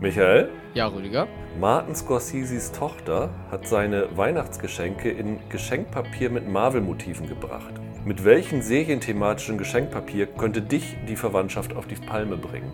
Michael? Ja, Rüdiger? Martin Scorseses Tochter hat seine Weihnachtsgeschenke in Geschenkpapier mit Marvel-Motiven gebracht. Mit welchem serienthematischen Geschenkpapier könnte dich die Verwandtschaft auf die Palme bringen?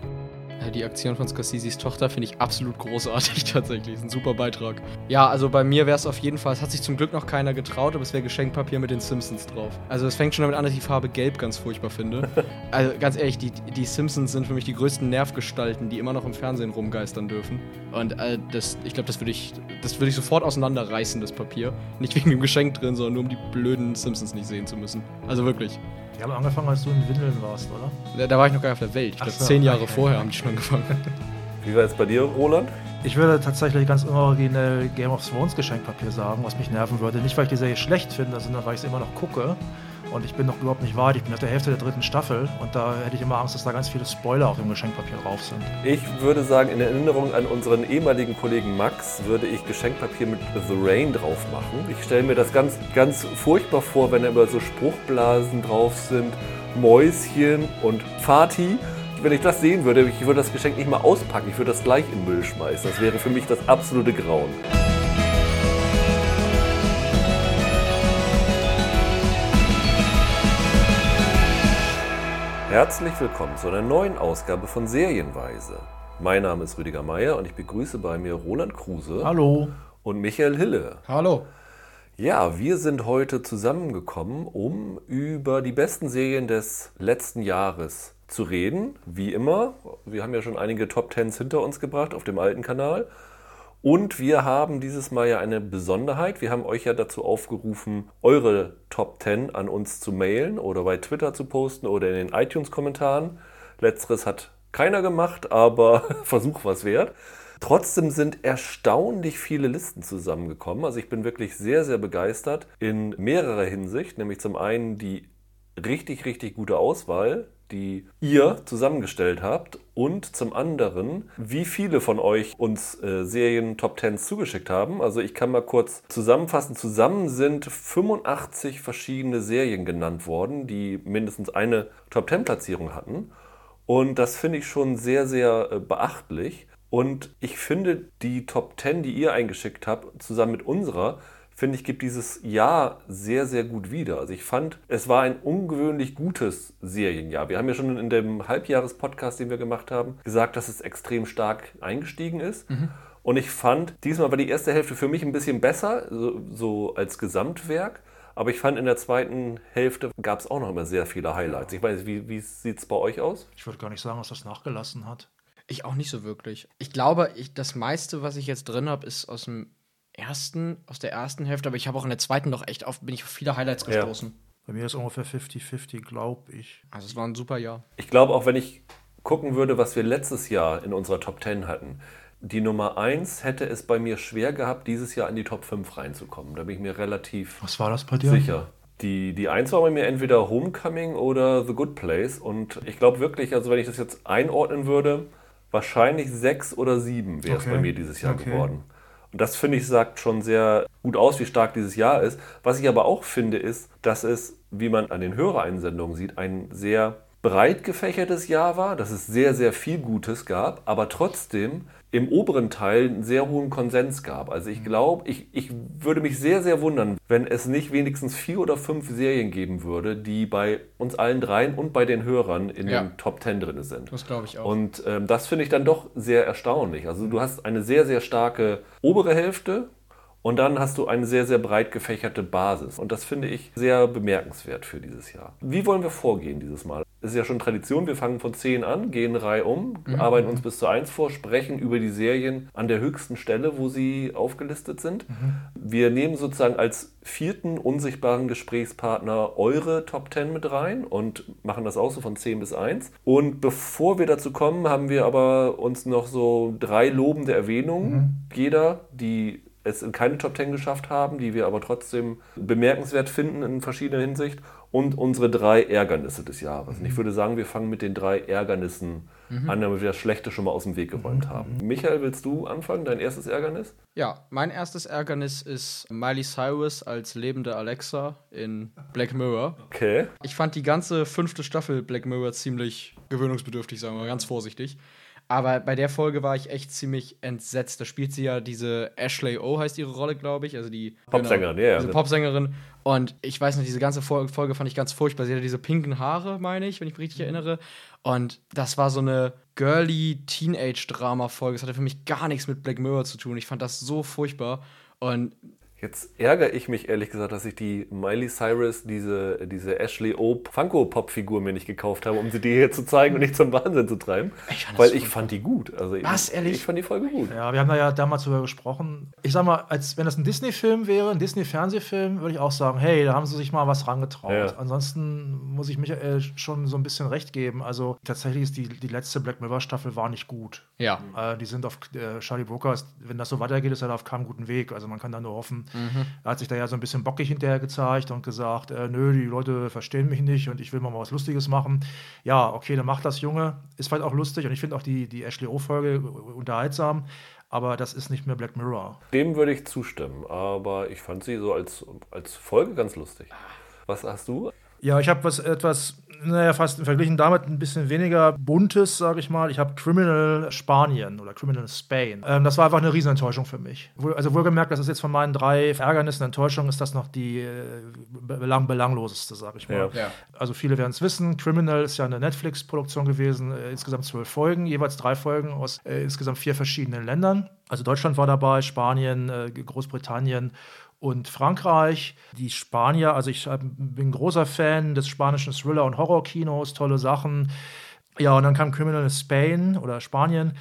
Die Aktion von Scorseses Tochter finde ich absolut großartig tatsächlich. Ist ein super Beitrag. Ja, also bei mir wäre es auf jeden Fall, es hat sich zum Glück noch keiner getraut, aber es wäre Geschenkpapier mit den Simpsons drauf. Also es fängt schon damit an, dass ich die Farbe Gelb ganz furchtbar finde. also ganz ehrlich, die, die Simpsons sind für mich die größten Nervgestalten, die immer noch im Fernsehen rumgeistern dürfen. Und äh, das, ich glaube, das würde ich, das würd ich sofort auseinanderreißen, das Papier. Nicht wegen dem Geschenk drin, sondern nur um die blöden Simpsons nicht sehen zu müssen. Also wirklich. Die haben angefangen, als du in Windeln warst, oder? Da, da war ich noch gar nicht auf der Welt. Ich glaube, so, zehn Jahre okay. vorher haben die schon angefangen. Wie war es bei dir, Roland? Ich würde tatsächlich ganz unoriginell Game of Thrones Geschenkpapier sagen, was mich nerven würde. Nicht, weil ich die Serie schlecht finde, sondern weil ich sie immer noch gucke. Und ich bin noch überhaupt nicht weit. Ich bin auf der Hälfte der dritten Staffel und da hätte ich immer Angst, dass da ganz viele Spoiler auf dem Geschenkpapier drauf sind. Ich würde sagen, in Erinnerung an unseren ehemaligen Kollegen Max würde ich Geschenkpapier mit The Rain drauf machen. Ich stelle mir das ganz, ganz furchtbar vor, wenn da immer so Spruchblasen drauf sind, Mäuschen und Fati. Wenn ich das sehen würde, ich würde das Geschenk nicht mal auspacken, ich würde das gleich in den Müll schmeißen. Das wäre für mich das absolute Grauen. Herzlich willkommen zu einer neuen Ausgabe von Serienweise. Mein Name ist Rüdiger Meier und ich begrüße bei mir Roland Kruse Hallo. und Michael Hille. Hallo. Ja, wir sind heute zusammengekommen, um über die besten Serien des letzten Jahres zu reden. Wie immer, wir haben ja schon einige Top Tens hinter uns gebracht auf dem alten Kanal. Und wir haben dieses Mal ja eine Besonderheit. Wir haben euch ja dazu aufgerufen, eure Top 10 an uns zu mailen oder bei Twitter zu posten oder in den iTunes-Kommentaren. Letzteres hat keiner gemacht, aber Versuch was wert. Trotzdem sind erstaunlich viele Listen zusammengekommen. Also ich bin wirklich sehr, sehr begeistert in mehrerer Hinsicht. Nämlich zum einen die richtig, richtig gute Auswahl, die ihr zusammengestellt habt. Und zum anderen, wie viele von euch uns äh, Serien Top 10 zugeschickt haben. Also ich kann mal kurz zusammenfassen. Zusammen sind 85 verschiedene Serien genannt worden, die mindestens eine Top 10 Platzierung hatten. Und das finde ich schon sehr, sehr äh, beachtlich. Und ich finde, die Top 10, die ihr eingeschickt habt, zusammen mit unserer, finde ich, gibt dieses Jahr sehr, sehr gut wieder. Also ich fand, es war ein ungewöhnlich gutes Serienjahr. Wir haben ja schon in dem Halbjahres-Podcast, den wir gemacht haben, gesagt, dass es extrem stark eingestiegen ist. Und ich fand, diesmal war die erste Hälfte für mich ein bisschen besser, so, so als Gesamtwerk. Aber ich fand, in der zweiten Hälfte gab es auch noch immer sehr viele Highlights. Ich weiß, wie, wie sieht es bei euch aus? Ich würde gar nicht sagen, dass das nachgelassen hat. Ich auch nicht so wirklich. Ich glaube, ich, das meiste, was ich jetzt drin habe, ist aus dem ersten, aus der ersten Hälfte, aber ich habe auch in der zweiten noch echt auf, bin ich auf viele Highlights Ja. gestoßen. Bei mir ist ungefähr 50-50, glaube ich. Also es war ein super Jahr. Ich glaube, auch wenn ich gucken würde, was wir letztes Jahr in unserer Top 10 hatten, die Nummer 1 hätte es bei mir schwer gehabt, dieses Jahr in die Top 5 reinzukommen. Da bin ich mir relativ Was war das bei dir? sicher. Die, die 1 war bei mir entweder Homecoming oder The Good Place. Und ich glaube wirklich, also wenn ich das jetzt einordnen würde, wahrscheinlich 6 oder 7 wäre es Okay. bei mir dieses Jahr Okay. geworden. Und das finde ich sagt schon sehr gut aus, wie stark dieses Jahr ist. Was ich aber auch finde, ist, dass es, wie man an den Hörereinsendungen sieht, ein sehr breit gefächertes Jahr war, dass es sehr, sehr viel Gutes gab, aber trotzdem im oberen Teil einen sehr hohen Konsens gab. Also ich glaube, ich, ich würde mich sehr, sehr wundern, wenn es nicht wenigstens vier oder fünf Serien geben würde, die bei uns allen dreien und bei den Hörern in Ja. den Top Ten drin sind. Das glaube ich auch. Und ähm, das finde ich dann doch sehr erstaunlich. Also du hast eine sehr, sehr starke obere Hälfte und dann hast du eine sehr, sehr breit gefächerte Basis. Und das finde ich sehr bemerkenswert für dieses Jahr. Wie wollen wir vorgehen dieses Mal? Es ist ja schon Tradition, wir fangen von 10 an, gehen Reihe um, arbeiten uns bis zu 1 vor, sprechen über die Serien an der höchsten Stelle, wo sie aufgelistet sind. Wir nehmen sozusagen als vierten unsichtbaren Gesprächspartner eure Top 10 mit rein und machen das auch so von 10 bis 1. Und bevor wir dazu kommen, haben wir aber uns noch so drei lobende Erwähnungen, jeder, die es in keine Top 10 geschafft haben, die wir aber trotzdem bemerkenswert finden in verschiedener Hinsicht und unsere drei Ärgernisse des Jahres. Und ich würde sagen, wir fangen mit den drei Ärgernissen an, damit wir das Schlechte schon mal aus dem Weg geräumt haben. Michael, willst du anfangen, dein erstes Ärgernis? Ja, mein erstes Ärgernis ist Miley Cyrus als lebende Alexa in Black Mirror. Okay. Ich fand die ganze fünfte Staffel Black Mirror ziemlich gewöhnungsbedürftig, sagen wir mal ganz vorsichtig. Aber bei der Folge war ich echt ziemlich entsetzt. Da spielt sie ja diese Ashley O, heißt ihre Rolle, glaube ich. Also die Popsängerin, genau, ja. Diese Popsängerin. Und ich weiß nicht, diese ganze Folge fand ich ganz furchtbar. Sie hatte diese pinken Haare, meine ich, wenn ich mich richtig erinnere. Und das war so eine girly Teenage-Drama-Folge. Das hatte für mich gar nichts mit Black Mirror zu tun. Ich fand das so furchtbar. Und Jetzt ärgere ich mich ehrlich gesagt, dass ich die Miley Cyrus, diese, diese Ashley O Funko-Pop-Figur mir nicht gekauft habe, um sie dir hier zu zeigen und nicht zum Wahnsinn zu treiben. Ich weil ich fand die gut. Also Was, ich, ehrlich? Ich fand die Folge gut. Ja, wir haben da ja damals darüber gesprochen. Ich sag mal, als wenn das ein Disney-Film wäre, ein Disney-Fernsehfilm, würde ich auch sagen, hey, da haben sie sich mal was rangetraut. Ja. Ansonsten muss ich Michael schon so ein bisschen recht geben. Also tatsächlich ist die, die letzte Black Mirror-Staffel war nicht gut. Ja. Äh, die sind auf, äh, Charlie Brooker, wenn das so weitergeht, ist er auf keinem guten Weg. Also man kann da nur hoffen. Mhm. Er hat sich da ja so ein bisschen bockig hinterher gezeigt und gesagt, äh, nö, die Leute verstehen mich nicht und ich will mal was Lustiges machen. Ja, okay, dann macht das Junge. Ist vielleicht auch lustig und ich finde auch die, die Ashley O-Folge unterhaltsam. Aber das ist nicht mehr Black Mirror. Dem würde ich zustimmen, aber ich fand sie so als, als Folge ganz lustig. Was hast du? Ja, ich habe was etwas, naja, fast verglichen damit ein bisschen weniger buntes, sage ich mal. Ich habe Criminal Spanien oder Criminal Spain. Ähm, das war einfach eine Riesenenttäuschung für mich. Also wohlgemerkt, das ist jetzt von meinen drei Ärgernissen, Enttäuschungen, ist das noch die äh, belang belangloseste, sage ich mal. Ja. Ja. Also viele werden es wissen. Criminal ist ja eine Netflix-Produktion gewesen, äh, insgesamt zwölf Folgen, jeweils drei Folgen aus äh, insgesamt vier verschiedenen Ländern. Also Deutschland war dabei, Spanien, äh, Großbritannien und Frankreich. Die Spanier, also ich bin großer Fan des spanischen Thriller- und Horrorkinos, tolle Sachen. Ja, und dann kam Criminal Spain oder Spanien.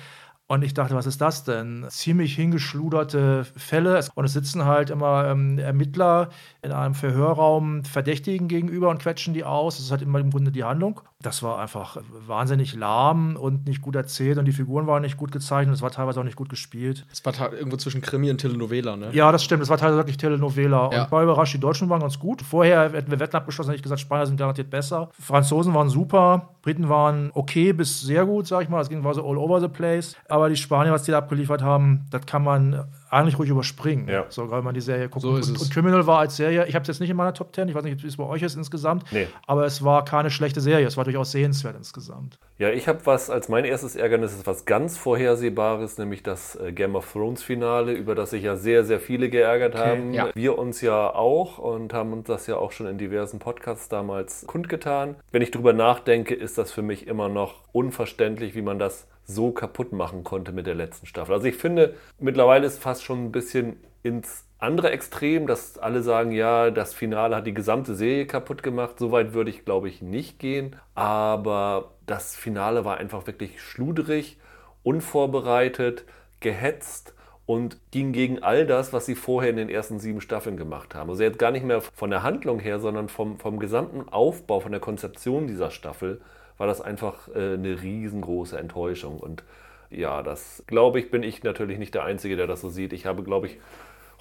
Und ich dachte, was ist das denn? Ziemlich hingeschluderte Fälle. Und es sitzen halt immer ähm, Ermittler in einem Verhörraum Verdächtigen gegenüber und quetschen die aus. Das ist halt immer im Grunde die Handlung. Das war einfach wahnsinnig lahm und nicht gut erzählt und die Figuren waren nicht gut gezeichnet. Es war teilweise auch nicht gut gespielt. Es war irgendwo zwischen Krimi und Telenovela, ne? Ja, das stimmt. Es war teilweise wirklich Telenovela. Ja. Und war überrascht, die Deutschen waren ganz gut. Vorher hätten wir Wetten abgeschlossen, hätte ich gesagt, Spanier sind garantiert besser. Franzosen waren super. Briten waren okay bis sehr gut, sag ich mal. Es ging war so all over the place. Aber die Spanier, was die da abgeliefert haben, das kann man eigentlich ruhig überspringen. Ja. So, weil man die Serie guckt. So und, und, Criminal war als Serie, ich habe es jetzt nicht in meiner Top 10, ich weiß nicht, wie es bei euch ist insgesamt, nee. aber es war keine schlechte Serie. Es war durchaus sehenswert insgesamt. Ja, ich habe was als mein erstes Ärgernis ist was ganz Vorhersehbares, nämlich das äh, Game of Thrones Finale, über das sich ja sehr, sehr viele geärgert okay. haben. Ja. Wir uns ja auch und haben uns das ja auch schon in diversen Podcasts damals kundgetan. Wenn ich drüber nachdenke, ist das für mich immer noch unverständlich, wie man das so kaputt machen konnte mit der letzten Staffel. Also ich finde, mittlerweile ist fast schon ein bisschen ins andere Extrem, dass alle sagen, ja, das Finale hat die gesamte Serie kaputt gemacht. So weit würde ich, glaube ich, nicht gehen. Aber das Finale war einfach wirklich schludrig, unvorbereitet, gehetzt und ging gegen all das, was sie vorher in den ersten sieben Staffeln gemacht haben. Also jetzt gar nicht mehr von der Handlung her, sondern vom, vom gesamten Aufbau, von der Konzeption dieser Staffel war das einfach äh, eine riesengroße Enttäuschung. Und ja, das glaube ich, bin ich natürlich nicht der Einzige, der das so sieht. Ich habe, glaube ich,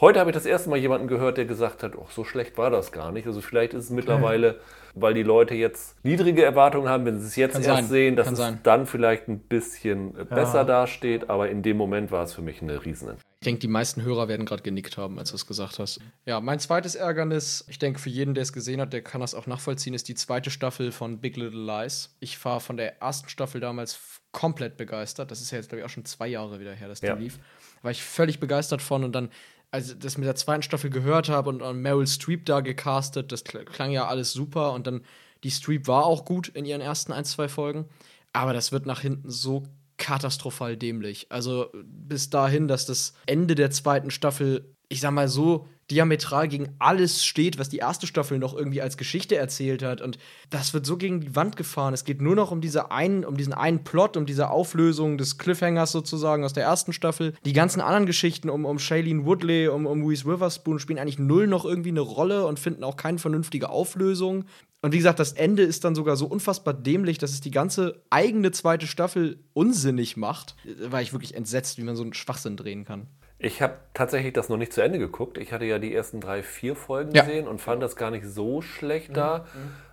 heute habe ich das erste Mal jemanden gehört, der gesagt hat, oh, so schlecht war das gar nicht. Also vielleicht ist es mittlerweile, weil die Leute jetzt niedrige Erwartungen haben, wenn sie es jetzt Kann erst sein. sehen, dass Kann es sein. dann vielleicht ein bisschen äh, besser Ja. dasteht. Aber in dem Moment war es für mich eine riesen Ich denke, die meisten Hörer werden gerade genickt haben, als du es gesagt hast. Ja, mein zweites Ärgernis, ich denke, für jeden, der es gesehen hat, der kann das auch nachvollziehen, ist die zweite Staffel von Big Little Lies. Ich war von der ersten Staffel damals komplett begeistert. Das ist ja jetzt, glaube ich, auch schon zwei Jahre wieder her, dass die Ja. lief. War ich völlig begeistert von und dann, als ich das mit der zweiten Staffel gehört habe und, und Meryl Streep da gecastet, das kl- klang ja alles super und dann, die Streep war auch gut in ihren ersten ein, zwei Folgen, aber das wird nach hinten so katastrophal dämlich. Also bis dahin, dass das Ende der zweiten Staffel, ich sag mal so, diametral gegen alles steht, was die erste Staffel noch irgendwie als Geschichte erzählt hat. Und das wird so gegen die Wand gefahren. Es geht nur noch um diese einen, um diesen einen Plot, um diese Auflösung des Cliffhangers sozusagen aus der ersten Staffel. Die ganzen anderen Geschichten um, um Shailene Woodley, um, um Reese Witherspoon spielen eigentlich null noch irgendwie eine Rolle und finden auch keine vernünftige Auflösung. Und wie gesagt, das Ende ist dann sogar so unfassbar dämlich, dass es die ganze eigene zweite Staffel unsinnig macht. Da war ich wirklich entsetzt, wie man so einen Schwachsinn drehen kann. Ich habe tatsächlich das noch nicht zu Ende geguckt. Ich hatte ja die ersten drei, vier Folgen Ja. gesehen und fand das gar nicht so schlecht da.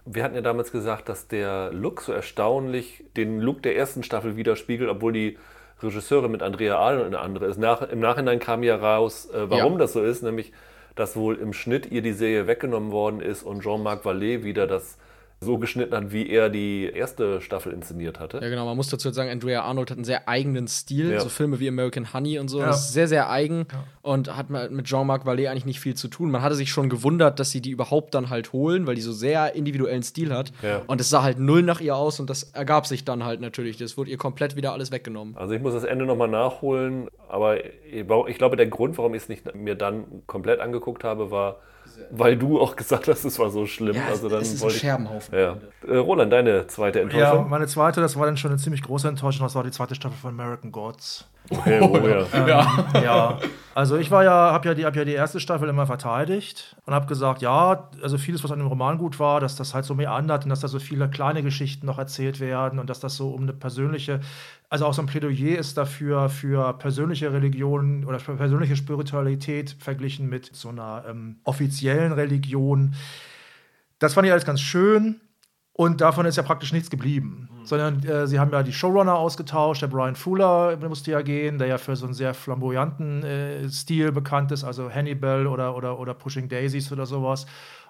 Wir hatten ja damals gesagt, dass der Look so erstaunlich den Look der ersten Staffel widerspiegelt, obwohl die Regisseurin mit Andrea Ahl eine andere ist. Nach, Im Nachhinein kam ja raus, äh, warum Ja. das so ist, nämlich dass wohl im Schnitt ihr die Serie weggenommen worden ist und Jean-Marc Vallée wieder das so geschnitten hat, wie er die erste Staffel inszeniert hatte. Ja, genau. Man muss dazu sagen, Andrea Arnold hat einen sehr eigenen Stil. Ja. So Filme wie American Honey und so. Ja. Das ist sehr, sehr eigen und hat mit Jean-Marc Vallée eigentlich nicht viel zu tun. Man hatte sich schon gewundert, dass sie die überhaupt dann halt holen, weil die so sehr individuellen Stil hat. Ja. Und es sah halt null nach ihr aus und das ergab sich dann halt natürlich. Das wurde ihr komplett wieder alles weggenommen. Also ich muss das Ende nochmal nachholen, aber ich glaube, der Grund, warum ich es nicht mir dann komplett angeguckt habe, war, weil du auch gesagt hast, es war so schlimm. also dann es ist ein Scherbenhaufen. ja. Äh, Roland, deine zweite Ja, Enttäuschung? meine zweite, das war dann schon eine ziemlich große Enttäuschung, das war die zweite Staffel von American Gods. Okay, oh, ja. Ja. ja, also ich war ja, habe ja, die- hab ja die erste Staffel immer verteidigt und habe gesagt, ja, also vieles, was an dem Roman gut war, dass das halt so mehr andert und dass da so viele kleine Geschichten noch erzählt werden und dass das so um eine persönliche, also auch so ein Plädoyer ist dafür, für persönliche Religion oder für persönliche Spiritualität verglichen mit so einer ähm, offiziellen Religion. Das fand ich alles ganz schön. Und davon ist ja praktisch nichts geblieben. Sondern äh, sie haben ja die Showrunner ausgetauscht. Der Brian Fuller musste ja gehen, der ja für so einen sehr flamboyanten äh, Stil bekannt ist, also Hannibal oder, oder, oder Pushing Daisies oder sowas.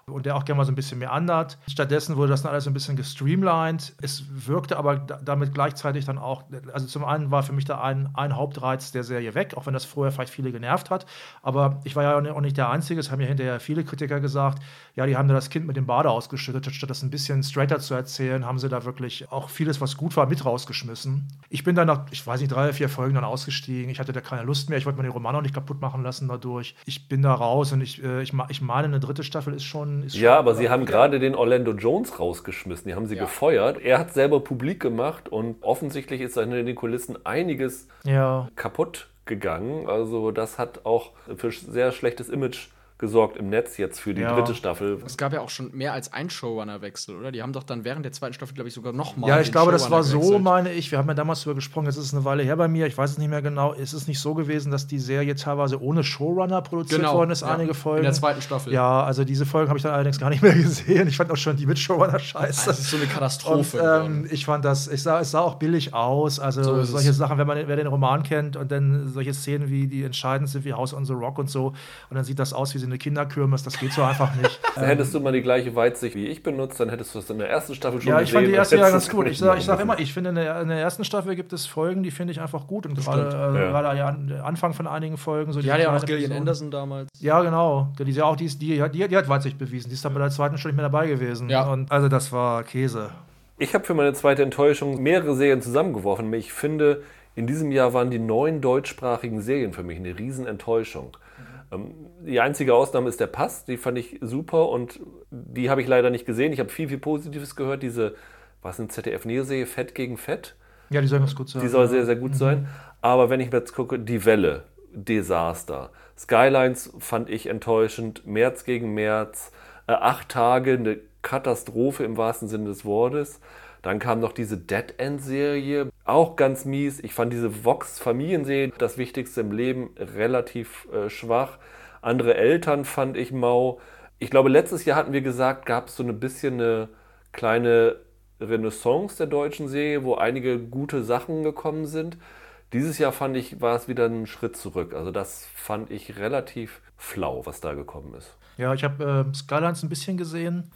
Und der auch gerne mal so ein bisschen mehr andert. Stattdessen wurde das dann alles so ein bisschen gestreamlined. Es wirkte aber da- damit gleichzeitig dann auch, also zum einen war für mich da ein, ein Hauptreiz der Serie weg, auch wenn das vorher vielleicht viele genervt hat. Aber ich war ja auch nicht der Einzige, es haben ja hinterher viele Kritiker gesagt, ja, die haben da das Kind mit dem Bade ausgeschüttet, statt das ein bisschen straighter zu erzählen, haben sie da wirklich auch vieles, was gut war, mit rausgeschmissen. Ich bin dann nach, ich weiß nicht, drei oder vier Folgen dann ausgestiegen. Ich hatte da keine Lust mehr, ich wollte mir den Roman auch nicht kaputt machen lassen dadurch. Ich bin da raus und ich, äh, ich, ich meine, eine dritte Staffel ist schon. Ist Ja, schon, aber sie haben gerade den Orlando Jones rausgeschmissen. Die haben sie Ja. gefeuert. Er hat selber publik gemacht und offensichtlich ist da hinter den Kulissen einiges Ja. kaputt gegangen. Also das hat auch für sehr schlechtes Image gesorgt im Netz jetzt für die Ja. dritte Staffel. Es gab ja auch schon mehr als ein Showrunner-Wechsel, oder? Die haben doch dann während der zweiten Staffel, glaube ich, sogar nochmal. Ja, ich glaube, das war so, meine ich. Wir haben ja damals drüber gesprochen, jetzt ist es eine Weile her bei mir. Ich weiß es nicht mehr genau. Es ist nicht so gewesen, dass die Serie teilweise ohne Showrunner produziert Genau, worden ist, ja. einige Folgen. In der zweiten Staffel. Ja, also diese Folgen habe ich dann allerdings gar nicht mehr gesehen. Ich fand auch schon die mit Showrunner scheiße. Das ist so eine Und Katastrophe. ähm, geworden. ich fand das, ich sah, es sah auch billig aus. Also So solche es. Sachen, wenn man wer den Roman kennt und dann solche Szenen wie die entscheidend sind, wie House on the Rock und so. Und dann sieht das aus wie so eine Kinderkirmes. Das geht so einfach nicht. Da hättest du mal die gleiche Weitsicht wie ich benutzt, dann hättest du es in der ersten Staffel schon Ja, gesehen. ich fand die erste ja ganz gut. nicht Ich sage sag immer, ich finde, in der, in der ersten Staffel gibt es Folgen, die finde ich einfach gut. Und gerade äh, Ja. ja, an- Anfang von einigen Folgen. So Die hatte ja auch Gillian. Anderson damals. Ja, genau. Die, ja auch, die, ist, die, die, die hat Weitsicht bewiesen. Die ist dann bei der zweiten schon nicht mehr dabei gewesen. Ja. Und also das war Käse. Ich habe für meine zweite Enttäuschung mehrere Serien zusammengeworfen. Ich finde, in diesem Jahr waren die neun deutschsprachigen Serien für mich eine Riesenenttäuschung. Ähm, Die einzige Ausnahme ist der Pass, die fand ich super und die habe ich leider nicht gesehen. Ich habe viel, viel Positives gehört. Diese, was eine ZDF-Neo-Serie, Fett gegen Fett, Ja, die soll ganz gut sein. die soll sehr, sehr gut sein. Aber wenn ich mir jetzt gucke, Die Welle, Desaster. Skylines fand ich enttäuschend. März gegen März. Äh, acht Tage, eine Katastrophe im wahrsten Sinne des Wortes. Dann kam noch diese Dead End-Serie, auch ganz mies. Ich fand diese Vox-Familienserie, das Wichtigste im Leben, relativ äh, schwach. Andere Eltern fand ich mau. Ich glaube, letztes Jahr hatten wir gesagt, gab es so ein bisschen eine kleine Renaissance der deutschen Serie, wo einige gute Sachen gekommen sind. Dieses Jahr fand ich, war es wieder ein Schritt zurück. Also das fand ich relativ flau, was da gekommen ist. Ja, ich habe äh, Skylines ein bisschen gesehen.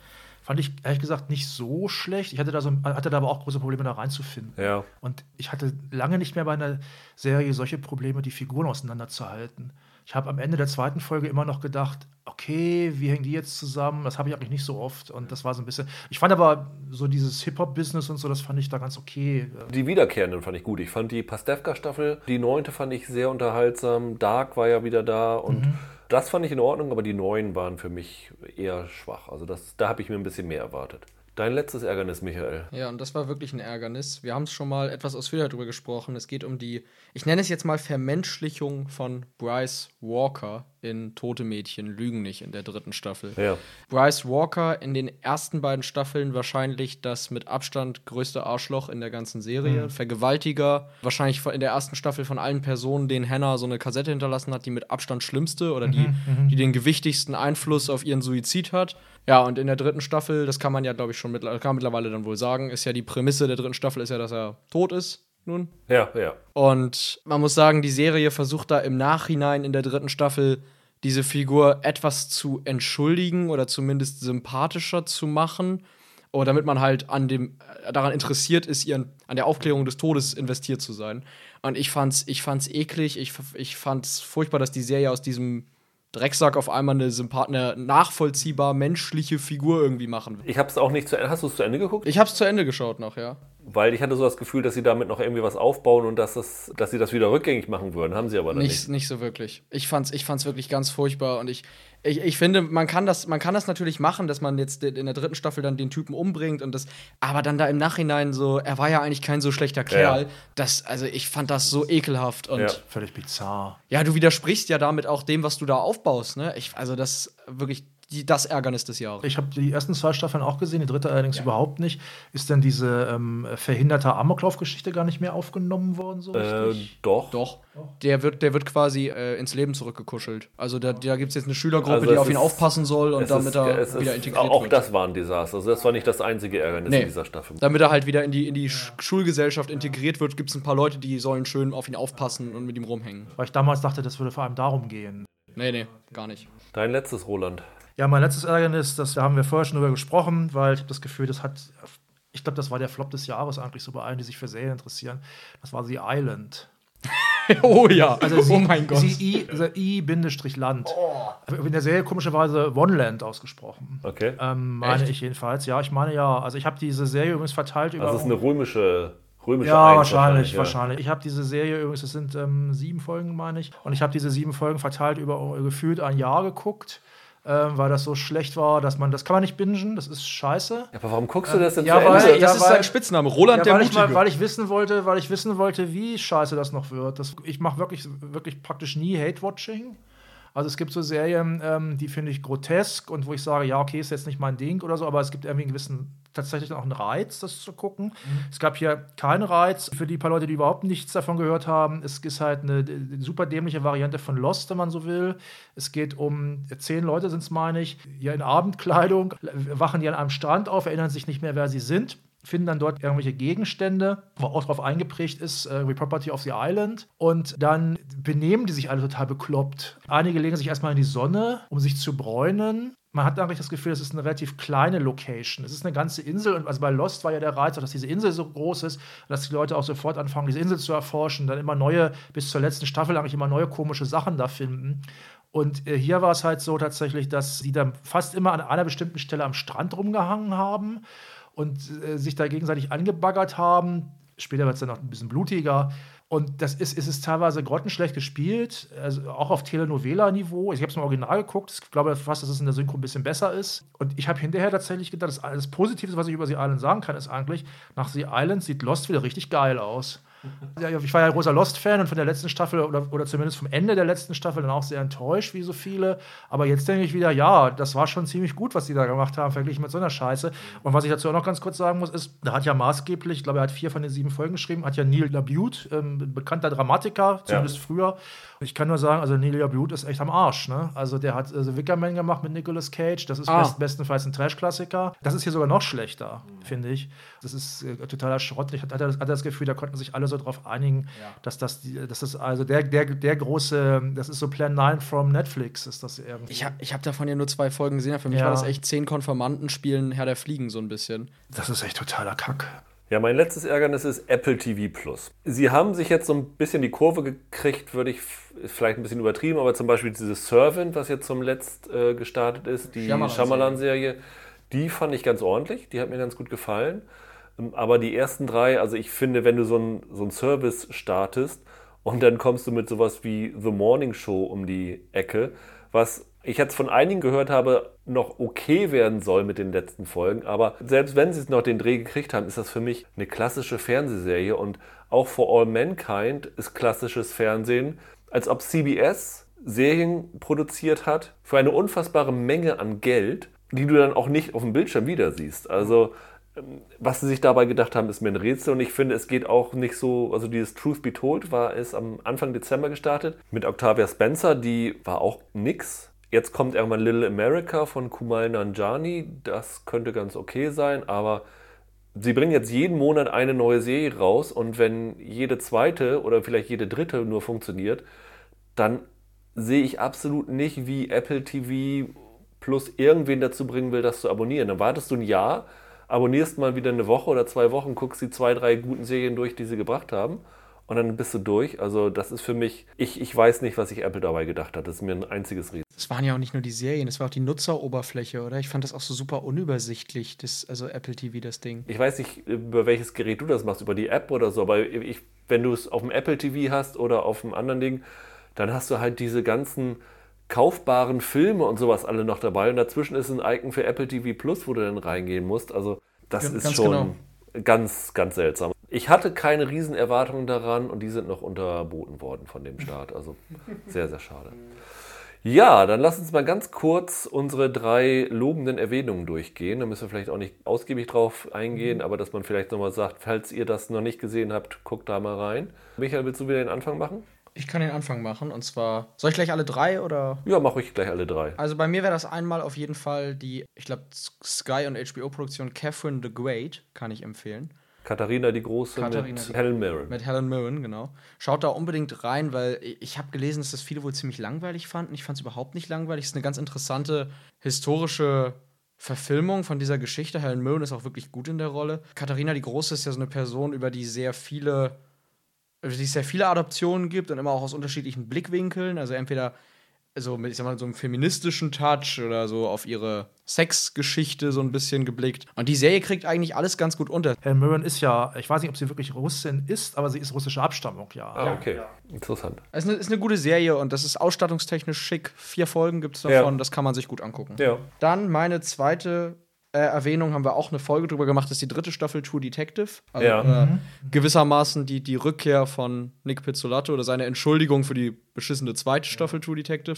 Fand ich ehrlich gesagt nicht so schlecht. Ich hatte da, so, hatte da aber auch große Probleme, da reinzufinden. Ja. Und ich hatte lange nicht mehr bei einer Serie solche Probleme, die Figuren auseinanderzuhalten. Ich habe am Ende der zweiten Folge immer noch gedacht, okay, wie hängen die jetzt zusammen? Das habe ich eigentlich nicht so oft. Und das war so ein bisschen. Ich fand aber so dieses Hip-Hop-Business und so, das fand ich da ganz okay. Die Wiederkehrenden fand ich gut. Ich fand die Pastewka-Staffel, die neunte fand ich sehr unterhaltsam. Dark war ja wieder da und das fand ich in Ordnung, aber die neuen waren für mich eher schwach. Also das, da habe ich mir ein bisschen mehr erwartet. Dein letztes Ärgernis, Michael. Ja, und das war wirklich ein Ärgernis. Wir haben es schon mal etwas ausführlicher darüber gesprochen. Es geht um die, ich nenne es jetzt mal Vermenschlichung von Bryce Walker in Tote Mädchen lügen nicht in der dritten Staffel. Ja. Bryce Walker in den ersten beiden Staffeln wahrscheinlich das mit Abstand größte Arschloch in der ganzen Serie. Vergewaltiger. Wahrscheinlich in der ersten Staffel von allen Personen, denen Hannah so eine Kassette hinterlassen hat, die mit Abstand schlimmste oder die, die den gewichtigsten Einfluss auf ihren Suizid hat. Ja, und in der dritten Staffel, das kann man ja, glaube ich, schon mittler kann mittlerweile dann wohl sagen, ist ja die Prämisse der dritten Staffel, ist ja, dass er tot ist nun. Ja, ja. Und man muss sagen, die Serie versucht da im Nachhinein in der dritten Staffel diese Figur etwas zu entschuldigen oder zumindest sympathischer zu machen. Oder damit man halt an dem, äh, daran interessiert ist, ihren, an der Aufklärung des Todes investiert zu sein. Und ich fand's, ich fand's eklig, ich, ich fand's furchtbar, dass die Serie aus diesem Drecksack auf einmal eine, Sympath eine nachvollziehbar menschliche Figur irgendwie machen will. Ich habe es auch nicht zu Ende. Hast du es zu Ende geguckt? Ich habe es zu Ende geschaut noch, ja. Weil ich hatte so das Gefühl, dass sie damit noch irgendwie was aufbauen und dass, es, dass sie das wieder rückgängig machen würden. Haben sie aber nicht. Nicht, nicht so wirklich. Ich fand's, ich fand's wirklich ganz furchtbar und ich, ich, ich finde, man kann, das, man kann das natürlich machen, dass man jetzt in der dritten Staffel dann den Typen umbringt und das, aber dann da im Nachhinein so, er war ja eigentlich kein so schlechter Kerl. Ja. Das, also ich fand das so ekelhaft und Ja. Völlig bizarr. ja, du widersprichst ja damit auch dem, was du da aufbaust, ne? Ich, also das wirklich die, das Ärgernis des Jahres. Ich habe die ersten zwei Staffeln auch gesehen, die dritte allerdings überhaupt nicht. Ist denn diese ähm, verhinderte Amoklauf-Geschichte gar nicht mehr aufgenommen worden? So Äh, doch. Doch. Der wird, der wird quasi äh, ins Leben zurückgekuschelt. Also da, da gibt es jetzt eine Schülergruppe, Also die auf ihn ist- aufpassen soll und damit ist, er wieder ist, integriert auch wird. das war ein Desaster. Also das war nicht das einzige Ärgernis Nee. in dieser Staffel. Damit er halt wieder in die, in die Sch- Schulgesellschaft integriert wird, gibt es ein paar Leute, die sollen schön auf ihn aufpassen und mit ihm rumhängen. Weil ich damals dachte, das würde vor allem darum gehen. Nee, nee, gar nicht. Dein letztes, Roland. Ja, mein letztes Ärgernis, das da haben wir vorher schon drüber gesprochen, weil ich habe das Gefühl, das hat, ich glaube, das war der Flop des Jahres eigentlich so bei allen, die sich für Serien interessieren. Das war The Island. oh ja, Also sie, oh mein Gott. Sie I, also I-Land. In der Serie komischerweise Oneland ausgesprochen. Okay. Ähm, meine Echt? ich jedenfalls. Ja, ich meine ja. Also ich habe diese Serie übrigens verteilt über. Also es ist eine römische, römische ja, Eins wahrscheinlich, ja. wahrscheinlich. Ich habe diese Serie übrigens, es sind ähm, sieben Folgen, meine ich. Und ich habe diese sieben Folgen verteilt über gefühlt ein Jahr geguckt, ähm, weil das so schlecht war, dass man, das kann man nicht bingen, das ist scheiße. Ja, aber warum guckst du das denn Ja, zu weil- Ende? das ja, ist weil- sein Spitzname, Roland Ja, der weil, ich Mutige. mal, weil ich wissen wollte, weil ich wissen wollte, wie scheiße das noch wird. Das, ich mache wirklich, wirklich praktisch nie Hate-Watching. Also es gibt so Serien, ähm, die finde ich grotesk und wo ich sage, ja, okay, ist jetzt nicht mein Ding oder so, aber es gibt irgendwie einen gewissen, tatsächlich auch einen Reiz, das zu gucken. Es gab hier keinen Reiz für die paar Leute, die überhaupt nichts davon gehört haben. Es ist halt eine, super dämliche Variante von Lost, wenn man so will. Es geht um zehn Leute, sind es, meine ich, hier in Abendkleidung, wachen die an einem Strand auf, erinnern sich nicht mehr, wer sie sind finden dann dort irgendwelche Gegenstände, wo auch drauf eingeprägt ist, äh, Property of the Island. Und dann benehmen die sich alle total bekloppt. Einige legen sich erstmal in die Sonne, um sich zu bräunen. Man hat eigentlich das Gefühl, es ist eine relativ kleine Location. Es ist eine ganze Insel. Und also bei Lost war ja der Reiz, dass diese Insel so groß ist, dass die Leute auch sofort anfangen, diese Insel zu erforschen, dann immer neue, bis zur letzten Staffel eigentlich immer neue komische Sachen da finden. Und äh, hier war es halt so tatsächlich, dass sie dann fast immer an einer bestimmten Stelle am Strand rumgehangen haben und äh, sich da gegenseitig angebaggert haben. Später wird es dann noch ein bisschen blutiger. Und das ist, ist es teilweise grottenschlecht gespielt, also auch auf Telenovela-Niveau. Ich habe es im Original geguckt. Ich glaube fast, dass es in der Synchro ein bisschen besser ist. Und ich habe hinterher tatsächlich gedacht, das, das Positive, was ich über The Island sagen kann, ist eigentlich, nach The Island sieht Lost wieder richtig geil aus. Ja, ich war ja großer Lost-Fan und von der letzten Staffel oder, oder zumindest vom Ende der letzten Staffel dann auch sehr enttäuscht, wie so viele. Aber jetzt denke ich wieder, ja, das war schon ziemlich gut, was die da gemacht haben, verglichen mit so einer Scheiße. Und was ich dazu auch noch ganz kurz sagen muss, ist, da hat ja maßgeblich, ich glaube, er hat vier von den sieben Folgen geschrieben, hat ja Neil LaBute, ähm, bekannter Dramatiker, zumindest früher. Ich kann nur sagen, also Neil LaBute ist echt am Arsch. Ne? Also der hat also Wickerman gemacht mit Nicolas Cage, das ist Ah. best, bestenfalls ein Trash-Klassiker. Das ist hier sogar noch schlechter, finde ich. Das ist äh, totaler Schrott. Ich hatte das, hatte das Gefühl, da konnten sich alle so drauf einigen, dass das, die, das ist also der, der, der große, das ist so Plan 9 from Netflix, ist das irgendwie. Ich habe ich hab davon ja nur zwei Folgen gesehen. Für mich Ja. war das echt zehn Konformanten spielen Herr der Fliegen so ein bisschen. das ist echt totaler Kack. Ja, mein letztes Ärgernis ist Apple TV Plus. Sie haben sich jetzt so ein bisschen die Kurve gekriegt, würde ich vielleicht ein bisschen übertrieben, aber zum Beispiel dieses Servant, was jetzt zum Letzt äh, gestartet ist, die Shyamalan-Serie. Die fand ich ganz ordentlich, die hat mir ganz gut gefallen. Ähm, Aber die ersten drei, also ich finde, wenn du so einen so einen Service startest und dann kommst du mit sowas wie The Morning Show um die Ecke, was ich jetzt von einigen gehört habe, noch okay werden soll mit den letzten Folgen. Aber selbst wenn sie es noch den Dreh gekriegt haben, ist das für mich eine klassische Fernsehserie. Und auch For All Mankind ist klassisches Fernsehen, als ob CBS Serien produziert hat für eine unfassbare Menge an Geld, die du dann auch nicht auf dem Bildschirm wieder siehst. Also ähm, was sie sich dabei gedacht haben, ist mir ein Rätsel und ich finde, es geht auch nicht so, also dieses Truth Be Told war es am Anfang Dezember gestartet mit Octavia Spencer, die war auch nix. Jetzt kommt irgendwann Little America von Kumail Nanjiani, das könnte ganz okay sein, aber sie bringen jetzt jeden Monat eine neue Serie raus und wenn jede zweite oder vielleicht jede dritte nur funktioniert, dann sehe ich absolut nicht, wie Apple TV Plus irgendwen dazu bringen will, das zu abonnieren. Dann wartest du ein Jahr, abonnierst mal wieder eine Woche oder zwei Wochen, guckst die zwei, drei guten Serien durch, die sie gebracht haben. Und dann bist du durch. Also, das ist für mich, ich, ich weiß nicht, was sich Apple dabei gedacht hat. Das ist mir ein einziges Riesen. Es waren ja auch nicht nur die Serien, es war auch die Nutzeroberfläche, oder? Ich fand das auch so super unübersichtlich, das, also Apple TV, das Ding. Ich weiß nicht, über welches Gerät du das machst, über die App oder so, aber ich, wenn du es auf dem Apple TV hast oder auf einem anderen Ding, dann hast du halt diese ganzen kaufbaren Filme und sowas alle noch dabei. Und dazwischen ist ein Icon für Apple TV Plus, wo du dann reingehen musst. Also, das Ganz ist schon genau. ganz, ganz seltsam. Ich hatte keine Riesenerwartungen daran und die sind noch unterboten worden von dem Start. Also, sehr, sehr schade. Ja, dann lass uns mal ganz kurz unsere drei lobenden Erwähnungen durchgehen. Da müssen wir vielleicht auch nicht ausgiebig drauf eingehen, aber dass man vielleicht nochmal sagt, falls ihr das noch nicht gesehen habt, guckt da mal rein. Michael, willst du wieder den Anfang machen? Ich kann den Anfang machen und zwar. Soll ich gleich alle drei oder? Ja, mach ich gleich alle drei. Also bei mir wäre das einmal auf jeden Fall die, ich glaube, Sky und HBO-Produktion Catherine the Great, kann ich empfehlen. Katharina die Große Katharina mit die- Helen Mirren. Mit Helen Mirren, genau. Schaut da unbedingt rein, weil ich- habe gelesen, dass das viele wohl ziemlich langweilig fanden. Ich fand es überhaupt nicht langweilig. Es ist eine ganz interessante historische Verfilmung von dieser Geschichte. Helen Mirren ist auch wirklich gut in der Rolle. Katharina die Große ist ja so eine Person, über die sehr viele, über die es sehr viele Adoptionen gibt und immer auch aus unterschiedlichen Blickwinkeln. Also entweder so mit, ich sag mal, so einem feministischen Touch oder so auf ihre Sexgeschichte so ein bisschen geblickt. Und die Serie kriegt eigentlich alles ganz gut unter. Helen Mirren ist ja, ich weiß nicht, ob sie wirklich Russin ist, aber sie ist russischer Abstammung, ja. Ah, okay. Interessant. Es ist eine, ist eine gute Serie und das ist ausstattungstechnisch schick. Vier Folgen gibt es Ja. davon, das kann man sich gut angucken. Ja. Dann meine zweite äh, Erwähnung, haben wir auch eine Folge drüber gemacht, ist die dritte Staffel True Detective. Also, Ja. äh, gewissermaßen die, die Rückkehr von Nick Pizzolatto oder seine Entschuldigung für die beschissene zweite Staffel True Detective.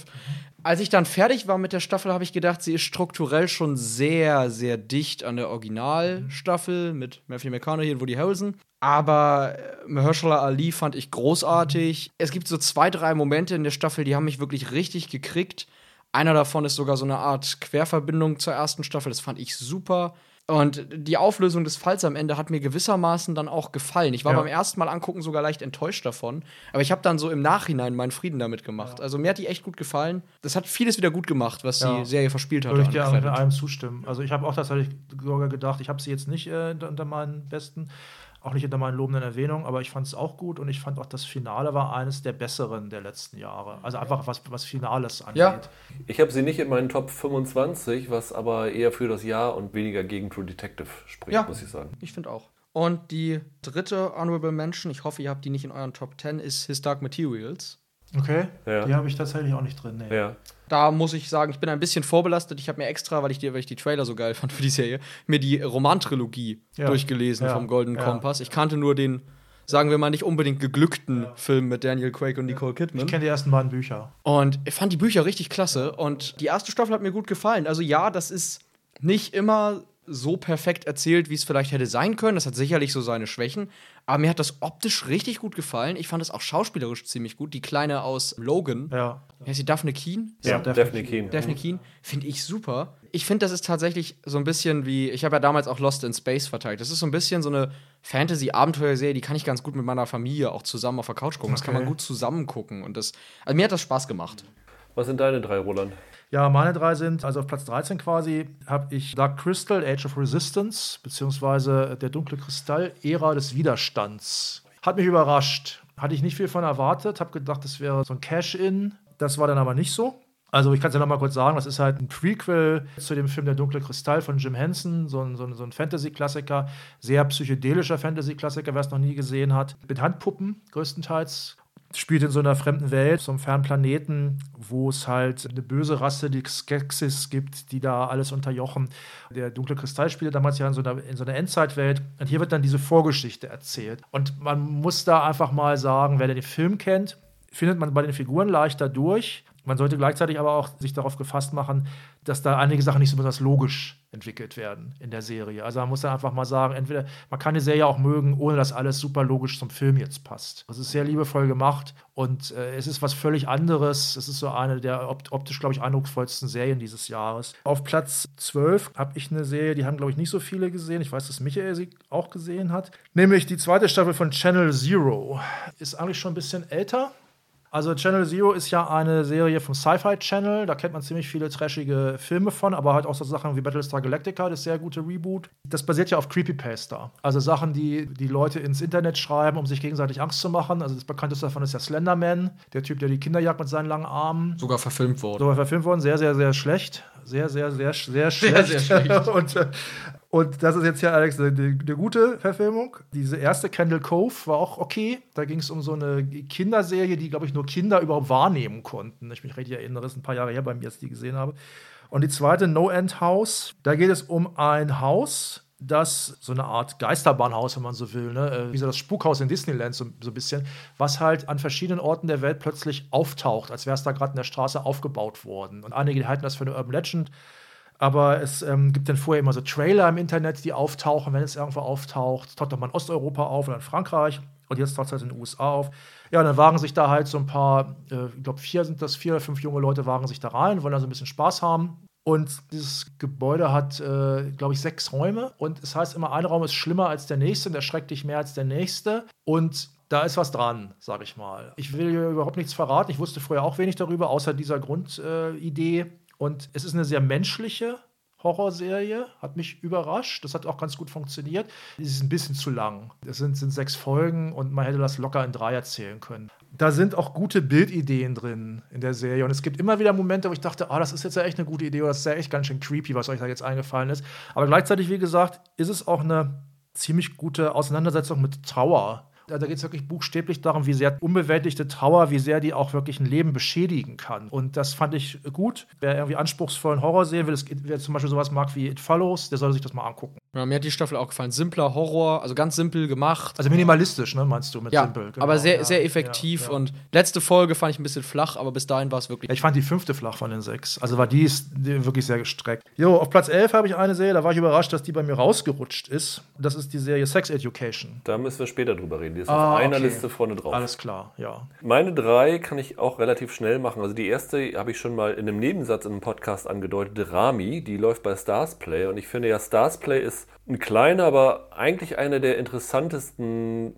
Als ich dann fertig war mit der Staffel, habe ich gedacht, sie ist strukturell schon sehr, sehr dicht an der Originalstaffel mit Matthew McConaughey und Woody Harrelson. Aber äh, Mahershala Ali fand ich großartig. Es gibt so zwei, drei Momente in der Staffel, die haben mich wirklich richtig gekriegt. Einer davon ist sogar so eine Art Querverbindung zur ersten Staffel. Das fand ich super. Und die Auflösung des Falls am Ende hat mir gewissermaßen dann auch gefallen. Ich war Ja. beim ersten Mal angucken sogar leicht enttäuscht davon. Aber ich habe dann so im Nachhinein meinen Frieden damit gemacht. Also mir hat die echt gut gefallen. Das hat vieles wieder gut gemacht, was Ja. die Serie verspielt hat. Würde ich dir auch mit allem zustimmen. Also ich habe auch tatsächlich sogar gedacht, ich habe sie jetzt nicht äh, unter meinen besten, auch nicht unter meinen lobenden Erwähnungen, aber ich fand es auch gut und ich fand auch das Finale war eines der besseren der letzten Jahre. Also einfach was, was Finales angeht. Ja. Ich habe sie nicht in meinen Top 25, was aber eher für das Jahr und weniger gegen True Detective spricht, Ja. muss ich sagen. Ich finde auch. Und die dritte Honorable Mention, ich hoffe, ihr habt die nicht in euren Top 10, ist His Dark Materials. Okay, Ja. die habe ich tatsächlich auch nicht drin. Nee. Ja. Da muss ich sagen, ich bin ein bisschen vorbelastet. Ich habe mir extra, weil ich, die, weil ich die Trailer so geil fand für die Serie, mir die Romantrilogie Ja. durchgelesen Ja. vom Golden Ja. Kompass. Ich kannte nur den, sagen wir mal, nicht unbedingt geglückten Film mit Daniel Craig und Nicole Kidman. Ich kenne die ersten beiden Bücher. Und ich fand die Bücher richtig klasse. Und die erste Staffel hat mir gut gefallen. Also ja, das ist nicht immer so perfekt erzählt, wie es vielleicht hätte sein können. Das hat sicherlich so seine Schwächen. Aber mir hat das optisch richtig gut gefallen. Ich fand es auch schauspielerisch ziemlich gut. Die Kleine aus Logan, Ja. wie heißt sie Daphne Keen? Ja, Daphne Daphne Keen. Daphne Keen, finde ich super. Ich finde, das ist tatsächlich so ein bisschen wie, ich habe ja damals auch Lost in Space verteilt. Das ist so ein bisschen so eine Fantasy-Abenteuerserie, die kann ich ganz gut mit meiner Familie auch zusammen auf der Couch gucken. Das kann man Okay. gut zusammen gucken. Und das, also mir hat das Spaß gemacht. Was sind deine drei, Roland? Ja, meine drei sind, also auf Platz 13 quasi, habe ich Dark Crystal, Age of Resistance, beziehungsweise der dunkle Kristall, Ära des Widerstands. Hat mich überrascht. Hatte ich nicht viel von erwartet, habe gedacht, das wäre so ein Cash-In. Das war dann aber nicht so. Also ich kann es ja noch mal kurz sagen, das ist halt ein Prequel zu dem Film Der dunkle Kristall von Jim Henson, so ein, so ein, so ein Fantasy-Klassiker, sehr psychedelischer Fantasy-Klassiker, wer es noch nie gesehen hat, mit Handpuppen größtenteils spielt in so einer fremden Welt, so einem fernen Planeten, wo es halt eine böse Rasse, die Skeksis gibt, die da alles unterjochen. Der dunkle Kristall spielt damals ja in so einer, in so einer Endzeitwelt. Und hier wird dann diese Vorgeschichte erzählt. Und man muss da einfach mal sagen, wer den Film kennt, findet man bei den Figuren leichter durch. Man sollte gleichzeitig aber auch sich darauf gefasst machen, dass da einige Sachen nicht so besonders logisch entwickelt werden in der Serie. Also man muss dann einfach mal sagen, entweder man kann die Serie auch mögen, ohne dass alles super logisch zum Film jetzt passt. Das ist sehr liebevoll gemacht und äh, es ist was völlig anderes. Es ist so eine der opt optisch, glaube ich, eindrucksvollsten Serien dieses Jahres. Auf Platz 12 habe ich eine Serie, die haben, glaube ich, nicht so viele gesehen. Ich weiß, dass Michael sie auch gesehen hat. Nämlich die zweite Staffel von Channel Zero. Ist eigentlich schon ein bisschen älter, Also Channel Zero ist ja eine Serie vom Sci-Fi Channel. Da kennt man ziemlich viele trashige Filme von, aber halt auch so Sachen wie Battlestar Galactica, das sehr gute Reboot. Das basiert ja auf Creepypasta. Also Sachen, die die Leute ins Internet schreiben, um sich gegenseitig Angst zu machen. Also das bekannteste davon ist ja Slenderman, der Typ, der die Kinder jagt mit seinen langen Armen. Sogar verfilmt worden. Sogar verfilmt worden. Sehr, sehr, sehr schlecht. Sehr, sehr, sehr, sehr schlecht. Sehr, sehr schlecht. und, äh, und das ist jetzt ja, Alex, eine, eine, gute Verfilmung. Diese erste Candle Cove war auch okay. Da ging es um so eine Kinderserie, die, glaube ich, nur Kinder überhaupt wahrnehmen konnten. Ich mich richtig erinnere, das ist ein paar Jahre her bei mir, als ich die gesehen habe. Und die zweite, No End House, da geht es um ein Haus, das so eine Art Geisterbahnhaus, wenn man so will, ne? Äh, wie so das Spukhaus in Disneyland, so, so ein bisschen, was halt an verschiedenen Orten der Welt plötzlich auftaucht, als wäre es da gerade in der Straße aufgebaut worden. Und einige halten das für eine Urban Legend. Aber es ähm, gibt dann vorher immer so Trailer im Internet, die auftauchen, wenn es irgendwo auftaucht. Taucht doch mal in Osteuropa auf oder in Frankreich. Und jetzt taucht es halt in den USA auf. Ja, dann wagen sich da halt so ein paar, äh, ich glaube, vier sind das, vier oder fünf junge Leute wagen sich da rein, wollen da so ein bisschen Spaß haben. Und dieses Gebäude hat, äh, glaube ich, sechs Räume. Und es heißt immer, ein Raum ist schlimmer als der nächste und erschreckt dich mehr als der nächste. Und da ist was dran, sage ich mal. Ich will hier überhaupt nichts verraten. Ich wusste vorher auch wenig darüber, außer dieser Grundidee. Äh, und es ist eine sehr menschliche Horrorserie, hat mich überrascht. Das hat auch ganz gut funktioniert. Es ist ein bisschen zu lang. Es sind, sind sechs Folgen und man hätte das locker in drei erzählen können. Da sind auch gute Bildideen drin in der Serie. Und es gibt immer wieder Momente, wo ich dachte, ah, das ist jetzt ja echt eine gute Idee oder das ist ja echt ganz schön creepy, was euch da jetzt eingefallen ist. Aber gleichzeitig, wie gesagt, ist es auch eine ziemlich gute Auseinandersetzung mit Trauer da geht es wirklich buchstäblich darum, wie sehr unbewältigte Trauer, wie sehr die auch wirklich ein Leben beschädigen kann. Und das fand ich gut. Wer irgendwie anspruchsvollen Horror sehen will, wer zum Beispiel sowas mag wie It Follows, der soll sich das mal angucken. Ja, mir hat die Staffel auch gefallen. Simpler Horror, also ganz simpel gemacht. Also minimalistisch, ne, meinst du mit ja, simpel? Genau. aber sehr, sehr effektiv. Ja, ja. Und letzte Folge fand ich ein bisschen flach, aber bis dahin war es wirklich. ich fand die fünfte flach von den sechs. Also war die ist wirklich sehr gestreckt. Jo, auf Platz 11 habe ich eine Serie, da war ich überrascht, dass die bei mir rausgerutscht ist. Das ist die Serie Sex Education. Da müssen wir später drüber reden. Die ist ah, auf einer okay. Liste vorne drauf. Alles klar, ja. Meine drei kann ich auch relativ schnell machen. Also die erste habe ich schon mal in einem Nebensatz in einem Podcast angedeutet, Rami, die läuft bei Stars Play. Und ich finde ja, Stars Play ist ein kleiner, aber eigentlich einer der interessantesten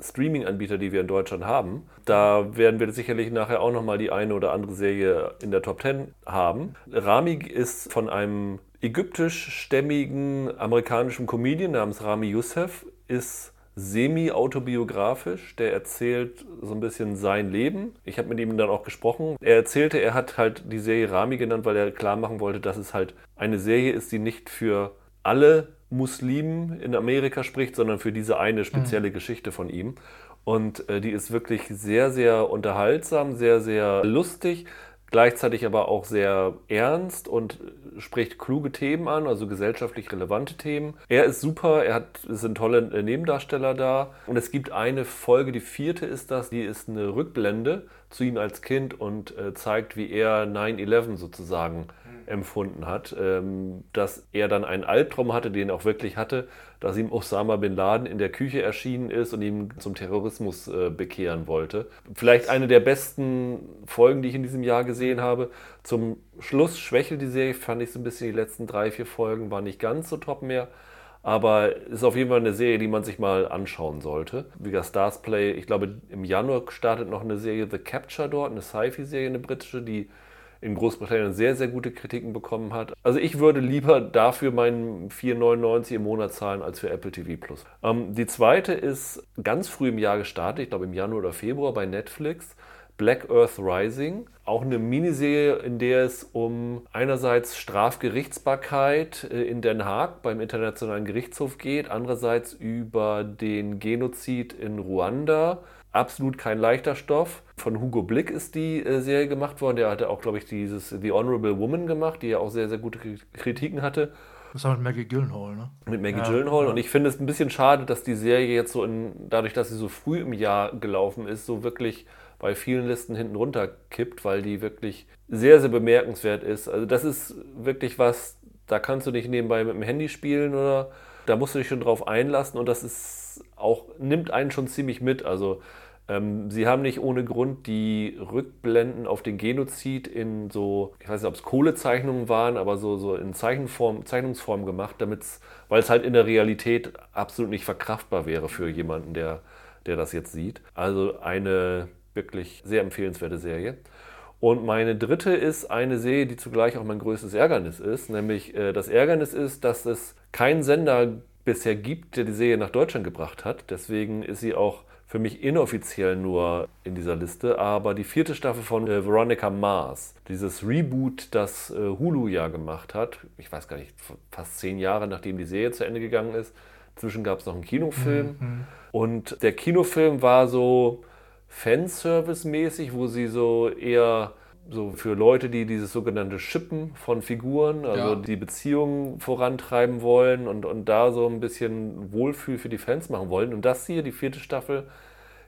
Streaming-Anbieter, die wir in Deutschland haben. Da werden wir sicherlich nachher auch nochmal die eine oder andere Serie in der Top 10 haben. Rami ist von einem ägyptischstämmigen amerikanischen Comedian namens Rami Youssef, ist semi-autobiografisch. Der erzählt so ein bisschen sein Leben. Ich habe mit ihm dann auch gesprochen. Er erzählte, er hat halt die Serie Rami genannt, weil er klar machen wollte, dass es halt eine Serie ist, die nicht für alle Muslimen in Amerika spricht, sondern für diese eine spezielle mhm. Geschichte von ihm. Und äh, die ist wirklich sehr, sehr unterhaltsam, sehr, sehr lustig gleichzeitig aber auch sehr ernst und spricht kluge Themen an, also gesellschaftlich relevante Themen. Er ist super, er hat, es sind tolle Nebendarsteller da. Und es gibt eine Folge, die vierte ist das, die ist eine Rückblende zu ihm als Kind und äh, zeigt, wie er 9-11 sozusagen empfunden hat, ähm, dass er dann einen Albtraum hatte, den er auch wirklich hatte, dass ihm Osama bin Laden in der Küche erschienen ist und ihn zum Terrorismus äh, bekehren wollte. Vielleicht eine der besten Folgen, die ich in diesem Jahr gesehen habe. Zum Schluss schwächelt die Serie, fand ich so ein bisschen, die letzten drei, vier Folgen waren nicht ganz so top mehr. Aber ist auf jeden Fall eine Serie, die man sich mal anschauen sollte. Wie gesagt, Stars Play, ich glaube, im Januar startet noch eine Serie The Capture dort, eine Sci-Fi-Serie, eine britische, die in Großbritannien sehr, sehr gute Kritiken bekommen hat. Also ich würde lieber dafür meinen 4,99 im Monat zahlen als für Apple TV Plus. Ähm, die zweite ist ganz früh im Jahr gestartet, ich glaube im Januar oder Februar bei Netflix. Black Earth Rising, auch eine Miniserie, in der es um einerseits Strafgerichtsbarkeit äh, in Den Haag beim Internationalen Gerichtshof geht, andererseits über den Genozid in Ruanda absolut kein leichter Stoff. Von Hugo Blick ist die äh, Serie gemacht worden. Der hatte auch, glaube ich, dieses The Honorable Woman gemacht, die ja auch sehr, sehr gute Kritiken hatte. Das war mit Maggie Gyllenhaal, ne? Mit Maggie ja, Gyllenhaal. Ja. Und ich finde es ein bisschen schade, dass die Serie jetzt so in, dadurch, dass sie so früh im Jahr gelaufen ist, so wirklich bei vielen Listen hinten runter kippt, weil die wirklich sehr, sehr bemerkenswert ist. Also das ist wirklich was, da kannst du nicht nebenbei mit dem Handy spielen oder da musst du dich schon drauf einlassen und das ist auch, nimmt einen schon ziemlich mit. Also ähm, sie haben nicht ohne Grund die Rückblenden auf den Genozid in so, ich weiß nicht, ob es Kohlezeichnungen waren, aber so, so in Zeichenform, Zeichnungsform gemacht, weil es halt in der Realität absolut nicht verkraftbar wäre für jemanden, der, der das jetzt sieht. Also eine wirklich sehr empfehlenswerte Serie. Und meine dritte ist eine Serie, die zugleich auch mein größtes Ärgernis ist. Nämlich äh, das Ärgernis ist, dass es keinen Sender bisher gibt, der die Serie nach Deutschland gebracht hat. Deswegen ist sie auch für mich inoffiziell nur in dieser Liste. Aber die vierte Staffel von äh, Veronica Mars, dieses Reboot, das äh, Hulu ja gemacht hat, ich weiß gar nicht, fast zehn Jahre nachdem die Serie zu Ende gegangen ist. Inzwischen gab es noch einen Kinofilm. Mhm. Und der Kinofilm war so Fanservice-mäßig, wo sie so eher so für Leute, die dieses sogenannte Shippen von Figuren, also ja. die Beziehungen vorantreiben wollen und, und da so ein bisschen Wohlfühl für die Fans machen wollen. Und das hier, die vierte Staffel,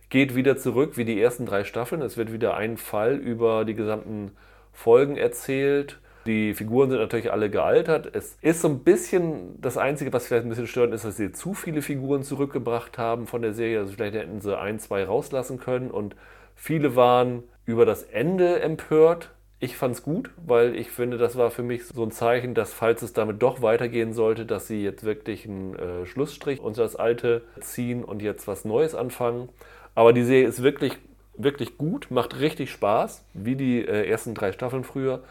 geht wieder zurück wie die ersten drei Staffeln. Es wird wieder ein Fall über die gesamten Folgen erzählt. Die Figuren sind natürlich alle gealtert. Es ist so ein bisschen, das Einzige, was vielleicht ein bisschen stört, ist, dass sie zu viele Figuren zurückgebracht haben von der Serie. Also vielleicht hätten sie ein, zwei rauslassen können. Und viele waren über das Ende empört. Ich fand es gut, weil ich finde, das war für mich so ein Zeichen, dass falls es damit doch weitergehen sollte, dass sie jetzt wirklich einen äh, Schlussstrich unter das Alte ziehen und jetzt was Neues anfangen. Aber die Serie ist wirklich, wirklich gut, macht richtig Spaß, wie die äh, ersten drei Staffeln früher.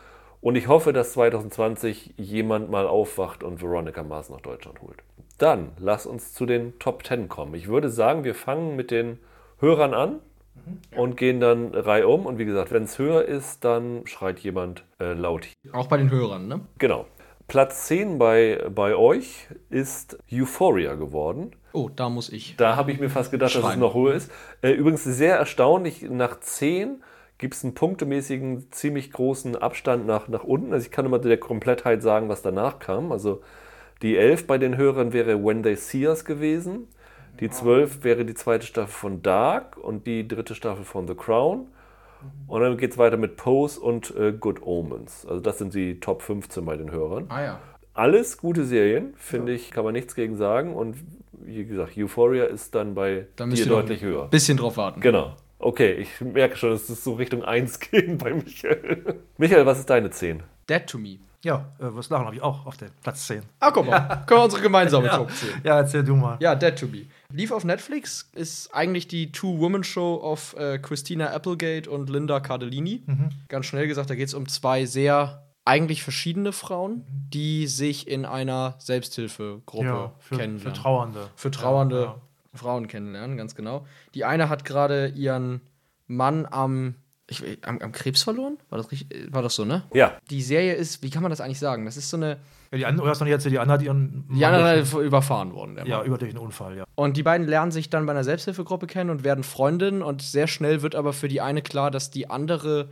Und ich hoffe, dass 2020 jemand mal aufwacht und Veronica Mars nach Deutschland holt. Dann lass uns zu den Top 10 kommen. Ich würde sagen, wir fangen mit den Hörern an und gehen dann reihum. Und wie gesagt, wenn es höher ist, dann schreit jemand äh, laut. Auch bei den Hörern, ne? Genau. Platz 10 bei, bei euch ist Euphoria geworden. Oh, da muss ich. Da habe ich mir fast gedacht, schreien. dass es noch höher ist. Äh, übrigens sehr erstaunlich, nach 10 gibt es einen punktemäßigen, ziemlich großen Abstand nach, nach unten. Also ich kann immer der Komplettheit sagen, was danach kam. Also die 11 bei den Hörern wäre When They See Us gewesen. Die 12 wäre die zweite Staffel von Dark und die dritte Staffel von The Crown. Und dann geht es weiter mit Pose und äh, Good Omens. Also das sind die Top 15 bei den Hörern. Ah ja. Alles gute Serien, finde ja. ich, kann man nichts gegen sagen. Und wie gesagt, Euphoria ist dann bei dann dir deutlich höher. Bisschen drauf warten. Genau. Okay, ich merke schon, es ist so Richtung 1 gehen bei Michael. Michael, was ist deine 10? Dead to Me. Ja, äh, was lachen habe ich auch auf der Platz 10. Ah, guck mal. Können wir unsere gemeinsame ja. Top 10. Ja, erzähl du mal. Ja, Dead to Me. Lief auf Netflix, ist eigentlich die Two-Woman-Show of äh, Christina Applegate und Linda Cardellini. Mhm. Ganz schnell gesagt, da geht es um zwei sehr eigentlich verschiedene Frauen, die sich in einer Selbsthilfegruppe ja, für, kennenlernen. Für Trauernde. Für trauernde ja, Frauen kennenlernen, ganz genau. Die eine hat gerade ihren Mann am, ich, am, am, Krebs verloren? War das, richtig, war das so, ne? Ja. Die Serie ist, wie kann man das eigentlich sagen? Das ist so eine. Ja, die andere, hast du jetzt, die andere hat ihren. Die andere ist überfahren worden. ja, über durch einen Unfall, ja. Und die beiden lernen sich dann bei einer Selbsthilfegruppe kennen und werden Freundinnen. Und sehr schnell wird aber für die eine klar, dass die andere,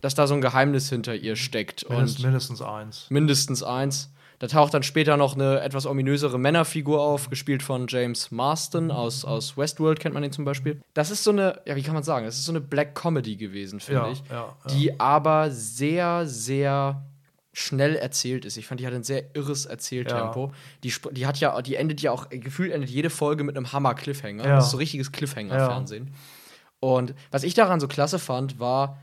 dass da so ein Geheimnis hinter ihr steckt. Mindest, und mindestens eins. Mindestens eins. Da taucht dann später noch eine etwas ominösere Männerfigur auf, gespielt von James Marston aus, aus Westworld, kennt man ihn zum Beispiel. Das ist so eine, ja, wie kann man sagen, das ist so eine Black Comedy gewesen, finde ja, ich. Ja, ja. Die aber sehr, sehr schnell erzählt ist. Ich fand, die hat ein sehr irres Erzähltempo. Ja. Die, die hat ja, die endet ja auch, gefühlt endet jede Folge mit einem Hammer-Cliffhanger. Ja. Das ist so richtiges Cliffhanger-Fernsehen. Ja. Und was ich daran so klasse fand, war,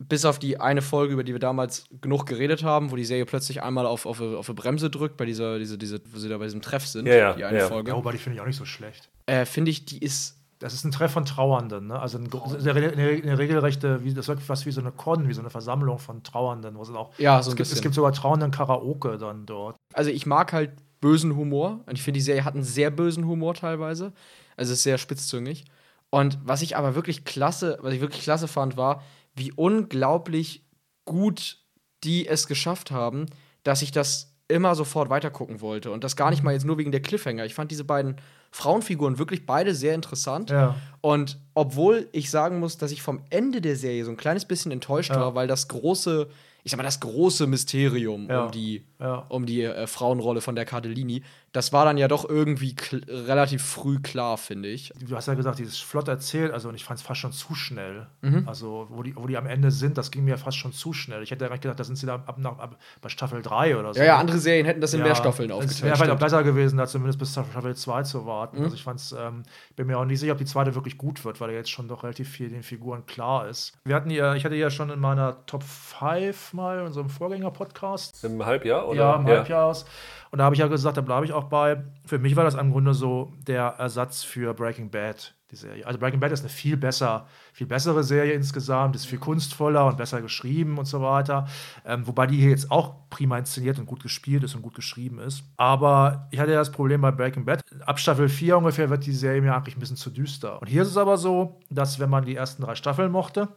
bis auf die eine Folge, über die wir damals genug geredet haben, wo die Serie plötzlich einmal auf, auf, auf eine Bremse drückt, bei dieser, diese, diese, wo sie da bei diesem Treff sind, ja, ja, die eine ja. Folge. Ja, wobei die finde ich auch nicht so schlecht. Äh, finde ich, die ist. Das ist ein Treff von Trauernden, ne? Also eine, eine, eine regelrechte, wie, das wirkt fast wie so eine Con, wie so eine Versammlung von Trauernden, wo es auch. Ja, so es, gibt, es gibt sogar Trauernden Karaoke dann dort. Also ich mag halt bösen Humor. Und ich finde, die Serie hat einen sehr bösen Humor teilweise. Also es ist sehr spitzzüngig. Und was ich aber wirklich klasse, was ich wirklich klasse fand, war, wie unglaublich gut die es geschafft haben, dass ich das immer sofort weitergucken wollte. Und das gar nicht mal jetzt nur wegen der Cliffhanger. Ich fand diese beiden Frauenfiguren wirklich beide sehr interessant. Ja. Und obwohl ich sagen muss, dass ich vom Ende der Serie so ein kleines bisschen enttäuscht ja. war, weil das große, ich sag mal, das große Mysterium ja. um die, um die äh, Frauenrolle von der Cardellini, das war dann ja doch irgendwie relativ früh klar, finde ich. Du hast ja gesagt, dieses flott erzählt, also und ich fand es fast schon zu schnell. Mhm. Also, wo die, wo die am Ende sind, das ging mir fast schon zu schnell. Ich hätte ja gedacht, da sind sie da ab, ab, ab, bei Staffel 3 oder so. Ja, ja, andere Serien hätten das in ja, mehr Staffeln aufgeteilt. Es wäre vielleicht auch besser gewesen, da zumindest bis Staffel 2 zu warten. Mhm. Also, ich fand's, ähm, bin mir auch nicht sicher, ob die zweite wirklich gut wird, weil ja jetzt schon doch relativ viel den Figuren klar ist. Wir hatten ja, ich hatte ja schon in meiner Top 5 mal in unserem Vorgänger-Podcast. Im Halbjahr, oder? Ja, im ja. Halbjahr aus. Und da habe ich ja gesagt, da bleibe ich auch bei. Für mich war das im Grunde so der Ersatz für Breaking Bad die Serie. Also Breaking Bad ist eine viel besser, viel bessere Serie insgesamt, ist viel kunstvoller und besser geschrieben und so weiter. Ähm, wobei die hier jetzt auch prima inszeniert und gut gespielt ist und gut geschrieben ist. Aber ich hatte ja das Problem bei Breaking Bad. Ab Staffel 4 ungefähr wird die Serie mir eigentlich ein bisschen zu düster. Und hier ist es aber so, dass wenn man die ersten drei Staffeln mochte,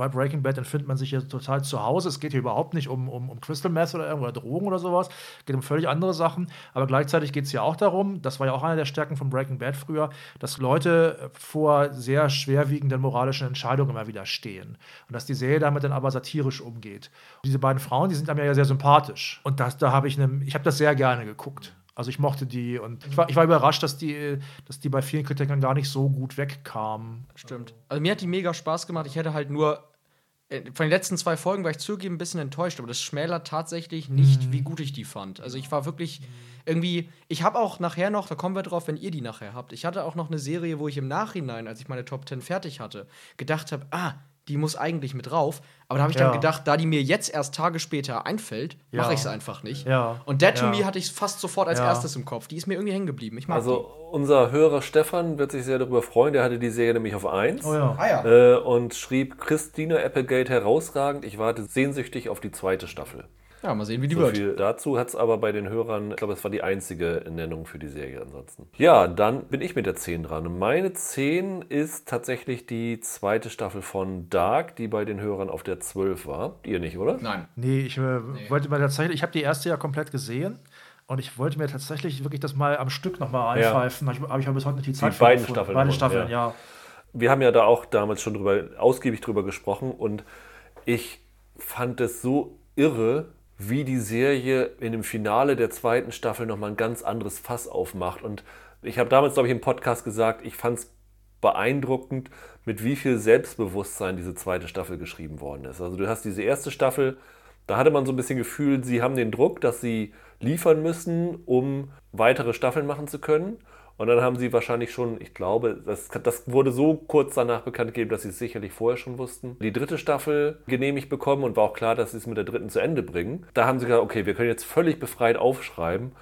bei Breaking Bad empfindet man sich ja total zu Hause. Es geht hier überhaupt nicht um, um, um Crystal Meth oder, oder Drogen oder sowas. Es geht um völlig andere Sachen. Aber gleichzeitig geht es ja auch darum, das war ja auch eine der Stärken von Breaking Bad früher, dass Leute vor sehr schwerwiegenden moralischen Entscheidungen immer wieder stehen. Und dass die Serie damit dann aber satirisch umgeht. Und diese beiden Frauen, die sind einem ja sehr sympathisch. Und das, da habe ich eine, ich habe das sehr gerne geguckt. Also ich mochte die und ich war, ich war überrascht, dass die, dass die bei vielen Kritikern gar nicht so gut wegkamen. Stimmt. Also mir hat die mega Spaß gemacht. Ich hätte halt nur von den letzten zwei Folgen war ich zugegeben ein bisschen enttäuscht, aber das schmälert tatsächlich nicht, mhm. wie gut ich die fand. Also ich war wirklich irgendwie, ich habe auch nachher noch, da kommen wir drauf, wenn ihr die nachher habt, ich hatte auch noch eine Serie, wo ich im Nachhinein, als ich meine Top 10 fertig hatte, gedacht habe, ah, die muss eigentlich mit drauf. Aber da habe ich dann gedacht, da die mir jetzt erst Tage später einfällt, ja. mache ich es einfach nicht. Ja. Und Dead to Me hatte ich fast sofort als erstes im Kopf. Die ist mir irgendwie hängen geblieben. Ich mag also die. unser Hörer Stefan wird sich sehr darüber freuen. Der hatte die Serie nämlich auf 1 oh ja. Ah, äh, und schrieb Christina Applegate herausragend. Ich warte sehnsüchtig auf die zweite Staffel. Ja, mal sehen, wie die so wird. Viel dazu hat es aber bei den Hörern, ich glaube, es war die einzige Nennung für die Serie ansonsten. Ja, dann bin ich mit der 10 dran. meine 10 ist tatsächlich die zweite Staffel von Dark, die bei den Hörern auf der 12 war. Ihr nicht, oder? Nein. Nee, ich äh, nee. wollte mir tatsächlich, ich habe die erste ja komplett gesehen. Und ich wollte mir tatsächlich wirklich das mal am Stück nochmal einpfeifen. Ja. Aber ich habe bis heute nicht die Zeit die beiden Staffeln. Beide Staffeln, ja. ja. Wir haben ja da auch damals schon drüber, ausgiebig drüber gesprochen und ich fand es so irre, wie die Serie in dem Finale der zweiten Staffel nochmal ein ganz anderes Fass aufmacht. Und ich habe damals, glaube ich, im Podcast gesagt, ich fand es beeindruckend, mit wie viel Selbstbewusstsein diese zweite Staffel geschrieben worden ist. Also du hast diese erste Staffel, da hatte man so ein bisschen Gefühl, sie haben den Druck, dass sie liefern müssen, um weitere Staffeln machen zu können. Und dann haben sie wahrscheinlich schon, ich glaube, das, das wurde so kurz danach bekannt gegeben, dass sie es sicherlich vorher schon wussten, die dritte Staffel genehmigt bekommen und war auch klar, dass sie es mit der dritten zu Ende bringen. Da haben sie gesagt, okay, wir können jetzt völlig befreit aufschreiben.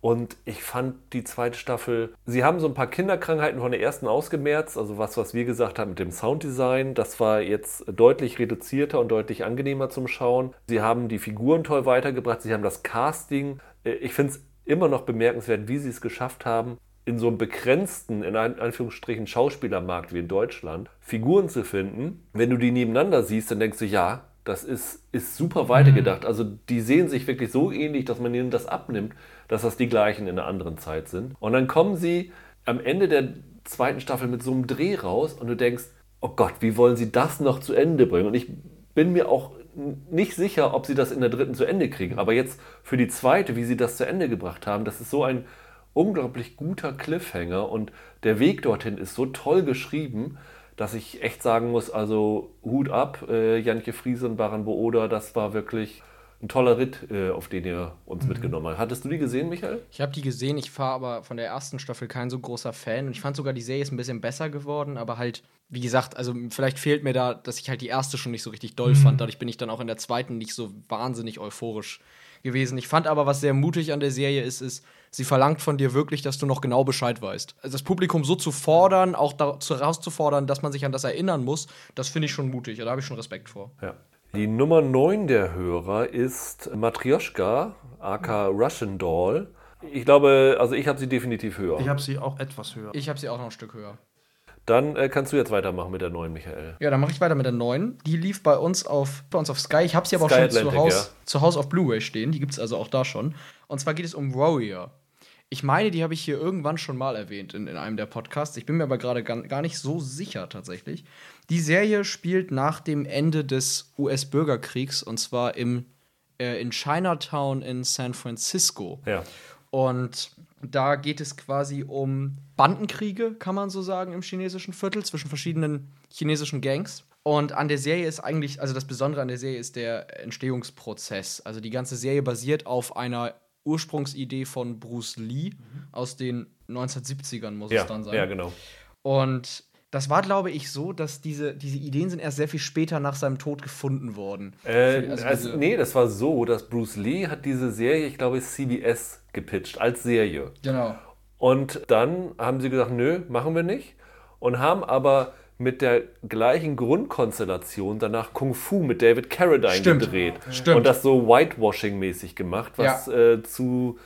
Und ich fand die zweite Staffel, sie haben so ein paar Kinderkrankheiten von der ersten ausgemerzt, also was, was wir gesagt haben mit dem Sounddesign, das war jetzt deutlich reduzierter und deutlich angenehmer zum Schauen. Sie haben die Figuren toll weitergebracht, sie haben das Casting, äh, ich finde es immer noch bemerkenswert, wie sie es geschafft haben, in so einem begrenzten, in Anführungsstrichen, Schauspielermarkt wie in Deutschland, Figuren zu finden, wenn du die nebeneinander siehst, dann denkst du, ja, das ist, ist super weitergedacht. Mhm. Also die sehen sich wirklich so ähnlich, dass man ihnen das abnimmt, dass das die gleichen in einer anderen Zeit sind. Und dann kommen sie am Ende der zweiten Staffel mit so einem Dreh raus und du denkst, oh Gott, wie wollen sie das noch zu Ende bringen? Und ich bin mir auch nicht sicher, ob sie das in der dritten zu Ende kriegen. Aber jetzt für die zweite, wie sie das zu Ende gebracht haben, das ist so ein unglaublich guter Cliffhanger und der Weg dorthin ist so toll geschrieben, dass ich echt sagen muss, also Hut ab, äh, Janke Friese und Baran Booda, das war wirklich ein toller Ritt, äh, auf den ihr uns mhm. mitgenommen habt. Hattest du die gesehen, Michael? Ich habe die gesehen, ich war aber von der ersten Staffel kein so großer Fan und ich fand sogar die Serie ist ein bisschen besser geworden, aber halt, wie gesagt, also vielleicht fehlt mir da, dass ich halt die erste schon nicht so richtig doll mhm. fand. Dadurch bin ich dann auch in der zweiten nicht so wahnsinnig euphorisch gewesen. Ich fand aber, was sehr mutig an der Serie ist, ist, sie verlangt von dir wirklich, dass du noch genau Bescheid weißt. Also das Publikum so zu fordern, auch dazu herauszufordern, dass man sich an das erinnern muss, das finde ich schon mutig. Da habe ich schon Respekt vor. Ja. Die Nummer 9 der Hörer ist Matryoshka, aka Russian Doll. Ich glaube, also ich habe sie definitiv höher. Ich habe sie auch etwas höher. Ich habe sie auch noch ein Stück höher. Dann äh, kannst du jetzt weitermachen mit der neuen, Michael. Ja, dann mache ich weiter mit der neuen. Die lief bei uns auf, bei uns auf Sky. Ich habe sie aber Sky auch schon Atlantic, zu Hause ja. zu Haus auf Blu-ray stehen. Die gibt es also auch da schon. Und zwar geht es um Warrior. Ich meine, die habe ich hier irgendwann schon mal erwähnt in, in einem der Podcasts. Ich bin mir aber gerade gar, nicht so sicher tatsächlich. Die Serie spielt nach dem Ende des US-Bürgerkriegs und zwar im, äh, in Chinatown in San Francisco. Ja. Und da geht es quasi um Bandenkriege, kann man so sagen, im chinesischen Viertel zwischen verschiedenen chinesischen Gangs. Und an der Serie ist eigentlich, also das Besondere an der Serie ist der Entstehungsprozess. Also die ganze Serie basiert auf einer Ursprungsidee von Bruce Lee mhm. aus den 1970ern, muss ja, es dann sein. Ja, genau. Und das war, glaube ich, so, dass diese, diese Ideen sind erst sehr viel später nach seinem Tod gefunden worden. Äh, also also, nee, das war so, dass Bruce Lee hat diese Serie, ich glaube, CBS gepitcht als Serie. Genau. Und dann haben sie gesagt, nö, machen wir nicht. und haben aber mit der gleichen Grundkonstellation danach Kung Fu mit David Carradine Stimmt. gedreht. Stimmt. Und das so Whitewashing-mäßig gemacht, was äh, zu,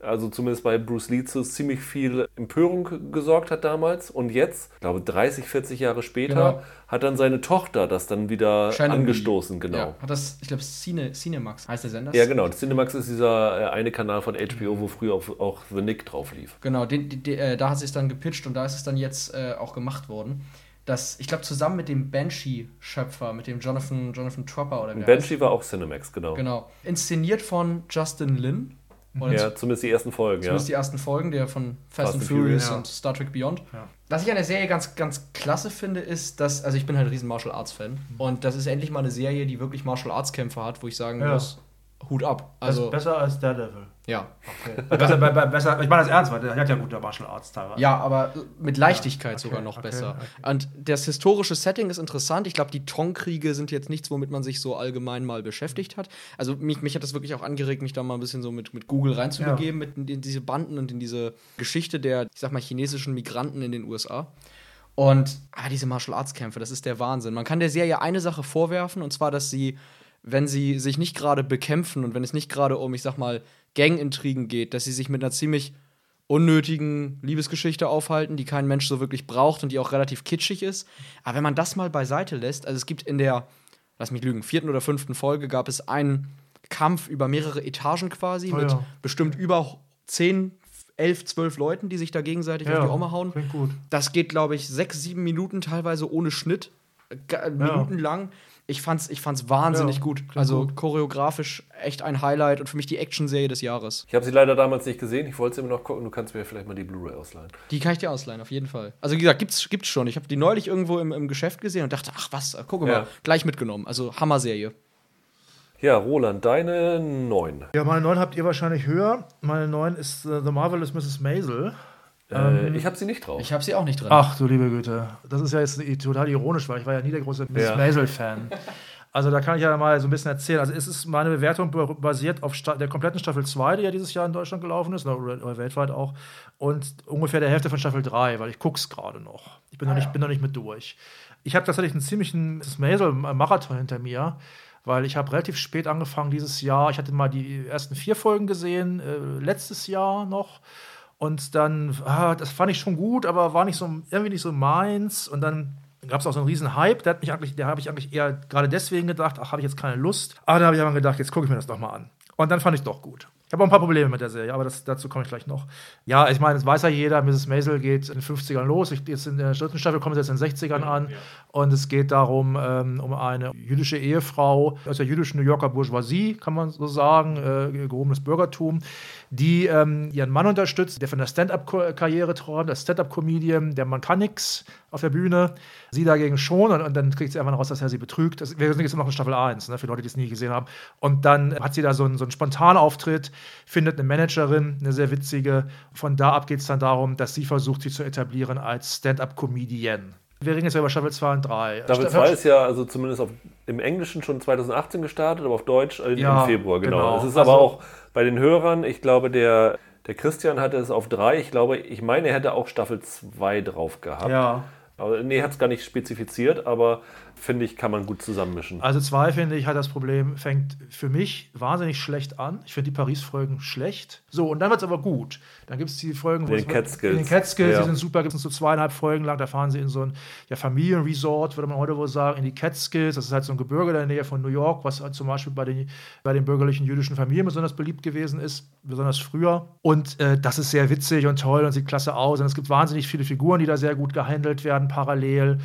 also zumindest bei Bruce Lee zu ziemlich viel Empörung gesorgt hat damals. Und jetzt, ich glaube 30, 40 Jahre später, Genau. hat dann seine Tochter das dann wieder Shannon angestoßen, genau. Ja, hat das, ich glaube, Cine, Cinemax heißt der Sender? Ja, genau. Cinemax ist dieser äh, eine Kanal von HBO, wo früher auch, auch The Nick drauf lief. Genau, den, den, den, äh, da hat es dann gepitcht und da ist es dann jetzt äh, auch gemacht worden. Das, ich glaube, zusammen mit dem Banshee-Schöpfer, mit dem Jonathan, Jonathan Tropper oder wie Und der heißt. Banshee war auch Cinemax, genau. Genau. Inszeniert von Justin Lin. Und Ja, zumindest die ersten Folgen, ja. zumindest die ersten Folgen, der von Fast, Fast and Furious Furious, ja. und Star Trek Beyond. Ja. Was ich an der Serie ganz, ganz klasse finde, ist, dass, also ich bin halt ein riesen Martial Arts Fan und das ist endlich mal eine Serie, die wirklich Martial Arts Kämpfer hat, wo ich sagen Ja. muss, Hut ab. Also besser als Daredevil. ja. besser, be- be- besser, ich meine das ernst, weil der hat ja gute Martial Arts teilweise. Ja, aber mit Leichtigkeit Ja, okay, sogar noch okay, besser. okay. Und das historische Setting ist interessant. Ich glaube, die Tong-Kriege sind jetzt nichts, womit man sich so allgemein mal beschäftigt hat. Also mich, mich hat das wirklich auch angeregt, mich da mal ein bisschen so mit, mit Google reinzubegeben, mit in, in diese Banden und in diese Geschichte der, ich sag mal, chinesischen Migranten in den USA. Und ah, diese Martial Arts Kämpfe, das ist der Wahnsinn. Man kann der Serie eine Sache vorwerfen, und zwar, dass sie, wenn sie sich nicht gerade bekämpfen und wenn es nicht gerade um, ich sag mal, Gangintrigen geht, dass sie sich mit einer ziemlich unnötigen Liebesgeschichte aufhalten, die kein Mensch so wirklich braucht und die auch relativ kitschig ist. Aber wenn man das mal beiseite lässt, also es gibt in der, lass mich lügen, vierten oder fünften Folge gab es einen Kampf über mehrere Etagen quasi Oh mit ja. bestimmt über 10, 11, 12 Leuten, die sich da gegenseitig auf die Oma hauen. Gut. Das geht, glaube ich, sechs, sieben Minuten teilweise ohne Schnitt. Ge- Minuten lang. Ich fand's, ich fand's wahnsinnig Ja, gut. Also gut. choreografisch echt ein Highlight und für mich die Action-Serie des Jahres. Ich habe sie leider damals nicht gesehen. Ich wollte sie immer noch gucken. Du kannst mir vielleicht mal die Blu-ray ausleihen. Die kann ich dir ausleihen, auf jeden Fall. Also, wie gesagt, gibt's, gibt's schon. Ich habe die neulich irgendwo im, im Geschäft gesehen und dachte, ach was, guck mal, Ja. gleich mitgenommen. Also, Hammer-Serie. Ja, Roland, deine 9. Ja, meine 9 habt ihr wahrscheinlich höher. Meine 9 ist äh, The Marvelous Mrs. Maisel. Äh, ich habe sie nicht drauf. Ich habe sie auch nicht drin. Ach du liebe Güte. Das ist ja jetzt total ironisch, weil ich war ja nie der große Mrs. Ja. Maisel-Fan. Also da kann ich ja mal so ein bisschen erzählen. Also es ist meine Bewertung ba- basiert auf der kompletten Staffel 2, die ja dieses Jahr in Deutschland gelaufen ist, oder, weltweit auch, und ungefähr der Hälfte von Staffel 3, weil ich guck's gerade noch. Ich bin, noch nicht, bin noch nicht mit durch. Ich habe tatsächlich einen ziemlichen Mrs. Maisel-Marathon hinter mir, weil ich habe relativ spät angefangen dieses Jahr. Ich hatte mal die ersten vier Folgen gesehen, äh, letztes Jahr noch. Und dann, ah, das fand ich schon gut, aber war nicht so, irgendwie nicht so meins. Und dann gab es auch so einen riesen Hype, der hat mich eigentlich, der habe ich eigentlich eher gerade deswegen gedacht, ach, habe ich jetzt keine Lust. Aber da habe ich aber gedacht, jetzt gucke ich mir das doch mal an. Und dann fand ich doch gut. Ich habe auch ein paar Probleme mit der Serie, aber das, dazu komme ich gleich noch. Ja, ich meine, das weiß ja jeder, Mrs. Maisel geht in den 50ern los. Ich, jetzt in der dritten Staffel kommt es jetzt in den 60ern an. Und es geht darum, ähm, um eine jüdische Ehefrau aus der jüdischen New Yorker Bourgeoisie, kann man so sagen, äh, gehobenes Bürgertum, die ähm, ihren Mann unterstützt, der von der Stand-up-Karriere träumt, der Stand-up-Comedian, der Mann kann nix auf der Bühne, sie dagegen schon und, und dann kriegt sie einfach raus, dass er sie betrügt. Das, wir sind jetzt noch in Staffel 1, ne, für Leute, die es nie gesehen haben. Und dann hat sie da so einen, so einen Spontanauftritt, findet eine Managerin, eine sehr witzige. Von da ab geht es dann darum, dass sie versucht, sich zu etablieren als Stand-up-Comedian. Wir reden jetzt ja über Staffel 2 und 3. Staffel Staffel 2 ist ja also zumindest auf, im Englischen schon 2018 gestartet, aber auf Deutsch äh, Ja, im Februar, genau. genau. Es ist Also- aber auch bei den Hörern, ich glaube, der, der Christian hatte es auf 3. Ich glaube, ich meine, er hätte auch Staffel 2 drauf gehabt. Ja. Aber, nee, hat es gar nicht spezifiziert, aber finde ich, kann man gut zusammenmischen. Also zwei, finde ich, hat das Problem, fängt für mich wahnsinnig schlecht an. Ich finde die Paris-Folgen schlecht. So, und dann wird es aber gut. Dann gibt es die Folgen, In den es- Catskills. In den Catskills, Ja. die sind super, gibt es so zweieinhalb Folgen lang. Da fahren sie in so ein ja, Familienresort, würde man heute wohl sagen, in die Catskills. Das ist halt so ein Gebirge in der Nähe von New York, was halt zum Beispiel bei den, bei den bürgerlichen jüdischen Familien besonders beliebt gewesen ist, besonders früher. Und äh, das ist sehr witzig und toll und sieht klasse aus. Und es gibt wahnsinnig viele Figuren, die da sehr gut gehandelt werden, parallel.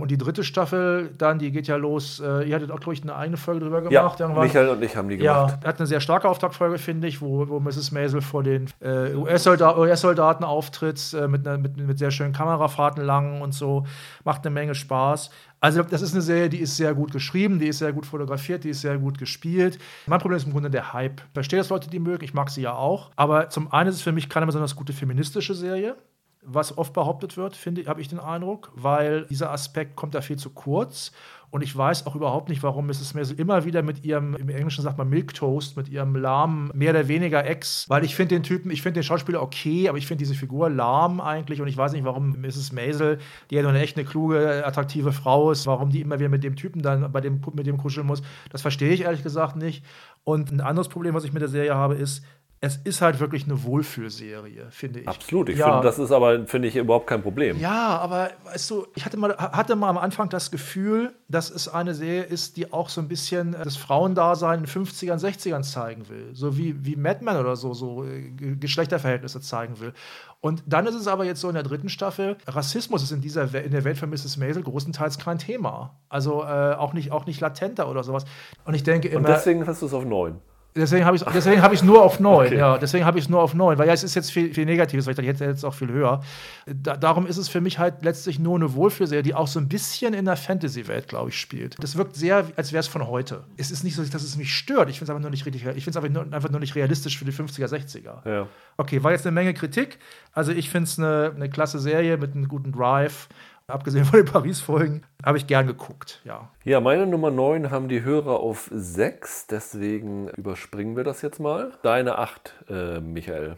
Und die dritte Staffel, dann, die geht ja los. Äh, ihr hattet auch, glaube ich, eine eigene Folge drüber ja, gemacht. irgendwann. Michael und ich haben die Ja, gemacht. hat eine sehr starke Auftaktfolge, finde ich, wo, wo Mrs. Maisel vor den äh, US-Solda- US-Soldaten auftritt, äh, mit, einer- mit, mit sehr schönen Kamerafahrten lang und so. Macht eine Menge Spaß. Also, das ist eine Serie, die ist sehr gut geschrieben, die ist sehr gut fotografiert, die ist sehr gut gespielt. Mein Problem ist im Grunde der Hype. Ich verstehe, dass Leute die mögen, ich mag sie ja auch. Aber zum einen ist es für mich keine besonders gute feministische Serie was oft behauptet wird, finde habe ich den Eindruck, weil dieser Aspekt kommt da viel zu kurz. Und ich weiß auch überhaupt nicht, warum Mrs. Maisel immer wieder mit ihrem, im Englischen sagt man Milk Toast, mit ihrem lahmen, mehr oder weniger Ex, weil ich finde den Typen, ich finde den Schauspieler okay, aber ich finde diese Figur lahm eigentlich und ich weiß nicht, warum Mrs. Maisel, die ja nur eine echt eine kluge, attraktive Frau ist, warum die immer wieder mit dem Typen dann bei dem, mit dem kuscheln muss. Das verstehe ich ehrlich gesagt nicht. Und ein anderes Problem, was ich mit der Serie habe, ist, es ist halt wirklich eine Wohlfühlserie, finde ich. Absolut. Ich ja. finde, das ist aber, finde ich, überhaupt kein Problem. Ja, aber weißt du, ich hatte mal, hatte mal am Anfang das Gefühl, dass es eine Serie ist, die auch so ein bisschen das Frauendasein in den 50ern, 60ern zeigen will. So wie, wie Mad Men oder so, so äh, Geschlechterverhältnisse zeigen will. Und dann ist es aber jetzt so in der dritten Staffel, Rassismus ist in dieser in der Welt von Mrs. Maisel großenteils kein Thema. Also äh, auch, nicht, auch nicht latenter oder sowas. Und ich denke immer. Und deswegen hast du es auf neun. Deswegen habe ich es deswegen hab nur auf 9. Okay. Ja, deswegen habe ich es nur auf 9, weil ja, es ist jetzt viel, viel Negatives, weil ich dachte, jetzt auch viel höher. Da, darum ist es für mich halt letztlich nur eine Wohlfühlserie, die auch so ein bisschen in der Fantasy-Welt, glaube ich, spielt. Das wirkt sehr, als wäre es von heute. Es ist nicht so, dass es mich stört. Ich finde es einfach nur nicht richtig, ich finde es einfach nur nicht realistisch für die 50er, 60er. Ja. Okay, war jetzt eine Menge Kritik. Also ich finde es eine, eine klasse Serie mit einem guten Drive abgesehen von den Paris-Folgen, habe ich gern geguckt, ja. Ja, meine Nummer 9 haben die Hörer auf 6, deswegen überspringen wir das jetzt mal. Deine 8, äh, Michael.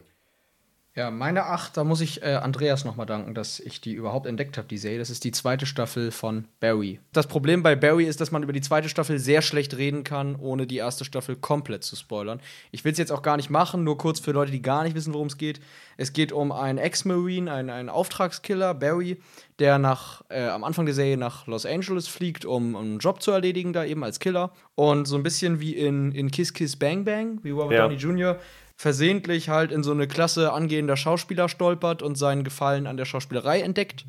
Ja, meine 8, da muss ich äh, Andreas nochmal danken, dass ich die überhaupt entdeckt habe, die Serie. Das ist die zweite Staffel von Barry. Das Problem bei Barry ist, dass man über die zweite Staffel sehr schlecht reden kann, ohne die erste Staffel komplett zu spoilern. Ich will es jetzt auch gar nicht machen, nur kurz für Leute, die gar nicht wissen, worum es geht. Es geht um einen Ex-Marine, einen, einen Auftragskiller, Barry, der nach, äh, am Anfang der Serie nach Los Angeles fliegt, um, um einen Job zu erledigen, da eben als Killer. Und so ein bisschen wie in, in Kiss Kiss Bang Bang, wie Robert ja. Downey Jr., versehentlich halt in so eine Klasse angehender Schauspieler stolpert und seinen Gefallen an der Schauspielerei entdeckt.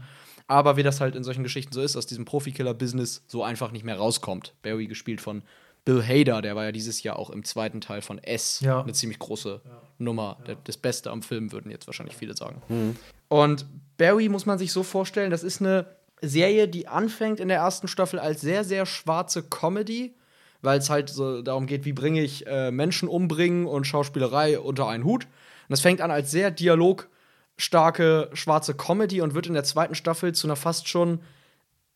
Aber wie das halt in solchen Geschichten so ist, aus diesem Profikiller-Business so einfach nicht mehr rauskommt. Barry gespielt von Bill Hader, der war ja dieses Jahr auch im zweiten Teil von S. Ja. Eine ziemlich große ja. Nummer. Ja. Das Beste am Film, würden jetzt wahrscheinlich viele sagen. Mhm. Und Barry muss man sich so vorstellen, das ist eine Serie, die anfängt in der ersten Staffel als sehr, sehr schwarze Comedy weil es halt so darum geht, wie bringe ich äh, Menschen umbringen und Schauspielerei unter einen Hut. Und das fängt an als sehr dialogstarke schwarze Comedy und wird in der zweiten Staffel zu einer fast schon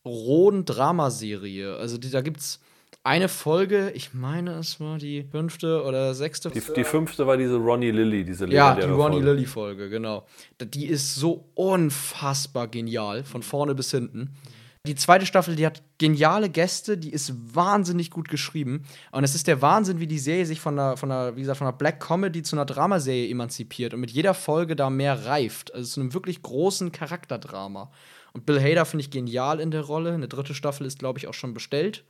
rohen Dramaserie. Also die, da gibt's eine Folge, ich meine, es war die fünfte oder sechste. Die, die fünfte war diese Ronnie Lilly, diese Ja, die Ronnie Lilly Folge, genau. Die ist so unfassbar genial, von vorne bis hinten. Die zweite Staffel, die hat geniale Gäste, die ist wahnsinnig gut geschrieben. Und es ist der Wahnsinn, wie die Serie sich von einer, von einer, wie gesagt, von einer Black Comedy zu einer Dramaserie emanzipiert und mit jeder Folge da mehr reift. Also zu einem wirklich großen Charakterdrama. Und Bill Hader finde ich genial in der Rolle. Eine dritte Staffel ist, glaube ich, auch schon bestellt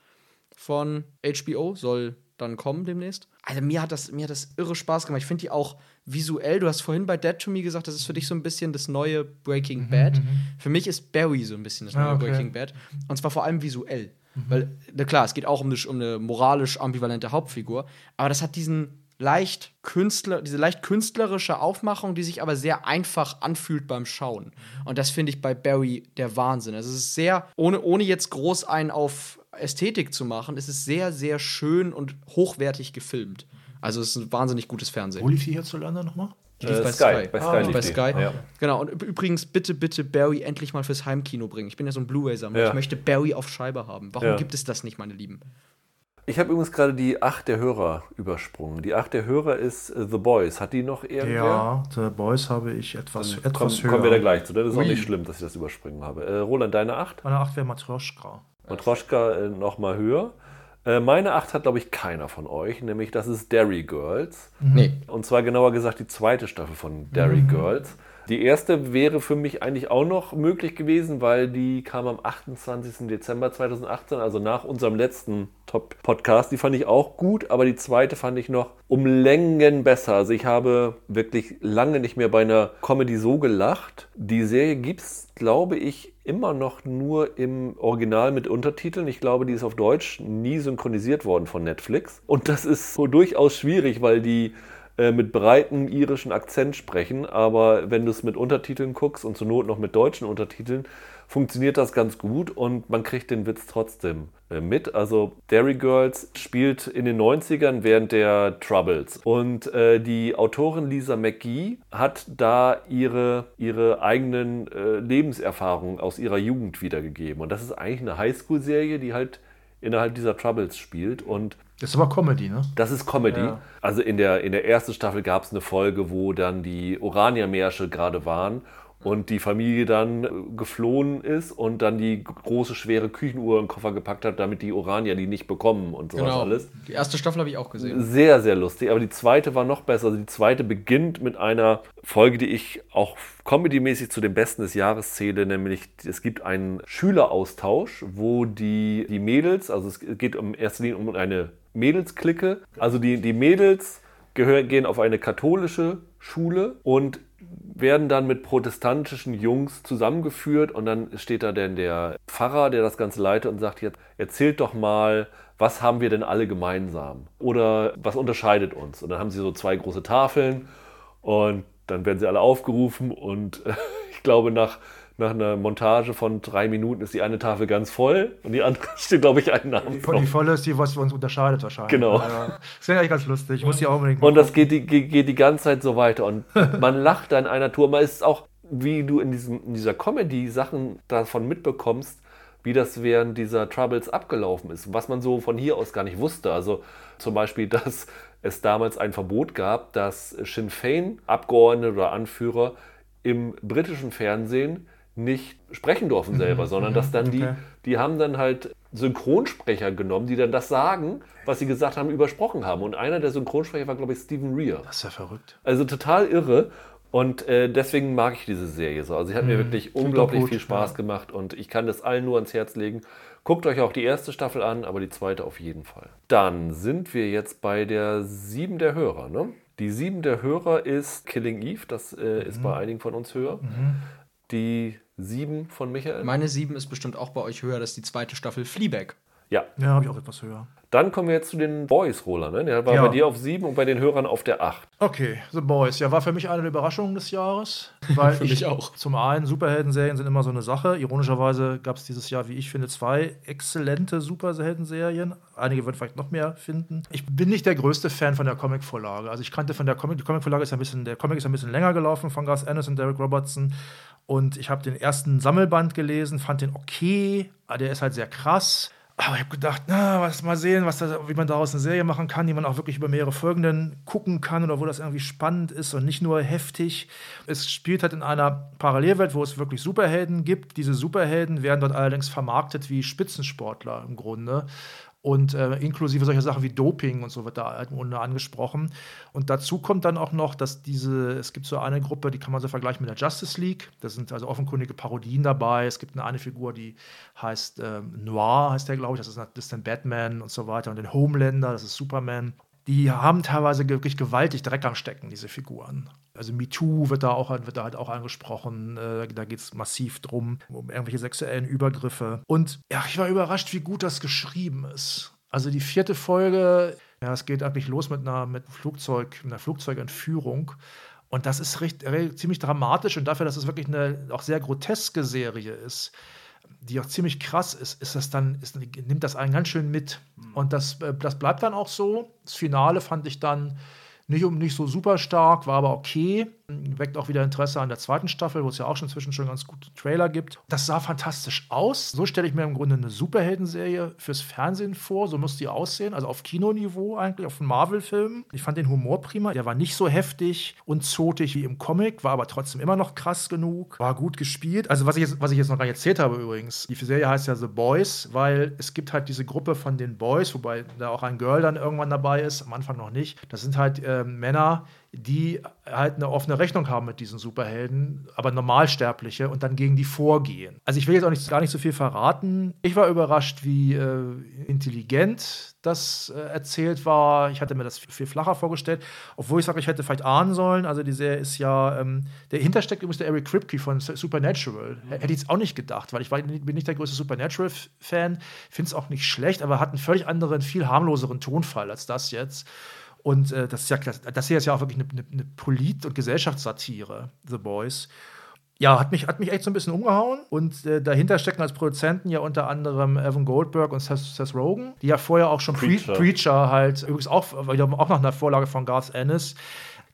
von HBO, soll dann kommen demnächst. Also mir hat das, mir hat das irre Spaß gemacht. Ich finde die auch visuell, du hast vorhin bei Dead to Me gesagt, das ist für dich so ein bisschen das neue Breaking mhm, Bad. Mhm. Für mich ist Barry so ein bisschen das neue ah, okay. Breaking Bad. Und zwar vor allem visuell. Mhm. Weil, na klar, es geht auch um eine, um eine moralisch ambivalente Hauptfigur, aber das hat diesen leicht Künstler, diese leicht künstlerische Aufmachung, die sich aber sehr einfach anfühlt beim Schauen. Und das finde ich bei Barry der Wahnsinn. Also es ist sehr, ohne, ohne jetzt groß einen auf Ästhetik zu machen, es ist sehr, sehr schön und hochwertig gefilmt. Also es ist ein wahnsinnig gutes Fernsehen. Wo lief die hierzulande nochmal? Die lief äh, bei Sky. Sky. Bei Sky. Ah, bei Sky. Ja. Genau. Und übrigens, bitte, bitte Barry endlich mal fürs Heimkino bringen. Ich bin ja so ein Blu-ray-Sammler. Ja. Ich möchte Barry auf Scheibe haben. Warum ja. gibt es das nicht, meine Lieben? Ich habe übrigens gerade die Acht der Hörer übersprungen. Die Acht der Hörer ist uh, The Boys. Hat die noch irgendwer? Ja, The Boys habe ich etwas, etwas komm, höher. Kommen wir da gleich zu. Das ist Ui. auch nicht schlimm, dass ich das überspringen habe. Äh, Roland, deine Acht? Meine Acht wäre Matroschka. Matroschka äh, noch mal höher. Äh, meine 8 hat, glaube ich, keiner von euch, nämlich das ist Derry Girls. Mhm. Nee. Und zwar genauer gesagt die zweite Staffel von Derry mhm. Girls. Die erste wäre für mich eigentlich auch noch möglich gewesen, weil die kam am 28. Dezember 2018, also nach unserem letzten Top-Podcast. Die fand ich auch gut, aber die zweite fand ich noch um Längen besser. Also ich habe wirklich lange nicht mehr bei einer Comedy so gelacht. Die Serie gibt es, glaube ich, immer noch nur im Original mit Untertiteln. Ich glaube, die ist auf Deutsch nie synchronisiert worden von Netflix. Und das ist so durchaus schwierig, weil die äh, mit breitem irischen Akzent sprechen, aber wenn du es mit Untertiteln guckst und zur Not noch mit deutschen Untertiteln, funktioniert das ganz gut und man kriegt den Witz trotzdem äh, mit. Also Dairy Girls spielt in den 90ern während der Troubles und äh, die Autorin Lisa McGee hat da ihre, ihre eigenen äh, Lebenserfahrungen aus ihrer Jugend wiedergegeben. Und das ist eigentlich eine Highschool-Serie, die halt innerhalb dieser Troubles spielt. Und das ist aber Comedy, ne? Das ist Comedy. Ja. Also in der, in der ersten Staffel gab es eine Folge, wo dann die Oranier-Märsche gerade waren und die Familie dann äh, geflohen ist und dann die große, schwere Küchenuhr im Koffer gepackt hat, damit die Oranier die nicht bekommen und sowas Genau. alles. Die erste Staffel habe ich auch gesehen. Sehr, sehr lustig. Aber die zweite war noch besser. Also die zweite beginnt mit einer Folge, die ich auch comedymäßig zu den besten des Jahres zähle, nämlich es gibt einen Schüleraustausch, wo die, die Mädels, also es geht um erster Linie um eine Mädelsklicke, also die, die Mädels gehören, gehen auf eine katholische Schule und werden dann mit protestantischen Jungs zusammengeführt und dann steht da denn der Pfarrer, der das Ganze leitet und sagt jetzt, erzählt doch mal, was haben wir denn alle gemeinsam? Oder was unterscheidet uns? Und dann haben sie so zwei große Tafeln und dann werden sie alle aufgerufen und ich glaube nach, nach einer Montage von drei Minuten ist die eine Tafel ganz voll und die andere steht, glaube ich, einen Namen Die, die volle ist die, was uns unterscheidet wahrscheinlich. Genau. Das wäre eigentlich ganz lustig. Ich muss die auch unbedingt Und das geht die, geht die ganze Zeit so weiter. Und man lacht da in einer Tour. Man ist auch, wie du in, diesem, in dieser Comedy Sachen davon mitbekommst, wie das während dieser Troubles abgelaufen ist. Was man so von hier aus gar nicht wusste. Also zum Beispiel, dass es damals ein Verbot gab, dass Sinn Fein Abgeordnete oder Anführer im britischen Fernsehen nicht sprechen durften selber, sondern dass dann die, okay. die haben dann halt Synchronsprecher genommen, die dann das sagen, was sie gesagt haben, übersprochen haben. Und einer der Synchronsprecher war, glaube ich, Stephen Rear. Das ist ja verrückt. Also total irre. Und äh, deswegen mag ich diese Serie so. Also sie hat mir wirklich klingt unglaublich gut, viel Spaß ja. gemacht und ich kann das allen nur ans Herz legen. Guckt euch auch die erste Staffel an, aber die zweite auf jeden Fall. Dann sind wir jetzt bei der sieben der Hörer. Ne? Die sieben der Hörer ist Killing Eve, das äh, ist bei einigen von uns höher. Die sieben von Michael. Meine 7 ist bestimmt auch bei euch höher, das ist die zweite Staffel Fleabag. Ja, Ja, habe ich auch etwas höher. Dann kommen wir jetzt zu den Boys, Roller. Ne? Der war Ja. bei dir auf sieben und bei den Hörern auf der acht. Okay, The Boys. Ja, war für mich eine der Überraschungen des Jahres. Weil Für ich, mich auch. Zum einen, Superhelden-Serien sind immer so eine Sache. Ironischerweise gab es dieses Jahr, wie ich finde, zwei exzellente Superhelden-Serien. Einige würden vielleicht noch mehr finden. Ich bin nicht der größte Fan von der Comic-Vorlage. Also ich kannte von der Comic, die Comic-Vorlage ist ein bisschen, der Comic ist ein bisschen länger gelaufen von Garth Ennis und Derek Robertson. Und ich habe den ersten Sammelband gelesen, fand den okay. Der ist halt sehr krass. Aber ich habe gedacht, na, was mal sehen, was da, wie man daraus eine Serie machen kann, die man auch wirklich über mehrere Folgen gucken kann oder wo das irgendwie spannend ist und nicht nur heftig. Es spielt halt in einer Parallelwelt, wo es wirklich Superhelden gibt. Diese Superhelden werden dort allerdings vermarktet wie Spitzensportler im Grunde. Und äh, inklusive solcher Sachen wie Doping und so wird da halt im Grunde angesprochen. Und dazu kommt dann auch noch, dass diese, es gibt so eine Gruppe, die kann man so vergleichen mit der Justice League. Da sind also offenkundige Parodien dabei. Es gibt eine, eine Figur, die heißt ähm, Noir, heißt der, glaube ich. Das ist, das ist dann Batman und so weiter. Und den Homelander, das ist Superman. Die haben teilweise wirklich gewaltig Dreck am Stecken, diese Figuren. Also MeToo wird da, auch, wird da halt auch angesprochen. Äh, da geht es massiv drum, um irgendwelche sexuellen Übergriffe. Und ja, ich war überrascht, wie gut das geschrieben ist. Also die vierte Folge, ja, es geht eigentlich los mit einer, mit Flugzeug, einer Flugzeugentführung. Und das ist recht, re- ziemlich dramatisch und dafür, dass es wirklich eine auch sehr groteske Serie ist, die auch ziemlich krass ist, ist das dann, ist, nimmt das einen ganz schön mit. Und das, äh, das bleibt dann auch so. Das Finale fand ich dann nicht, um, nicht so super stark, war aber okay. Weckt auch wieder Interesse an der zweiten Staffel, wo es ja auch schon inzwischen schon ganz gute Trailer gibt. Das sah fantastisch aus. So stelle ich mir im Grunde eine Superheldenserie fürs Fernsehen vor. So muss die aussehen. Also auf Kinoniveau eigentlich, auf Marvel-Filmen. Ich fand den Humor prima. Der war nicht so heftig und zotig wie im Comic, war aber trotzdem immer noch krass genug. War gut gespielt. Also was ich jetzt, was ich jetzt noch gar nicht erzählt habe übrigens. Die Serie heißt ja The Boys, weil es gibt halt diese Gruppe von den Boys, wobei da auch ein Girl dann irgendwann dabei ist, am Anfang noch nicht. Das sind halt ähm, Männer, die halt eine offene Rechnung haben mit diesen Superhelden, aber Normalsterbliche und dann gegen die vorgehen. Also ich will jetzt auch nicht, gar nicht so viel verraten. Ich war überrascht, wie äh, intelligent das äh, erzählt war. Ich hatte mir das viel, viel flacher vorgestellt, obwohl ich sage, ich hätte vielleicht ahnen sollen. Also die Serie ist ja, ähm, der hintersteckt übrigens der Eric Kripke von Su- Supernatural. Hätte ich jetzt auch nicht gedacht, weil ich war, bin nicht der größte Supernatural-Fan, finde es auch nicht schlecht, aber hat einen völlig anderen, viel harmloseren Tonfall als das jetzt. Und äh, das, ist ja, das, das hier ist ja auch wirklich eine, eine, eine Polit- und Gesellschaftssatire, The Boys. Ja, hat mich, hat mich echt so ein bisschen umgehauen. Und äh, dahinter stecken als Produzenten ja unter anderem Evan Goldberg und Seth, Seth Rogen, die ja vorher auch schon Preacher, Preacher. Preacher halt, übrigens auch, auch nach einer Vorlage von Garth Ennis,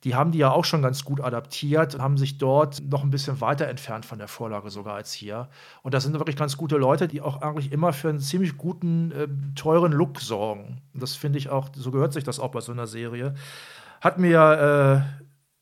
die haben die ja auch schon ganz gut adaptiert, haben sich dort noch ein bisschen weiter entfernt von der Vorlage sogar als hier. Und das sind wirklich ganz gute Leute, die auch eigentlich immer für einen ziemlich guten, äh, teuren Look sorgen. Das finde ich auch, so gehört sich das auch bei so einer Serie. Hat mir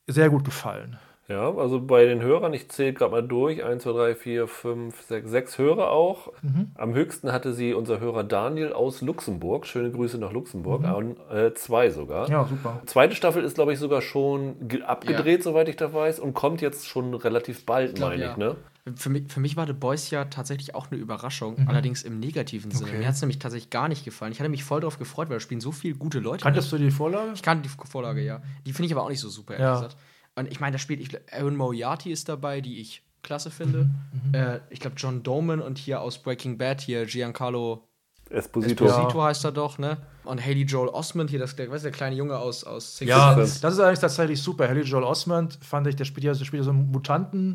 äh, sehr gut gefallen. Ja, also bei den Hörern, ich zähle gerade mal durch, 1, 2, 3, 4, 5, 6, 6 Hörer auch. Mhm. Am höchsten hatte sie unser Hörer Daniel aus Luxemburg. Schöne Grüße nach Luxemburg. Mhm. Äh, zwei sogar. Ja, super. Zweite Staffel ist, glaube ich, sogar schon abgedreht, ja. soweit ich da weiß, und kommt jetzt schon relativ bald, meine ja. ich, ne? Für mich, für mich war The Boys ja tatsächlich auch eine Überraschung, mhm. allerdings im negativen Sinne. Okay. Mir hat es nämlich tatsächlich gar nicht gefallen. Ich hatte mich voll darauf gefreut, weil da spielen so viele gute Leute. Kanntest du die Vorlage? Ich kannte die Vorlage, ja. Die finde ich aber auch nicht so super, ehrlich ja. gesagt. Und ich meine, da spielt, ich, Aaron Moriarty ist dabei, die ich klasse finde. Mhm. mhm. Äh, ich glaube, John Doman und hier aus Breaking Bad, hier Giancarlo Esposito. Esposito heißt er doch, ne? Und Haley Joel Osment, hier das, der, weißt, der kleine Junge aus, aus Six Ja, das ist eigentlich tatsächlich super. Haley Joel Osment fand ich, der spielt ja, der spielt ja so einen Mutanten,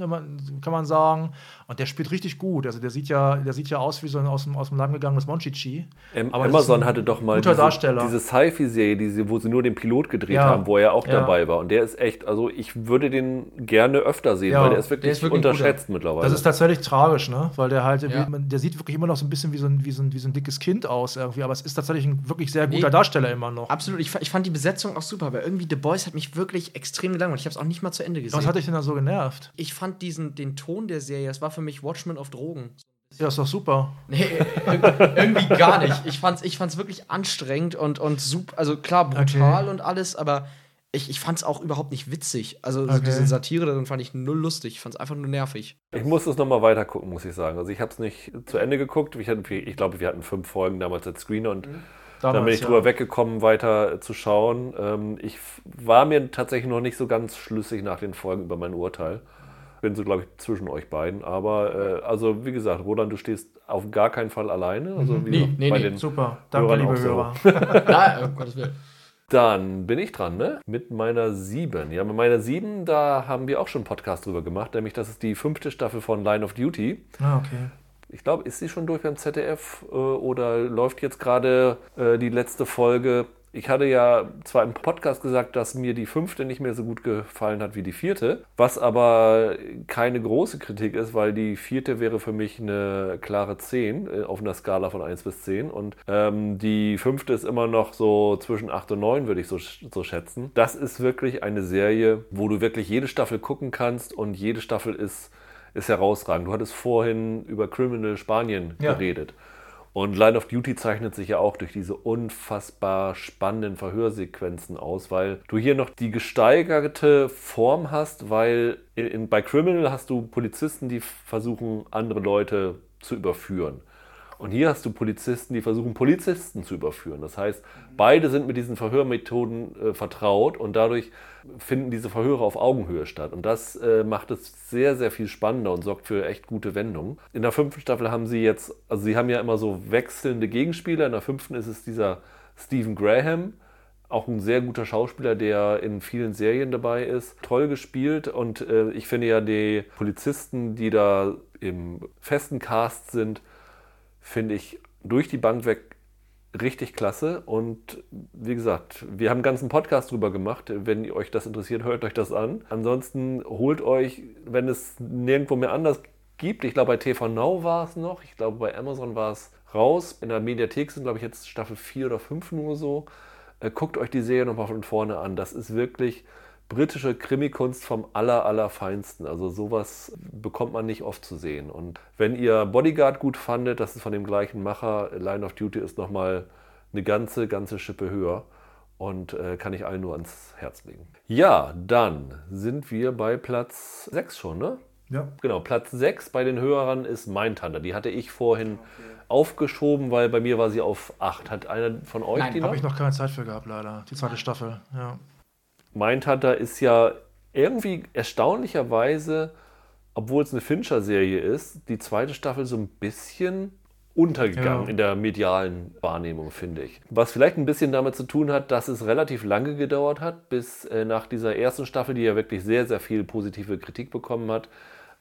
kann man sagen. Und der spielt richtig gut. Also der sieht ja, der sieht ja aus wie so ein aus dem, aus dem lang gegangenes Monchichi. Ähm, Amazon hatte doch mal diese, Darsteller. diese Sci-Fi-Serie, diese, wo sie nur den Pilot gedreht ja. haben, wo er auch ja. dabei war. Und der ist echt, also ich würde den gerne öfter sehen, ja. weil der ist wirklich, der ist wirklich unterschätzt guter. mittlerweile. Das ist tatsächlich tragisch, ne? Weil der halt, der sieht wirklich immer noch so ein bisschen wie so ein, wie so ein, wie so ein dickes Kind aus irgendwie. Aber es ist tatsächlich ein wirklich sehr guter nee. Darsteller immer noch. Absolut, ich, ich fand die Besetzung auch super, aber irgendwie The Boys hat mich wirklich extrem gelangweilt. Ich habe es auch nicht mal zu Ende gesehen. Was hat dich denn da so genervt? Ich fand diesen, den Ton der Serie, das war für mich Watchmen auf Drogen. Ja, ist doch super. Nee, irgendwie gar nicht. Ich fand's, ich fand's wirklich anstrengend und, und super, also klar, brutal okay. und alles, aber ich, ich fand es auch überhaupt nicht witzig. Also okay. diese Satire, dann fand ich null lustig. Ich fand es einfach nur nervig. Ich muss es nochmal weiter gucken, muss ich sagen. Also ich habe es nicht zu Ende geguckt. Ich, ich glaube, wir hatten fünf Folgen damals als Screener und mhm. Damals, dann bin ich ja. drüber weggekommen, weiter zu schauen. Ähm, ich war mir tatsächlich noch nicht so ganz schlüssig nach den Folgen über mein Urteil. Bin so, glaube ich, zwischen euch beiden. Aber äh, also, wie gesagt, Roland, du stehst auf gar keinen Fall alleine. Also, mhm. wie nee, nee, nee. Super. Danke, Hörern liebe Hörer. So. Nein, um Gottes Willen. Dann bin ich dran, ne? Mit meiner 7. Ja, mit meiner 7, da haben wir auch schon einen Podcast drüber gemacht, nämlich das ist die fünfte Staffel von Line of Duty. Ah, okay ich glaube, ist sie schon durch beim ZDF äh, oder läuft jetzt gerade äh, die letzte Folge? Ich hatte ja zwar im Podcast gesagt, dass mir die fünfte nicht mehr so gut gefallen hat wie die vierte, was aber keine große Kritik ist, weil die vierte wäre für mich eine klare 10 äh, auf einer Skala von 1 bis 10 und ähm, die fünfte ist immer noch so zwischen 8 und 9, würde ich so, so schätzen. Das ist wirklich eine Serie, wo du wirklich jede Staffel gucken kannst und jede Staffel ist ist herausragend. Du hattest vorhin über Criminal Spanien ja. geredet. Und Line of Duty zeichnet sich ja auch durch diese unfassbar spannenden Verhörsequenzen aus, weil du hier noch die gesteigerte Form hast, weil in, bei Criminal hast du Polizisten, die versuchen, andere Leute zu überführen. Und hier hast du Polizisten, die versuchen, Polizisten zu überführen. Das heißt, beide sind mit diesen Verhörmethoden äh, vertraut und dadurch finden diese Verhöre auf Augenhöhe statt. Und das äh, macht es sehr, sehr viel spannender und sorgt für echt gute Wendungen. In der fünften Staffel haben sie jetzt, also sie haben ja immer so wechselnde Gegenspieler. In der fünften ist es dieser Stephen Graham, auch ein sehr guter Schauspieler, der in vielen Serien dabei ist. Toll gespielt und äh, ich finde ja die Polizisten, die da im festen Cast sind, finde ich durch die Bank weg richtig klasse. Und wie gesagt, wir haben einen ganzen Podcast drüber gemacht. Wenn euch das interessiert, hört euch das an. Ansonsten holt euch, wenn es nirgendwo mehr anders gibt, ich glaube bei TV Now war es noch, ich glaube bei Amazon war es raus. In der Mediathek sind, glaube ich, jetzt Staffel 4 oder 5 nur so. Äh, guckt euch die Serie nochmal von vorne an. Das ist wirklich britische Krimikunst vom aller, allerfeinsten. Also sowas bekommt man nicht oft zu sehen. Und wenn ihr Bodyguard gut fandet, das ist von dem gleichen Macher, Line of Duty ist nochmal eine ganze, ganze Schippe höher und äh, kann ich allen nur ans Herz legen. Ja, dann sind wir bei Platz 6 schon, ne? Ja. Genau, Platz 6 bei den Hörern ist Mindhunter. Die hatte ich vorhin okay. aufgeschoben, weil bei mir war sie auf 8. Hat einer von euch Nein, die noch? habe ich noch keine Zeit für gehabt, leider. Die zweite Staffel, ja. Mindhunter ist ja irgendwie erstaunlicherweise, obwohl es eine Fincher-Serie ist, die zweite Staffel so ein bisschen untergegangen ja. in der medialen Wahrnehmung, finde ich. Was vielleicht ein bisschen damit zu tun hat, dass es relativ lange gedauert hat, bis äh, nach dieser ersten Staffel, die ja wirklich sehr, sehr viel positive Kritik bekommen hat,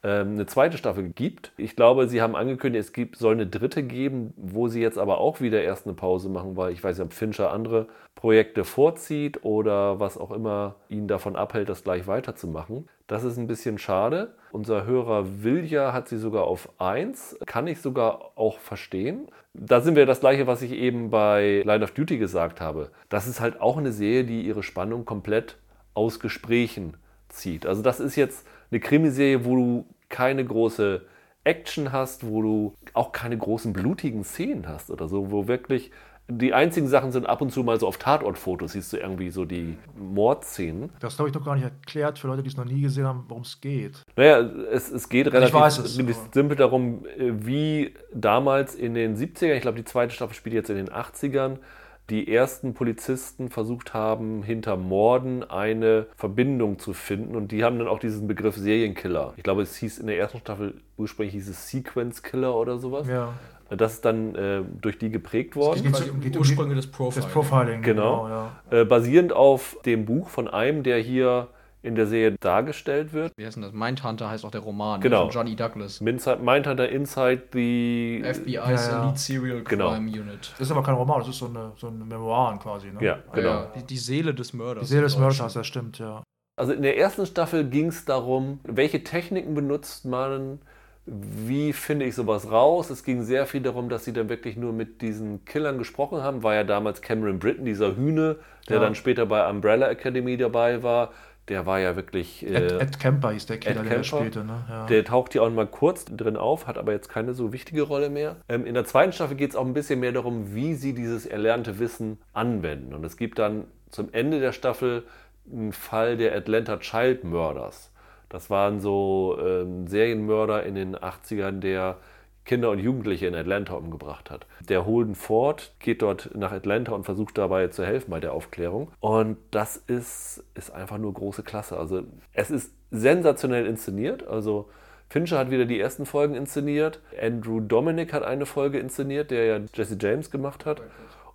eine zweite Staffel gibt. Ich glaube, sie haben angekündigt, es gibt, soll eine dritte geben, wo sie jetzt aber auch wieder erst eine Pause machen, weil ich weiß nicht, ob Fincher andere Projekte vorzieht oder was auch immer ihn davon abhält, das gleich weiterzumachen. Das ist ein bisschen schade. Unser Hörer Vilja hat sie sogar auf 1. Kann ich sogar auch verstehen. Da sind wir das gleiche, was ich eben bei Line of Duty gesagt habe. Das ist halt auch eine Serie, die ihre Spannung komplett aus Gesprächen zieht. Also das ist jetzt eine Krimiserie, wo du keine große Action hast, wo du auch keine großen blutigen Szenen hast oder so, wo wirklich die einzigen Sachen sind ab und zu mal so auf Tatortfotos, siehst du irgendwie so die Mordszenen. Das habe ich doch gar nicht erklärt für Leute, die es noch nie gesehen haben, worum es geht. Naja, es, es geht relativ es, simpel darum, wie damals in den 70ern, ich glaube, die zweite Staffel spielt jetzt in den 80ern, die ersten Polizisten versucht haben, hinter Morden eine Verbindung zu finden. Und die haben dann auch diesen Begriff Serienkiller. Ich glaube, es hieß in der ersten Staffel, ursprünglich hieß es Sequence Killer oder sowas. Ja. Das ist dann äh, durch die geprägt worden. geht quasi so- um geht um Ursprünge die- des Profiling. Das Profiling. Genau. ja. Äh, basierend auf dem Buch von einem, der hier in der Serie dargestellt wird. Wie heißt denn das? Mindhunter heißt auch der Roman Genau. von Johnny Douglas. Mindhunter Mindhunter Inside the. FBI's Ja, ja. Elite Serial Genau. Crime Unit. Das ist aber kein Roman, das ist so eine, so eine Memoiren quasi. Ne? Ja, genau. Ja, die, die Seele des Mörders. Die Seele des. Mörders, das stimmt, ja. Also in der ersten Staffel ging es darum, welche Techniken benutzt man, wie finde ich sowas raus. Es ging sehr viel darum, dass sie dann wirklich nur mit diesen Killern gesprochen haben. War ja damals Cameron Britton, dieser Hühne, der Ja. dann später bei Umbrella Academy dabei war. Der war ja wirklich. Ed, Äh, Ed Kemper hieß der Killer, Ed der spielte. Ne? Ja. Der taucht hier auch mal kurz drin auf, hat aber jetzt keine so wichtige Rolle mehr. Ähm, in der zweiten Staffel geht es auch ein bisschen mehr darum, wie sie dieses erlernte Wissen anwenden. Und es gibt dann zum Ende der Staffel einen Fall der Atlanta Child Murders. Das waren so ähm, Serienmörder in den 80ern, der Kinder und Jugendliche in Atlanta umgebracht hat. Der Holden Ford geht dort nach Atlanta und versucht dabei zu helfen bei der Aufklärung. Und das ist, ist einfach nur große Klasse. Also es ist sensationell inszeniert. Also Fincher hat wieder die ersten Folgen inszeniert. Andrew Dominic hat eine Folge inszeniert, der ja Jesse James gemacht hat.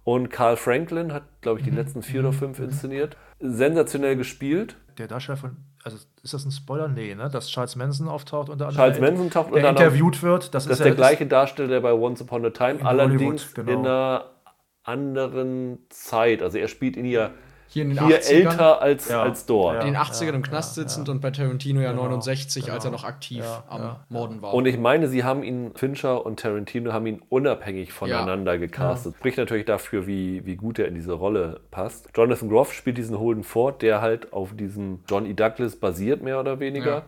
Und Carl Franklin hat, glaube ich, die letzten vier oder fünf inszeniert. Sensationell gespielt. Der Darsteller von, also ist das ein Spoiler? Nee, ne? Dass Charles Manson auftaucht unter anderem. Charles Manson taucht unter anderem- interviewt wird. Das, Das ist ja der gleiche Darsteller, der bei Once Upon a Time, In allerdings Hollywood, genau. in einer anderen Zeit. Also er spielt ihn ja Hier in den hier 80ern. älter als, Ja. als dort. In den Ja, 80ern im Knast sitzend und bei Tarantino ja 69, als er noch aktiv Ja, am ja, Morden war. Und ich meine, sie haben ihn, Fincher und Tarantino haben ihn unabhängig voneinander gecastet. Spricht natürlich dafür, wie, wie gut er in diese Rolle passt. Jonathan Groff spielt diesen Holden Ford, der halt auf diesem John E. Douglas basiert, mehr oder weniger.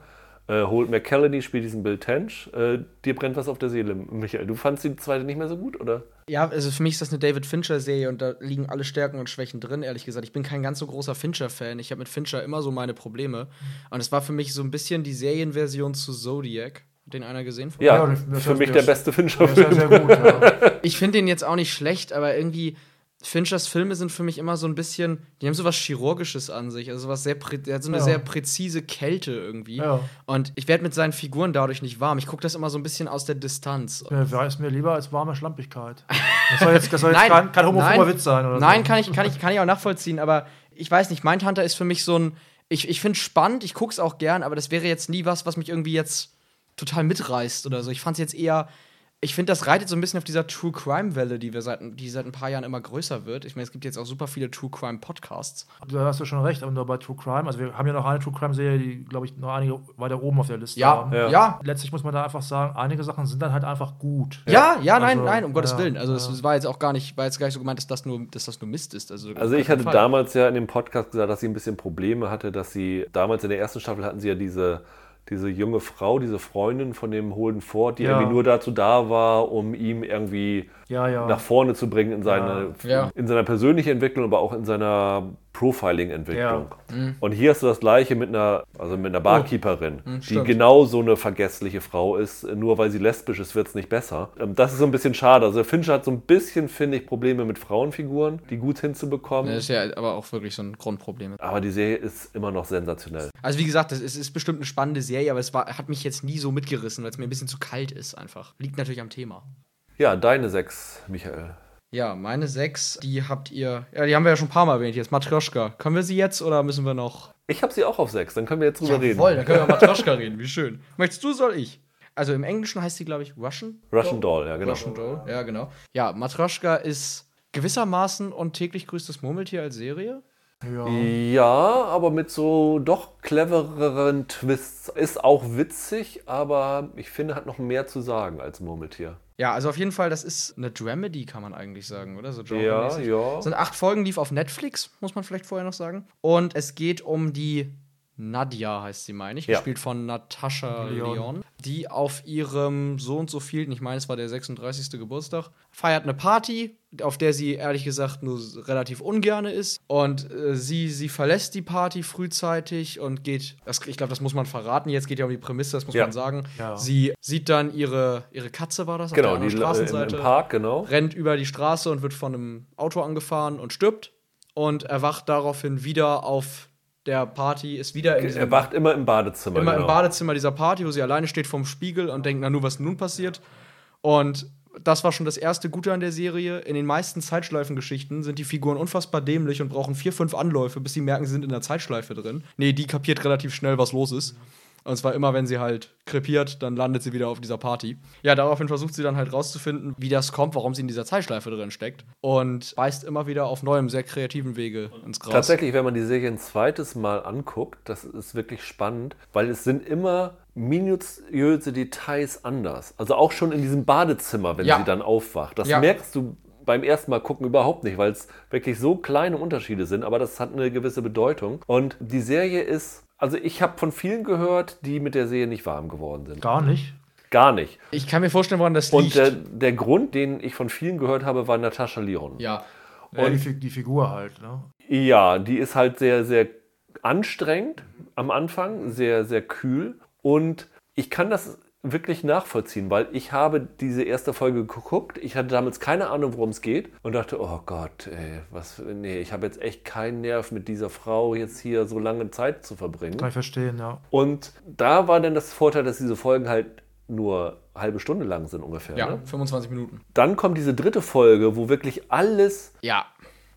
Äh, Holt McCallany spielt diesen Bill Tench. Äh, dir brennt was auf der Seele, Michael. Du fandst die zweite nicht mehr so gut, oder? Ja, also für mich ist das eine David Fincher-Serie und da liegen alle Stärken und Schwächen drin, ehrlich gesagt. Ich bin kein ganz so großer Fincher-Fan. Ich habe mit Fincher immer so meine Probleme. Und es war für mich so ein bisschen die Serienversion zu Zodiac. Hat den einer gesehen? von Ja, Ja, das- das für mich der beste Fincher-Film. ja sehr gut, ja. Ich finde den jetzt auch nicht schlecht, aber irgendwie Finchers Filme sind für mich immer so ein bisschen, die haben so was Chirurgisches an sich, also was sehr, der hat so eine Ja. sehr präzise Kälte irgendwie. Ja. Und ich werde mit seinen Figuren dadurch nicht warm. Ich gucke das immer so ein bisschen aus der Distanz. Mir weiß mir lieber als warme Schlampigkeit. Das soll jetzt, das soll jetzt Nein, kein, kein homophober Witz sein, oder Nein, so. kann ich, kann, ich, kann ich auch nachvollziehen, aber ich weiß nicht, Mindhunter ist für mich so ein. Ich, ich finde es spannend, ich gucke es auch gern, aber das wäre jetzt nie was, was mich irgendwie jetzt total mitreißt oder so. Ich fand es jetzt eher. Ich finde, das reitet so ein bisschen auf dieser True Crime-Welle, die wir seit, die seit ein paar Jahren immer größer wird. Ich meine, es gibt jetzt auch super viele True Crime-Podcasts. Da hast du schon recht, aber nur bei True Crime. Also, wir haben ja noch eine True Crime-Serie, die, glaube ich, noch einige weiter oben auf der Liste Ja, haben. ja. Ja. ja. Letztlich muss man da einfach sagen, einige Sachen sind dann halt einfach gut. Ja, nein, Also, nein, um Gottes ja, Willen. Also, ja. es war jetzt auch gar nicht, war jetzt gar nicht so gemeint, dass das nur, dass das nur Mist ist. Also, Also ich hatte Fall. damals ja in dem Podcast gesagt, dass sie ein bisschen Probleme hatte, dass sie damals in der ersten Staffel hatten sie ja diese diese junge Frau, diese Freundin von dem Holden Ford, die Ja. irgendwie nur dazu da war, um ihm irgendwie Ja, ja. nach vorne zu bringen in seine, in seiner persönlichen Entwicklung, aber auch in seiner Profiling-Entwicklung. Ja. Und hier hast du das Gleiche mit einer, also mit einer Barkeeperin, die Mhm, stimmt. genau so eine vergessliche Frau ist. Nur weil sie lesbisch ist, wird es nicht besser. Ähm, Das ist so ein bisschen schade. Also Fincher hat so ein bisschen, finde ich, Probleme mit Frauenfiguren, die gut hinzubekommen. Das ist ja aber auch wirklich so ein Grundproblem. Aber die Serie ist immer noch sensationell. Also wie gesagt, es ist, ist bestimmt eine spannende Serie, aber es war, hat mich jetzt nie so mitgerissen, weil es mir ein bisschen zu kalt ist einfach. Liegt natürlich am Thema. Ja, deine sechs, Michael. Ja, meine sechs, die habt ihr, ja, die haben wir ja schon ein paar Mal erwähnt jetzt. Matryoshka. Können wir sie jetzt oder müssen wir noch? Ich habe sie auch auf sechs, dann können wir jetzt drüber reden. Jawohl, dann können wir über Matryoshka reden, wie schön. Möchtest du, soll ich? Also im Englischen heißt sie, glaube ich, Russian? Russian Doll, ja, genau. Russian Doll, ja, genau. Ja, Matryoshka ist gewissermaßen und täglich grüßt das Murmeltier als Serie. Ja. Ja, aber mit so doch clevereren Twists. Ist auch witzig, aber ich finde, hat noch mehr zu sagen als Murmeltier. Ja, also auf jeden Fall, das ist eine Dramedy, kann man eigentlich sagen, oder? So Ja, ja. Es sind acht Folgen, lief auf Netflix, muss man vielleicht vorher noch sagen. Und es geht um die Nadja, heißt sie, meine ich, Ja. gespielt von Natascha Leon. Leon. die auf ihrem so und so vielen, ich meine, es war der 36. Geburtstag, feiert eine Party, auf der sie ehrlich gesagt nur relativ ungerne ist. Und äh, sie, sie verlässt die Party frühzeitig und geht, das, ich glaube, das muss man verraten, jetzt geht ja um die Prämisse, das muss Ja. man sagen. Ja. Sie sieht dann ihre, ihre Katze, war das? auf Genau, der die äh, im, Straßenseite im Park, genau. rennt über die Straße und wird von einem Auto angefahren und stirbt und erwacht daraufhin wieder auf der Party, ist wieder in diesem, Er wacht immer im Badezimmer. immer genau. im Badezimmer dieser Party, wo sie alleine steht vorm Spiegel und denkt, na nu, was nun passiert. Und das war schon das erste Gute an der Serie. In den meisten Zeitschleifengeschichten sind die Figuren unfassbar dämlich und brauchen vier, fünf Anläufe, bis sie merken, sie sind in der Zeitschleife drin. Nee, die kapiert relativ schnell, was los ist. Und zwar immer, wenn sie halt krepiert, dann landet sie wieder auf dieser Party. Ja, daraufhin versucht sie dann halt rauszufinden, wie das kommt, warum sie in dieser Zeitschleife drin steckt. Und beißt immer wieder auf neuem, sehr kreativen Wege ins Gras. Tatsächlich, wenn man die Serie ein zweites Mal anguckt, das ist wirklich spannend, weil es sind immer minutiöse Details anders. Also auch schon in diesem Badezimmer, wenn Ja. sie dann aufwacht. Das Ja. merkst du beim ersten Mal gucken überhaupt nicht, weil es wirklich so kleine Unterschiede sind, aber das hat eine gewisse Bedeutung. Und die Serie ist, also ich habe von vielen gehört, die mit der Serie nicht warm geworden sind. Gar nicht. Gar nicht. Ich kann mir vorstellen, woran das Und liegt. der, der Grund, den ich von vielen gehört habe, war Natascha Leon. ja. Ja, die, die Figur halt, ne? Ja, die ist halt sehr, sehr anstrengend am Anfang, sehr, sehr kühl. Und ich kann das wirklich nachvollziehen, weil ich habe diese erste Folge geguckt. Ich hatte damals keine Ahnung, worum es geht und dachte, oh Gott, ey, was, nee, ich habe jetzt echt keinen Nerv mit dieser Frau jetzt hier so lange Zeit zu verbringen. Kann ich verstehen, ja. Und da war dann das Vorteil, dass diese Folgen halt nur halbe Stunde lang sind ungefähr. Ja, Ne? 25 Minuten. Dann kommt diese dritte Folge, wo wirklich alles Ja.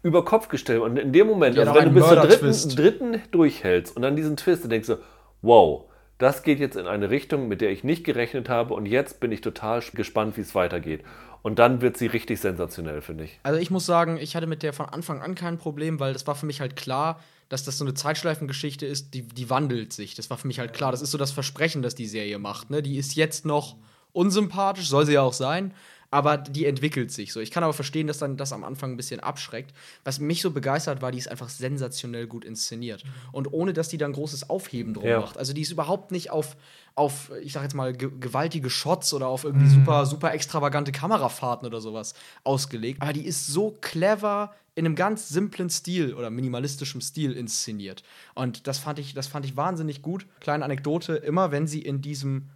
über Kopf gestellt. Und in dem Moment, Ja, also wenn du bis zur dritten, dritten durchhältst und dann diesen Twist, dann denkst du, wow, das geht jetzt in eine Richtung, mit der ich nicht gerechnet habe und jetzt bin ich total gespannt, wie es weitergeht. Und dann wird sie richtig sensationell, finde ich. Also ich muss sagen, ich hatte mit der von Anfang an kein Problem, weil das war für mich halt klar, dass das so eine Zeitschleifengeschichte ist, die, die wandelt sich. Das war für mich halt klar. Das ist so das Versprechen, das die Serie macht. Ne? Die ist jetzt noch unsympathisch, soll sie ja auch sein, aber die entwickelt sich so. Ich kann aber verstehen, dass dann das am Anfang ein bisschen abschreckt. Was mich so begeistert war, die ist einfach sensationell gut inszeniert. Und ohne, dass die dann großes Aufheben drum Ja. macht. Also die ist überhaupt nicht auf, auf ich sag jetzt mal, ge gewaltige Shots oder auf irgendwie super, super extravagante Kamerafahrten oder sowas ausgelegt. Aber die ist so clever in einem ganz simplen Stil oder minimalistischem Stil inszeniert. Und das fand ich, das fand ich wahnsinnig gut. Kleine Anekdote, immer wenn sie in diesem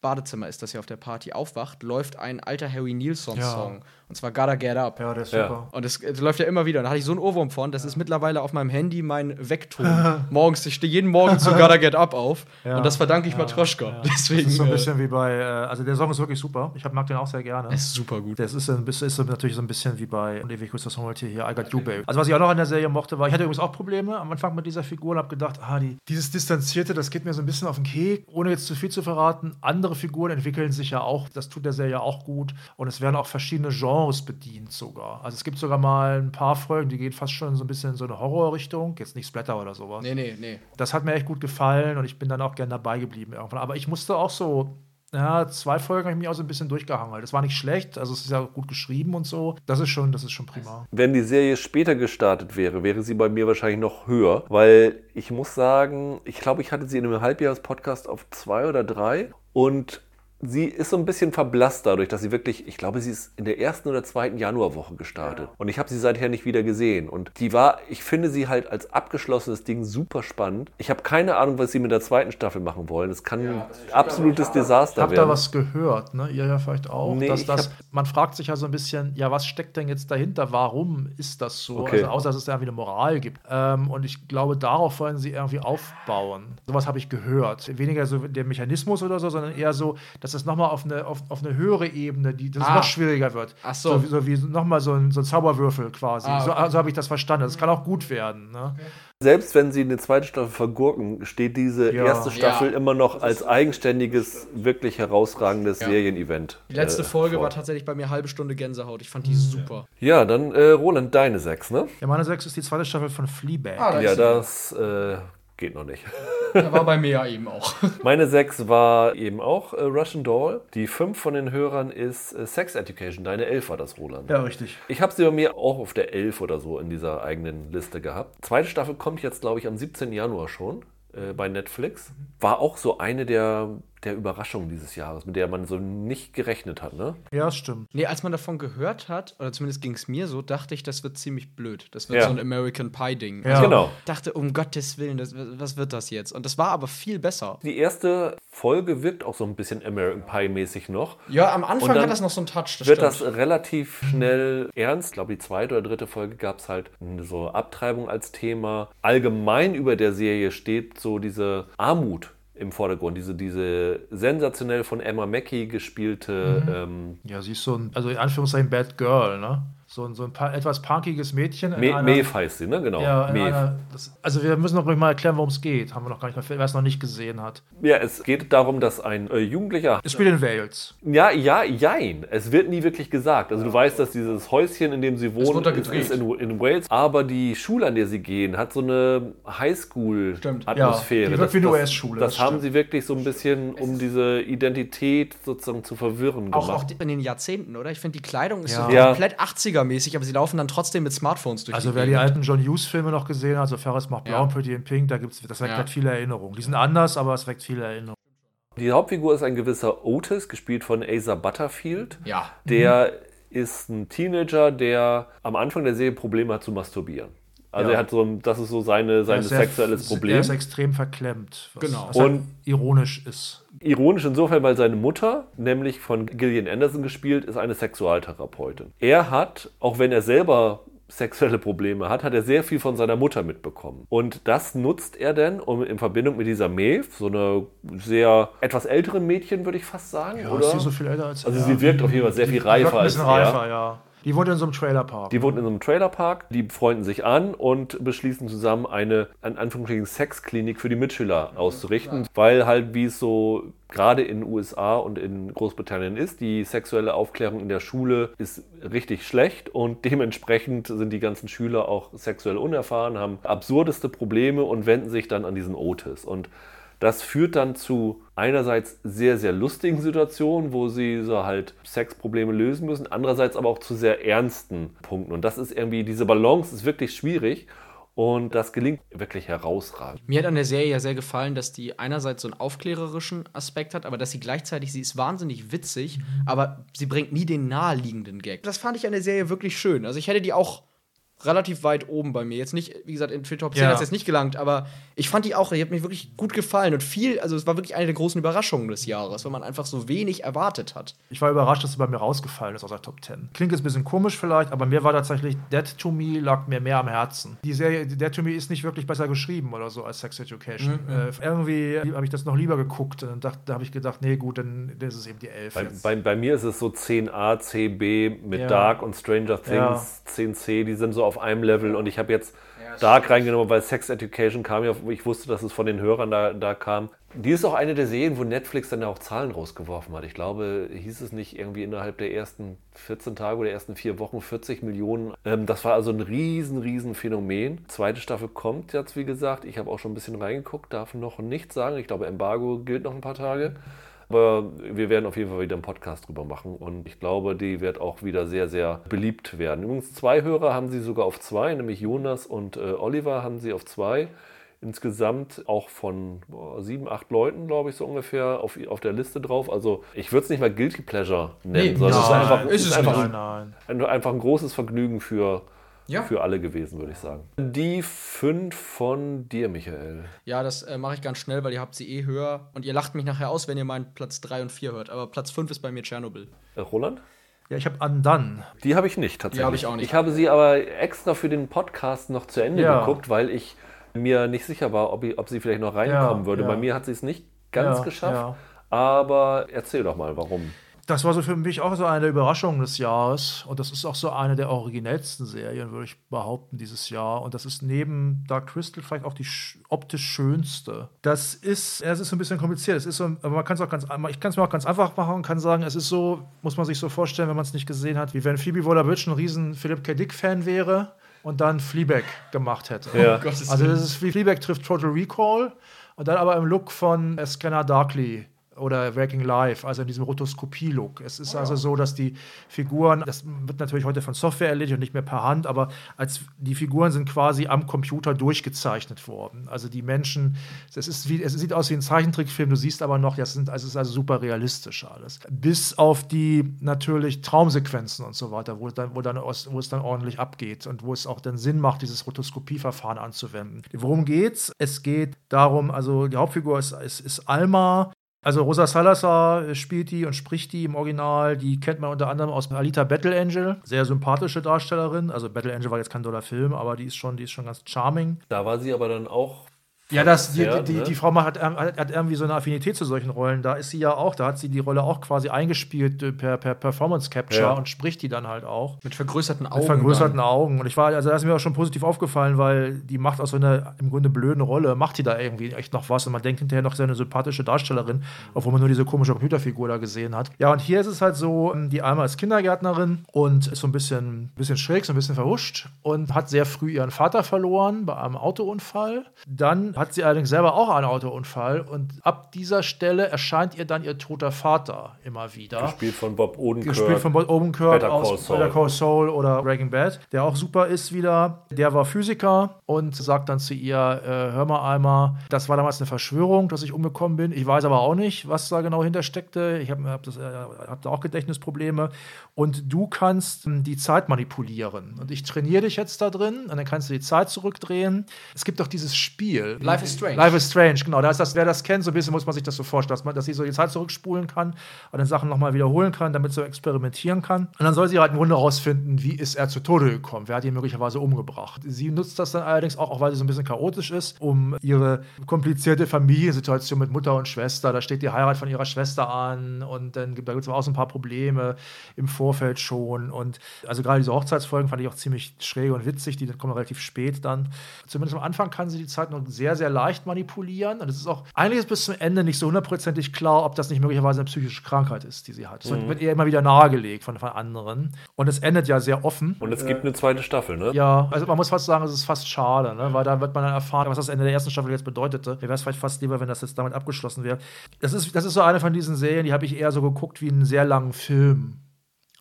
Badezimmer ist, das sie auf der Party aufwacht, läuft ein alter Harry Nilsson-Song. Und zwar Gotta Get Up. Ja, der ist Ja. super. Und es läuft ja immer wieder. Und da hatte ich so einen Ohrwurm von. Das ist mittlerweile auf meinem Handy mein Weckton. Morgens, ich stehe jeden Morgen zu Gotta Get Up auf. Ja. Und das verdanke ich Matroschka. Deswegen. Das ist so ein äh, bisschen wie bei, äh, also der Song ist wirklich super. Ich hab, mag den auch sehr gerne. ist super gut. Das ist, ein bisschen, ist so natürlich so ein bisschen wie bei und ewig grüßt das Murmeltier hier, I Got You, Babe. Also was ich auch noch an der Serie mochte, war, ich hatte übrigens auch Probleme am Anfang mit dieser Figur und habe gedacht, ah, die, dieses Distanzierte, das geht mir so ein bisschen auf den Kek. Ohne jetzt zu viel zu verraten, andere Figuren entwickeln sich ja auch, das tut der Serie auch gut. Und es werden auch verschiedene Genres bedient sogar. Also es gibt sogar mal ein paar Folgen, die gehen fast schon so ein bisschen in so eine Horrorrichtung. Jetzt nicht Splatter oder sowas. Nee, nee, nee. Das hat mir echt gut gefallen und ich bin dann auch gern dabei geblieben irgendwann. Aber ich musste auch so, ja, zwei Folgen habe ich mich auch so ein bisschen durchgehangelt. Das war nicht schlecht, also es ist ja gut geschrieben und so. Das ist schon, das ist schon prima. Wenn die Serie später gestartet wäre, wäre sie bei mir wahrscheinlich noch höher, weil ich muss sagen, ich glaube, ich hatte sie in einem Halbjahrespodcast auf zwei oder drei und sie ist so ein bisschen verblasst dadurch, dass sie wirklich, ich glaube, sie ist in der ersten oder zweiten Januarwoche gestartet. Und ich habe sie seither nicht wieder gesehen. Und die war, ich finde sie halt als abgeschlossenes Ding super spannend. Ich habe keine Ahnung, was sie mit der zweiten Staffel machen wollen. Es kann ein absolutes Desaster Habt ihr werden. was gehört, ne? Ihr ja vielleicht auch. Nee, dass ich das, hab- man fragt sich ja so ein bisschen, ja, was steckt denn jetzt dahinter? Warum ist das so? Okay. Also außer, dass es da irgendwie eine Moral gibt. Ähm, und ich glaube, darauf wollen sie irgendwie aufbauen. Sowas habe ich gehört. Weniger so der Mechanismus oder so, sondern eher so, dass dass es nochmal auf eine, auf, auf eine höhere Ebene, die dass es Ah. noch schwieriger wird. Ach so. So, wie- so wie nochmal so ein, so ein Zauberwürfel quasi. Ah, So, okay. also habe ich das verstanden. Das kann auch gut werden. Ne? Selbst wenn sie eine zweite Staffel vergurken, steht diese Ja. erste Staffel Ja. immer noch als eigenständiges, wirklich herausragendes Ja. Serienevent. Die letzte äh, Folge vor. war tatsächlich bei mir halbe Stunde Gänsehaut. Ich fand die super. Ja, dann äh, Roland, deine sechs, ne? Ja, meine 6 ist die zweite Staffel von Fleabag. Ah, Ja, das äh, geht noch nicht. Da war bei mir ja eben auch. Meine sechs war eben auch äh, Russian Doll. Die fünf von den Hörern ist äh, Sex Education. Deine elf war das, Roland. Ja, richtig. Ich habe sie bei mir auch auf der 11 oder so in dieser eigenen Liste gehabt. Zweite Staffel kommt jetzt, glaube ich, am 17. Januar schon äh, bei Netflix. War auch so eine der, der Überraschungen dieses Jahres, mit der man so nicht gerechnet hat. Ne? Ja, stimmt. Nee, als man davon gehört hat, oder zumindest ging es mir so, dachte ich, das wird ziemlich blöd. Das wird Ja. so ein American Pie-Ding. Ja. Genau. Ich dachte, um Gottes Willen, das, was wird das jetzt? Und das war aber viel besser. Die erste Folge wirkt auch so ein bisschen American Pie-mäßig noch. Ja, am Anfang hat das noch so einen Touch. Das wird stimmt. das relativ schnell ernst. Ich glaube, die zweite oder dritte Folge gab es halt eine so Abtreibung als Thema. Allgemein über der Serie steht so diese Armut im Vordergrund. Diese, diese sensationell von Emma Mackey gespielte ähm, Ja, sie ist so ein, also in Anführungszeichen Bad Girl, ne? so ein, so ein paar, etwas punkiges Mädchen. Me heißt sie, ne? Genau. Ja, einer, das, also wir müssen noch mal erklären, worum es geht. Haben wir noch gar nicht, wer es noch nicht gesehen hat. Ja, es geht darum, dass ein äh, Jugendlicher. Es spielt in Wales. Ja, ja, jein. Es wird nie wirklich gesagt. Also du weißt, dass dieses Häuschen, in dem sie wohnen, ist, ist in, in, Wales. Aber die Schule, an der sie gehen, hat so eine Highschool-Atmosphäre. Ja, die wirkt wie eine US-Schule. Das, das haben sie wirklich so ein bisschen, um diese Identität sozusagen zu verwirren auch, gemacht. Auch in den Jahrzehnten, oder? Ich finde, die Kleidung ist ja. so komplett 80er Bundesliga-mäßig, aber sie laufen dann trotzdem mit Smartphones durch. Also, die wer die alten John Hughes-Filme noch gesehen hat, also Ferris macht Blau und Pretty in Pink, da gibt's, das weckt halt viele Erinnerungen. Die sind anders, aber es weckt viele Erinnerungen. Die Hauptfigur ist ein gewisser Otis, gespielt von Asa Butterfield. Ja. Der mhm. ist ein Teenager, der am Anfang der Serie Probleme hat zu masturbieren. Also ja. er hat so ein, das ist so seine, sein sexuelles Problem. Er ist extrem verklemmt, was, genau. was halt und halt ironisch ist. Ironisch insofern, weil seine Mutter, nämlich von Gillian Anderson gespielt, ist eine Sexualtherapeutin. Er hat, auch wenn er selber sexuelle Probleme hat, hat er sehr viel von seiner Mutter mitbekommen. Und das nutzt er dann, um in Verbindung mit dieser Maeve, so eine sehr etwas älteren Mädchen, würde ich fast sagen, Ja, oder? ist sie so viel älter als also er? sie wirkt auf jeden Fall sehr viel Die wirkt reifer ein als bisschen er. reifer, ja. Die wohnt in so einem Trailerpark. Die wohnen in so einem Trailerpark, die freunden sich an und beschließen zusammen eine, an Anführungsstrichen, Sexklinik für die Mitschüler auszurichten, weil halt, wie es so gerade in den USA und in Großbritannien ist, die sexuelle Aufklärung in der Schule ist richtig schlecht und dementsprechend sind die ganzen Schüler auch sexuell unerfahren, haben absurdeste Probleme und wenden sich dann an diesen Otis. Und das führt dann zu einerseits sehr, sehr lustigen Situationen, wo sie so halt Sexprobleme lösen müssen, andererseits aber auch zu sehr ernsten Punkten. Und das ist irgendwie, diese Balance ist wirklich schwierig und das gelingt wirklich herausragend. Mir hat an der Serie ja sehr gefallen, dass die einerseits so einen aufklärerischen Aspekt hat, aber dass sie gleichzeitig, sie ist wahnsinnig witzig, aber sie bringt nie den naheliegenden Gag. Das fand ich an der Serie wirklich schön. Also ich hätte die auch relativ weit oben bei mir. Jetzt nicht, wie gesagt, in Top 10 Ja. hat es jetzt nicht gelangt, aber ich fand die auch, die hat mir wirklich gut gefallen und viel, also es war wirklich eine der großen Überraschungen des Jahres, weil man einfach so wenig erwartet hat. Ich war überrascht, dass sie bei mir rausgefallen ist aus der Top 10. Klingt jetzt ein bisschen komisch vielleicht, aber mir war tatsächlich Dead to Me lag mir mehr am Herzen. Die Serie Dead to Me ist nicht wirklich besser geschrieben oder so als Sex Education. Äh, irgendwie habe ich das noch lieber geguckt und dachte, da habe ich gedacht, nee, gut, dann das ist eben die 11. Bei, bei, bei mir ist es so 10a, 10b mit Ja. Dark und Stranger Things, Ja. 10c, die sind so auf einem Level und ich habe jetzt Dark reingenommen, weil Sex Education kam ja, ich wusste, dass es von den Hörern da, da kam. Die ist auch eine der Serien, wo Netflix dann ja auch Zahlen rausgeworfen hat. Ich glaube, hieß es nicht irgendwie innerhalb der ersten 14 Tage oder ersten vier Wochen 40 Millionen. Ähm, das war also ein riesen, riesen Phänomen. Zweite Staffel kommt jetzt, wie gesagt. Ich habe auch schon ein bisschen reingeguckt, darf noch nichts sagen. Ich glaube, Embargo gilt noch ein paar Tage. Aber wir werden auf jeden Fall wieder einen Podcast drüber machen und ich glaube, die wird auch wieder sehr, sehr beliebt werden. Übrigens, zwei Hörer haben sie sogar auf zwei, nämlich Jonas und äh, Oliver haben sie auf zwei. Insgesamt auch von boah, sieben, acht Leuten, glaube ich, so ungefähr auf, auf der Liste drauf. Also ich würde es nicht mal Guilty Pleasure nennen, Nee, sondern es ist nein, einfach, ist es ist einfach, nein, nein. ein, einfach ein großes Vergnügen für, Ja. für alle gewesen, würde ich sagen. Die fünf von dir, Michael. Ja, das äh, mache ich ganz schnell, weil ihr habt sie eh höher und ihr lacht mich nachher aus, wenn ihr meinen Platz 3 und 4 hört. Aber Platz 5 ist bei mir Tschernobyl. Äh, Roland? Ja, ich habe Undone. Die habe ich nicht tatsächlich. habe ich auch nicht. Ich habe sie aber extra für den Podcast noch zu Ende Ja. geguckt, weil ich mir nicht sicher war, ob, ich, ob sie vielleicht noch reinkommen Ja, würde. ja. Bei mir hat sie es nicht ganz Ja, geschafft. ja. Aber erzähl doch mal, warum. Das war so für mich auch so eine der Überraschungen des Jahres. Und das ist auch so eine der originellsten Serien, würde ich behaupten, dieses Jahr. Und das ist neben Dark Crystal vielleicht auch die optisch schönste. Das ist, es ist ein bisschen kompliziert. Es ist so, aber man kann es auch ganz, ich kann es mir auch ganz einfach machen und kann sagen, es ist so, muss man sich so vorstellen, wenn man es nicht gesehen hat, wie wenn Phoebe Waller-Bridge ein riesen Philip K. Dick-Fan wäre und dann Fleabag gemacht hätte. Ja. Oh, also das ist wie Fleabag trifft Total Recall und dann aber im Look von Scanner Darkly oder Waking Life, also in diesem Rotoskopie-Look. Es ist oh ja. also so, dass die Figuren, das wird natürlich heute von Software erledigt und nicht mehr per Hand, aber als die Figuren sind quasi am Computer durchgezeichnet worden. Also die Menschen, es ist wie, es sieht aus wie ein Zeichentrickfilm, du siehst aber noch, das sind, also es ist also super realistisch alles. Bis auf die natürlich Traumsequenzen und so weiter, wo, dann, wo, dann, wo es dann ordentlich abgeht und wo es auch dann Sinn macht, dieses Rotoskopieverfahren anzuwenden. Worum geht's? Es geht darum, also die Hauptfigur ist, ist, ist Alma, also Rosa Salazar spielt die und spricht die im Original. Die kennt man unter anderem aus Alita Battle Angel. Sehr sympathische Darstellerin. Also Battle Angel war jetzt kein toller Film, aber die ist schon, die ist schon ganz charming. Da war sie aber dann auch ja, das, die, die, ne? die, Frau hat, hat, irgendwie so eine Affinität zu solchen Rollen. Da ist sie ja auch, da hat sie die Rolle auch quasi eingespielt äh, per, per Performance Capture ja. und spricht die dann halt auch. Mit vergrößerten Augen. Mit vergrößerten dann. Augen. Und ich war, also das ist mir auch schon positiv aufgefallen, weil die macht aus so einer im Grunde blöden Rolle, macht die da irgendwie echt noch was und man denkt hinterher noch, sehr eine sympathische Darstellerin, obwohl man nur diese komische Computerfigur da gesehen hat. Ja, und hier ist es halt so, ähm, die einmal ist Kindergärtnerin und ist so ein bisschen, bisschen schräg, so ein bisschen verhuscht und hat sehr früh ihren Vater verloren bei einem Autounfall. Dann hat sie allerdings selber auch auch einen Autounfall und ab dieser Stelle erscheint ihr dann ihr toter Vater immer wieder. Gespielt von Bob Odenkirk. Gespielt von Bob Odenkirk aus Better Call Saul oder Breaking Bad, der auch super ist wieder. Der war Physiker und sagt dann zu ihr, äh, hör mal einmal, das war damals eine Verschwörung, dass ich umgekommen bin. Ich weiß aber auch nicht, was da genau hintersteckte. Ich habe hab, äh, hab da auch Gedächtnisprobleme. Und du kannst hm, die Zeit manipulieren. Und ich trainiere dich jetzt da drin und dann kannst du die Zeit zurückdrehen. Es gibt doch dieses Spiel. Life is Strange. Life is Strange, genau. Da ist das, wer das kennt, so ein bisschen muss man sich das so vorstellen, dass, man, dass sie so die Zeit zurückspulen kann und dann Sachen nochmal wiederholen kann, damit sie experimentieren kann. Und dann soll sie halt im Grunde herausfinden, wie ist er zu Tode gekommen, wer hat ihn möglicherweise umgebracht. Sie nutzt das dann allerdings auch, auch weil sie so ein bisschen chaotisch ist, um ihre komplizierte Familiensituation mit Mutter und Schwester, da steht die Heirat von ihrer Schwester an und dann gibt es auch so ein paar Probleme im Vorfeld schon und also gerade diese Hochzeitsfolgen fand ich auch ziemlich schräg und witzig, die kommen relativ spät dann. Zumindest am Anfang kann sie die Zeit noch sehr, sehr leicht manipulieren. Und es ist auch eigentlich ist bis zum Ende nicht so hundertprozentig klar, ob das nicht möglicherweise eine psychische Krankheit ist, die sie hat. Das mhm. wird ihr immer wieder nahegelegt von, von anderen. Und es endet ja sehr offen. Und es gibt eine zweite Staffel, ne? Ja, also man muss fast sagen, es ist fast schade, ne? weil da wird man dann erfahren, was das Ende der ersten Staffel jetzt bedeutete. Mir wäre es vielleicht fast lieber, wenn das jetzt damit abgeschlossen wäre. Das ist, das ist so eine von diesen Serien, die habe ich eher so geguckt wie einen sehr langen Film.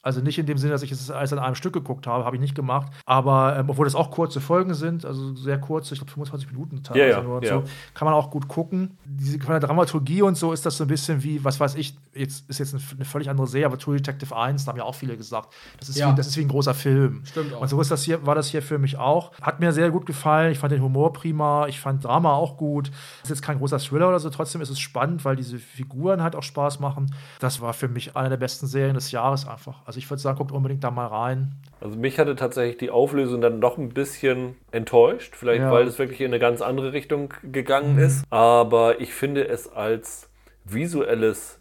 Also nicht in dem Sinne, dass ich es alles an einem Stück geguckt habe, habe ich nicht gemacht. Aber ähm, obwohl das auch kurze Folgen sind, also sehr kurze, ich glaube 25 Minuten teilweise ja, ja, nur und ja. so, kann man auch gut gucken. Diese von der Dramaturgie und so ist das so ein bisschen wie, was weiß ich, jetzt ist jetzt eine, eine völlig andere Serie, aber True Detective 1, da haben ja auch viele gesagt, das ist, ja. wie, das ist wie ein großer Film. Stimmt auch. Und so ist das hier, war das hier für mich auch. Hat mir sehr gut gefallen. Ich fand den Humor prima, ich fand Drama auch gut. Ist jetzt kein großer Thriller oder so, trotzdem ist es spannend, weil diese Figuren halt auch Spaß machen. Das war für mich eine der besten Serien des Jahres einfach. Also ich würde sagen, guckt unbedingt unbedingt da mal rein. Also mich hatte tatsächlich die Auflösung dann doch ein bisschen enttäuscht, vielleicht ja. weil es wirklich in eine ganz andere Richtung gegangen mhm. ist. Aber ich finde es als visuelles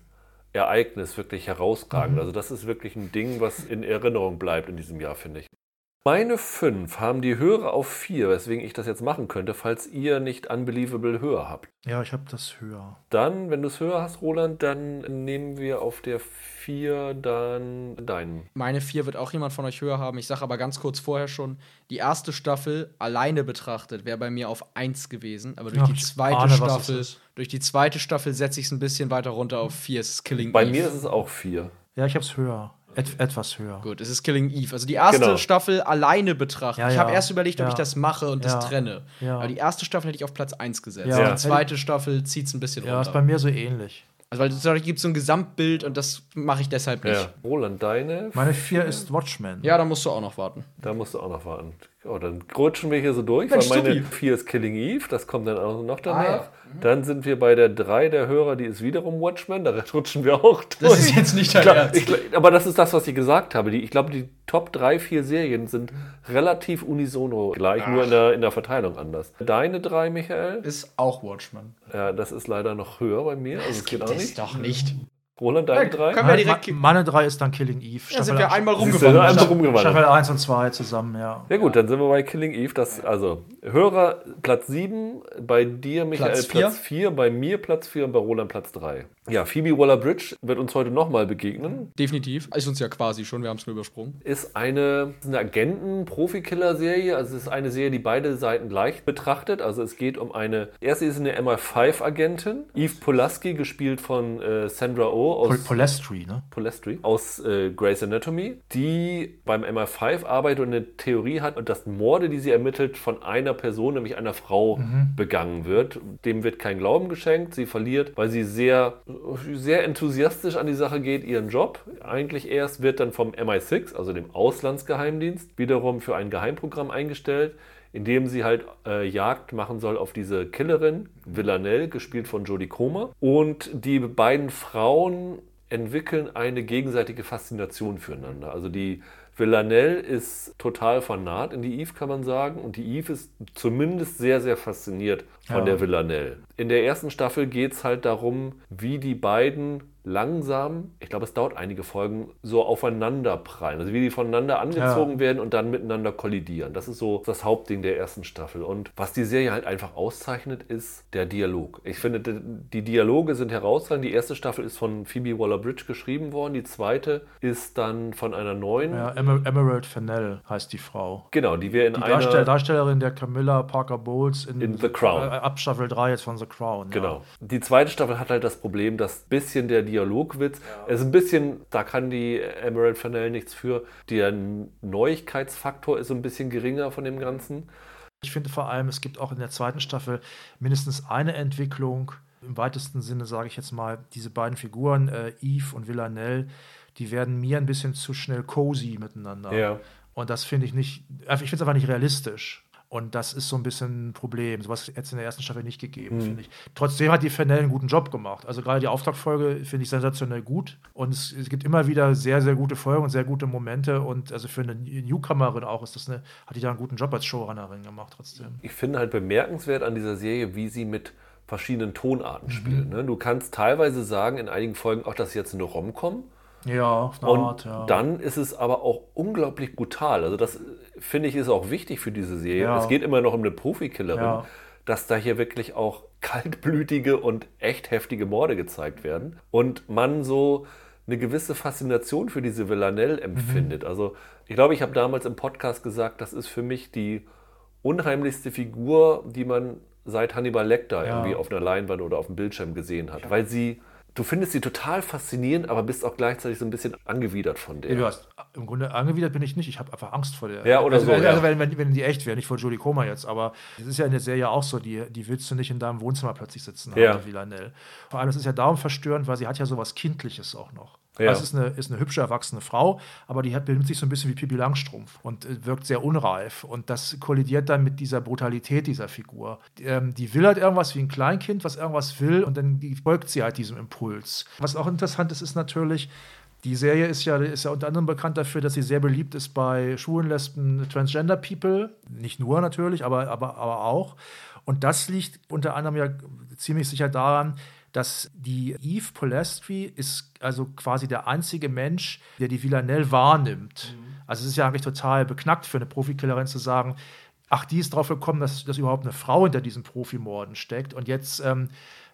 Ereignis wirklich herausragend. Mhm. Also das ist wirklich ein Ding, was in Erinnerung bleibt in diesem Jahr, finde ich. Meine fünf haben die Höhere auf vier, weswegen ich das jetzt machen könnte, falls ihr nicht Unbelievable höher habt. Ja, ich habe das höher. Dann, wenn du es höher hast, Roland, dann nehmen wir auf der vier dann deinen. Meine vier wird auch jemand von euch höher haben. Ich sage aber ganz kurz vorher schon, die erste Staffel alleine betrachtet wäre bei mir auf eins gewesen, aber durch Ach, die zweite ahne, Staffel, durch die zweite Staffel setze ich es ein bisschen weiter runter auf vier. Es ist Killing Bei Eve. mir ist es auch vier. Ja, ich habe es höher. Et etwas höher. Gut, es ist Killing Eve. Also die erste genau. Staffel alleine betrachtet. Ja, ich habe ja. erst überlegt, ob ja. ich das mache und das trenne. Aber die erste Staffel hätte ich auf Platz 1 gesetzt. Die zweite Staffel zieht es ein bisschen runter. Ja, ist bei mir so ähnlich. Also, weil es gibt so ein Gesamtbild und das mache ich deshalb nicht. Ja. Roland, deine? Meine 4 ist Watchmen. Ja, da musst du auch noch warten. Da musst du auch noch warten. Oh, dann rutschen wir hier so durch, Mensch, weil meine 4 ist Killing Eve, das kommt dann auch noch danach. Ah, ja. mhm. Dann sind wir bei der 3 der Hörer, die ist wiederum Watchmen, da rutschen wir auch durch. Das ist jetzt nicht dein glaub, ich, aber das ist das, was ich gesagt habe. Die, ich glaube, die Top 3, 4 Serien sind relativ unisono gleich, Ach. nur in der, in der Verteilung anders. Deine drei, Michael? Ist auch Watchmen. Ja, das ist leider noch höher bei mir. Also das geht auch nicht. doch nicht. Roland, deine drei? Können wir direkt Meine drei ist dann Killing Eve. Da sind wir einmal rumgewandert. Einmal rumgewandert. Staffel 1 und 2 zusammen, ja. Ja gut, dann sind wir bei Killing Eve. Das, also Hörer Platz 7, bei dir Michael Platz 4, Platz 4 bei mir Platz 4 und bei Roland Platz 3. Ja, Phoebe Waller-Bridge wird uns heute nochmal begegnen. Definitiv. Ist uns ja quasi schon, wir haben es nur übersprungen. Ist eine, eine Agenten-Profikiller-Serie. Also es ist eine Serie, die beide Seiten gleich betrachtet. Also es geht um eine, erste ist eine MI5-Agentin, Eve Polaski, gespielt von äh, Sandra Oh aus... Polestri, ne? Polestri. Aus äh, Grey's Anatomy, die beim MI5 arbeitet und eine Theorie hat, dass Morde, die sie ermittelt, von einer Person, nämlich einer Frau, mhm. begangen wird. Dem wird kein Glauben geschenkt. Sie verliert, weil sie sehr sehr enthusiastisch an die Sache geht, ihren Job. Eigentlich erst wird dann vom MI6, also dem Auslandsgeheimdienst, wiederum für ein Geheimprogramm eingestellt, in dem sie halt äh, Jagd machen soll auf diese Killerin, Villanelle, gespielt von Jodie Comer. Und die beiden Frauen entwickeln eine gegenseitige Faszination füreinander. Also die Villanelle ist total vernarrt in die Eve, kann man sagen. Und die Eve ist zumindest sehr, sehr fasziniert von ja. der Villanelle. In der ersten Staffel geht es halt darum, wie die beiden langsam, ich glaube, es dauert einige Folgen, so aufeinander prallen. Also wie die voneinander angezogen ja. werden und dann miteinander kollidieren. Das ist so das Hauptding der ersten Staffel. Und was die Serie halt einfach auszeichnet, ist der Dialog. Ich finde, die Dialoge sind herausragend. Die erste Staffel ist von Phoebe Waller-Bridge geschrieben worden. Die zweite ist dann von einer neuen. Ja, Emerald Fennell heißt die Frau. Genau, die wir in die einer... Darstell Darstellerin der Camilla Parker Bowles in, in The Crown. Äh, ab Staffel 3 jetzt von The Crown. Genau. Ja. Die zweite Staffel hat halt das Problem, dass ein bisschen der Dialogwitz. Ja. Es ist ein bisschen, da kann die Emerald Fennell nichts für. Der Neuigkeitsfaktor ist so ein bisschen geringer von dem Ganzen. Ich finde vor allem, es gibt auch in der zweiten Staffel mindestens eine Entwicklung. Im weitesten Sinne sage ich jetzt mal, diese beiden Figuren, äh, Eve und Villanelle, die werden mir ein bisschen zu schnell cozy miteinander. Ja. Und das finde ich nicht, ich finde es einfach nicht realistisch. Und das ist so ein bisschen ein Problem. Sowas hätte es in der ersten Staffel nicht gegeben, mhm. finde ich. Trotzdem hat die Fennell einen guten Job gemacht. Also gerade die Auftaktfolge finde ich sensationell gut. Und es, es, gibt immer wieder sehr, sehr gute Folgen und sehr gute Momente. Und also für eine Newcomerin auch ist das eine, hat die da einen guten Job als Showrunnerin gemacht trotzdem. Ich finde halt bemerkenswert an dieser Serie, wie sie mit verschiedenen Tonarten mhm. spielt. Ne? Du kannst teilweise sagen in einigen Folgen auch, dass jetzt eine Rom-Com. Ja, auf eine und Art, ja. Dann ist es aber auch unglaublich brutal. Also das finde ich ist auch wichtig für diese Serie. Ja. Es geht immer noch um eine Profikillerin, ja. dass da hier wirklich auch kaltblütige und echt heftige Morde gezeigt werden und man so eine gewisse Faszination für diese Villanelle mhm. empfindet. Mhm. Also ich glaube, ich habe damals im Podcast gesagt, das ist für mich die unheimlichste Figur, die man seit Hannibal Lecter ja. irgendwie auf einer Leinwand oder auf dem Bildschirm gesehen hat, weil sie du findest sie total faszinierend, aber bist auch gleichzeitig so ein bisschen angewidert von der. Ja, du hast, Im Grunde angewidert bin ich nicht. Ich habe einfach Angst vor der. Ja, oder also, so. Also, ja. wenn, wenn, wenn, die echt wäre, nicht vor Jodie Comer jetzt. Aber es ist ja in der Serie auch so, die, die willst du nicht in deinem Wohnzimmer plötzlich sitzen haben, ja. Villanelle. Vor allem, es ist ja darum verstörend, weil sie hat ja sowas Kindliches auch noch. Ja. Also es ist eine, ist eine hübsche, erwachsene Frau, aber die hat, benimmt sich so ein bisschen wie Pippi Langstrumpf und äh, wirkt sehr unreif. Und das kollidiert dann mit dieser Brutalität dieser Figur. Ähm, die will halt irgendwas wie ein Kleinkind, was irgendwas will, und dann folgt sie halt diesem Impuls. Was auch interessant ist, ist natürlich, die Serie ist ja, ist ja unter anderem bekannt dafür, dass sie sehr beliebt ist bei Schwulen, Lesben, Transgender People. Nicht nur natürlich, aber, aber, aber auch. Und das liegt unter anderem ja ziemlich sicher daran, dass die Eve Polestri ist also quasi der einzige Mensch, der die Villanelle wahrnimmt. Mhm. Also es ist ja eigentlich total beknackt für eine Profikillerin zu sagen, ach, die ist drauf gekommen, dass, dass überhaupt eine Frau hinter diesen Profimorden steckt. Und jetzt ähm,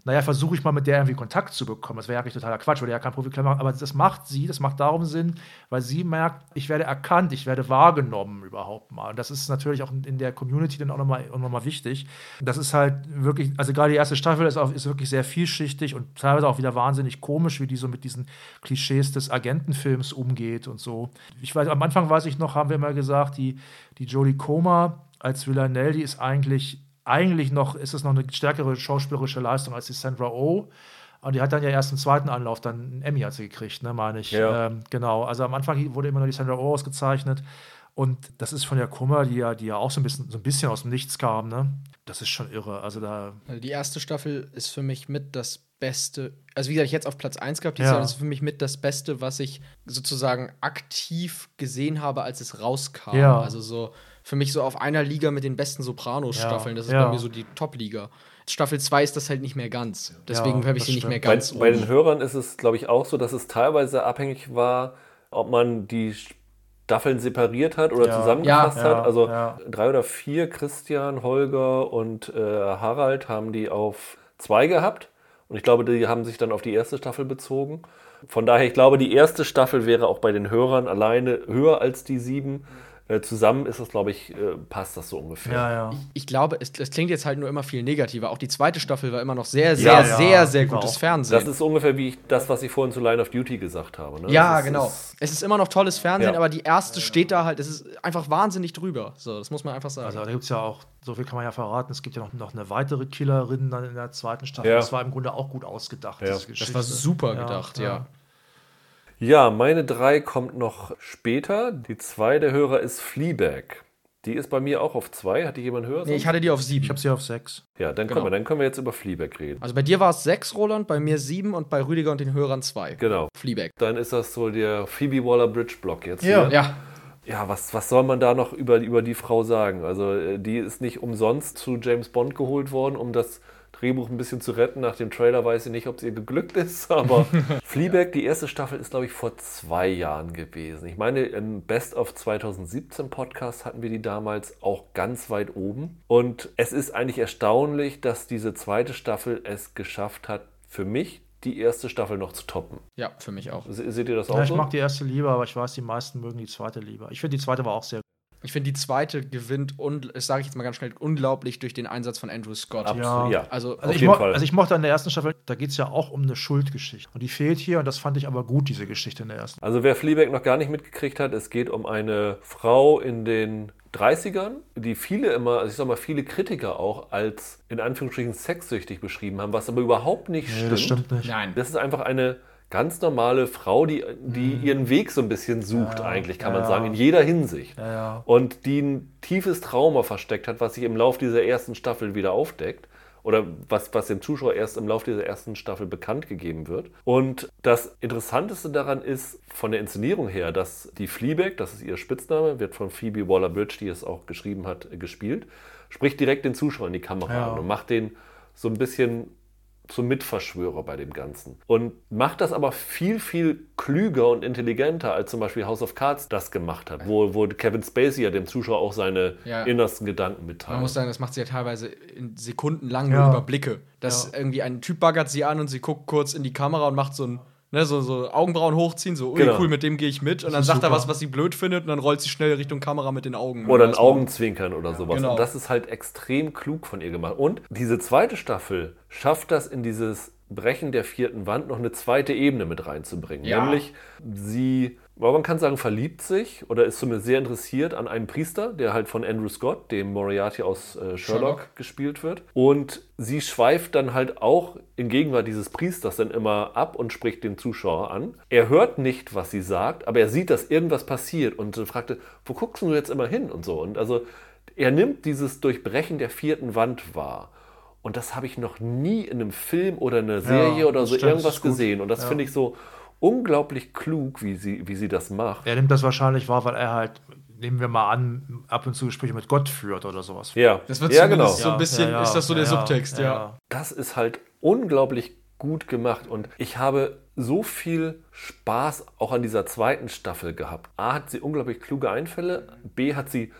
naja, versuche ich mal mit der irgendwie Kontakt zu bekommen. Das wäre ja eigentlich totaler Quatsch, weil der ja kein Profikleiner macht. Aber das macht sie, das macht darum Sinn, weil sie merkt, ich werde erkannt, ich werde wahrgenommen überhaupt mal. Und das ist natürlich auch in der Community dann auch nochmal noch mal wichtig. Das ist halt wirklich, also gerade die erste Staffel ist, auch, ist wirklich sehr vielschichtig und teilweise auch wieder wahnsinnig komisch, wie die so mit diesen Klischees des Agentenfilms umgeht und so. Ich weiß, am Anfang weiß ich noch, haben wir mal gesagt, die, die Jodie Comer als Villanelle, die ist eigentlich eigentlich noch, ist es noch eine stärkere schauspielerische Leistung als die Sandra Oh. Und die hat dann ja erst im zweiten Anlauf dann einen Emmy hat sie gekriegt, ne, meine ich. Ja. Ähm, genau. Also am Anfang wurde immer nur die Sandra Oh ausgezeichnet. Und das ist von der Kummer, die ja, die ja auch so ein bisschen, so ein bisschen aus dem Nichts kam, ne? Das ist schon irre. Also da. Also die erste Staffel ist für mich mit das Beste. Also wie gesagt, ich jetzt auf Platz 1 gehabt, die Ja. ist für mich mit das Beste, was ich sozusagen aktiv gesehen habe, als es rauskam. Ja. Also so für mich so auf einer Liga mit den besten Sopranos-Staffeln. Ja, Das ist ja. bei mir so die Top-Liga. Staffel 2 ist das halt nicht mehr ganz. Deswegen Ja, habe ich sie nicht mehr stimmt. Bei, ganz bei den. Hörern ist es, glaube ich, auch so, dass es teilweise abhängig war, ob man die Staffeln separiert hat oder Ja. zusammengefasst Ja, hat. Also ja. drei oder vier, Christian, Holger und äh, Harald, haben die auf zwei gehabt. Und ich glaube, die haben sich dann auf die erste Staffel bezogen. Von daher, ich glaube, die erste Staffel wäre auch bei den Hörern alleine höher als die sieben. Äh, zusammen ist das, glaube ich, äh, passt das so ungefähr. Ja, ja. Ich glaube, es, es klingt jetzt halt nur immer viel negativer. Auch die zweite Staffel war immer noch sehr, sehr, Ja, ja, sehr, sehr war gutes auch- Fernsehen. Das ist ungefähr wie ich, das, was ich vorhin zu Line of Duty gesagt habe. Ne? ja, ist, genau. Ist, es ist immer noch tolles Fernsehen, Ja. aber die erste steht da halt, es ist einfach wahnsinnig drüber. So, das muss man einfach sagen. Also da gibt es ja auch, so viel kann man ja verraten, es gibt ja noch, noch eine weitere Killerin dann in der zweiten Staffel. Ja. Das war im Grunde auch gut ausgedacht. Das Geschichte. das war super Ja, gedacht, ja. Ja. Meine drei kommt noch später. Die zwei der Hörer ist Fleabag. Die ist bei mir auch auf zwei. Hatte jemand höher? Nee, ich hatte die auf sieben. Ich habe sie auf sechs. ja, dann, Genau. können wir, dann können wir jetzt über Fleabag reden. Also bei dir war es sechs, Roland, bei mir sieben und bei Rüdiger und den Hörern zwei. Genau. Fleabag. Dann ist das so der Phoebe Waller-Bridge-Block jetzt. Ja. hier. Ja, Ja, was, was soll man da noch über, über die Frau sagen? Also, äh, die ist nicht umsonst zu James Bond geholt worden, um das Drehbuch ein bisschen zu retten. Nach dem Trailer weiß ich nicht, ob es ihr geglückt ist, aber Fleabag, die erste Staffel, ist, glaube ich, vor zwei Jahren gewesen. Ich meine, im Best of 2017 Podcast hatten wir die damals auch ganz weit oben. Und es ist eigentlich erstaunlich, dass diese zweite Staffel es geschafft hat, für mich die erste Staffel noch zu toppen. ja, für mich auch. Se- Seht ihr das auch Ja, ich so? mag die erste lieber, aber ich weiß, die meisten mögen die zweite lieber. Ich finde, die zweite war auch sehr gut. Ich finde, die zweite gewinnt, und das sage ich jetzt mal ganz schnell, unglaublich durch den Einsatz von Andrew Scott. Absolut, ja. Also, Also Auf ich, jeden mo Fall. also ich mochte an der ersten Staffel, da geht es ja auch um eine Schuldgeschichte. Und die fehlt hier und das fand ich aber gut, diese Geschichte in der ersten. Also wer Fleabag noch gar nicht mitgekriegt hat, es geht um eine Frau in den 30ern, die viele immer, also ich sag mal, viele Kritiker auch als in Anführungsstrichen sexsüchtig beschrieben haben, was aber überhaupt nicht Nee, stimmt. das stimmt nicht. nein. Das ist einfach eine ganz normale Frau, die, die ihren Weg so ein bisschen sucht, Ja, eigentlich, kann ja. man sagen, in jeder Hinsicht. Ja. Und die ein tiefes Trauma versteckt hat, was sich im Lauf dieser ersten Staffel wieder aufdeckt. Oder was, was dem Zuschauer erst im Lauf dieser ersten Staffel bekannt gegeben wird. Und das Interessanteste daran ist, von der Inszenierung her, dass die Fleabag, das ist ihr Spitzname, wird von Phoebe Waller-Bridge, die es auch geschrieben hat, äh, gespielt, spricht direkt den Zuschauer in die Kamera an und macht den so ein bisschen zum Mitverschwörer bei dem Ganzen. Und macht das aber viel, viel klüger und intelligenter, als zum Beispiel House of Cards das gemacht hat, wo, wo Kevin Spacey ja dem Zuschauer auch seine Ja. innersten Gedanken mitteilt. Man muss sagen, das macht sie ja teilweise in Sekunden lang Ja. nur Überblicke. Dass Ja. irgendwie ein Typ baggert sie an und sie guckt kurz in die Kamera und macht so ein, ne, so, so Augenbrauen hochziehen, so, Genau. cool, mit dem gehe ich mit. Und dann sagt er super. was, was sie blöd findet, und dann rollt sie schnell Richtung Kamera mit den Augen. Oder ein. Augenzwinkern oder sowas. Genau. Und das ist halt extrem klug von ihr gemacht. Und diese zweite Staffel schafft das in dieses Brechen der vierten Wand noch eine zweite Ebene mit reinzubringen. Ja. Nämlich sie, aber man kann sagen, verliebt sich oder ist zumindest sehr interessiert an einem Priester, der halt von Andrew Scott, dem Moriarty aus äh, Sherlock, Sherlock. gespielt wird. Und sie schweift dann halt auch in Gegenwart dieses Priesters dann immer ab und spricht den Zuschauer an. Er hört nicht, was sie sagt, aber er sieht, dass irgendwas passiert und fragte, wo guckst du jetzt immer hin und so. Und also er nimmt dieses Durchbrechen der vierten Wand wahr. Und das habe ich noch nie in einem Film oder einer Serie Ja, oder so stimmt, irgendwas gesehen. Und das Ja. finde ich so unglaublich klug, wie sie, wie sie das macht. Er nimmt das wahrscheinlich wahr, weil er halt, nehmen wir mal an, ab und zu Gespräche mit Gott führt oder sowas. Ja, Das wird ja genau. so ein bisschen, ist das so der Subtext, ja. Das ist halt unglaublich gut gemacht und ich habe so viel Spaß auch an dieser zweiten Staffel gehabt. A hat sie unglaublich kluge Einfälle, B hat sie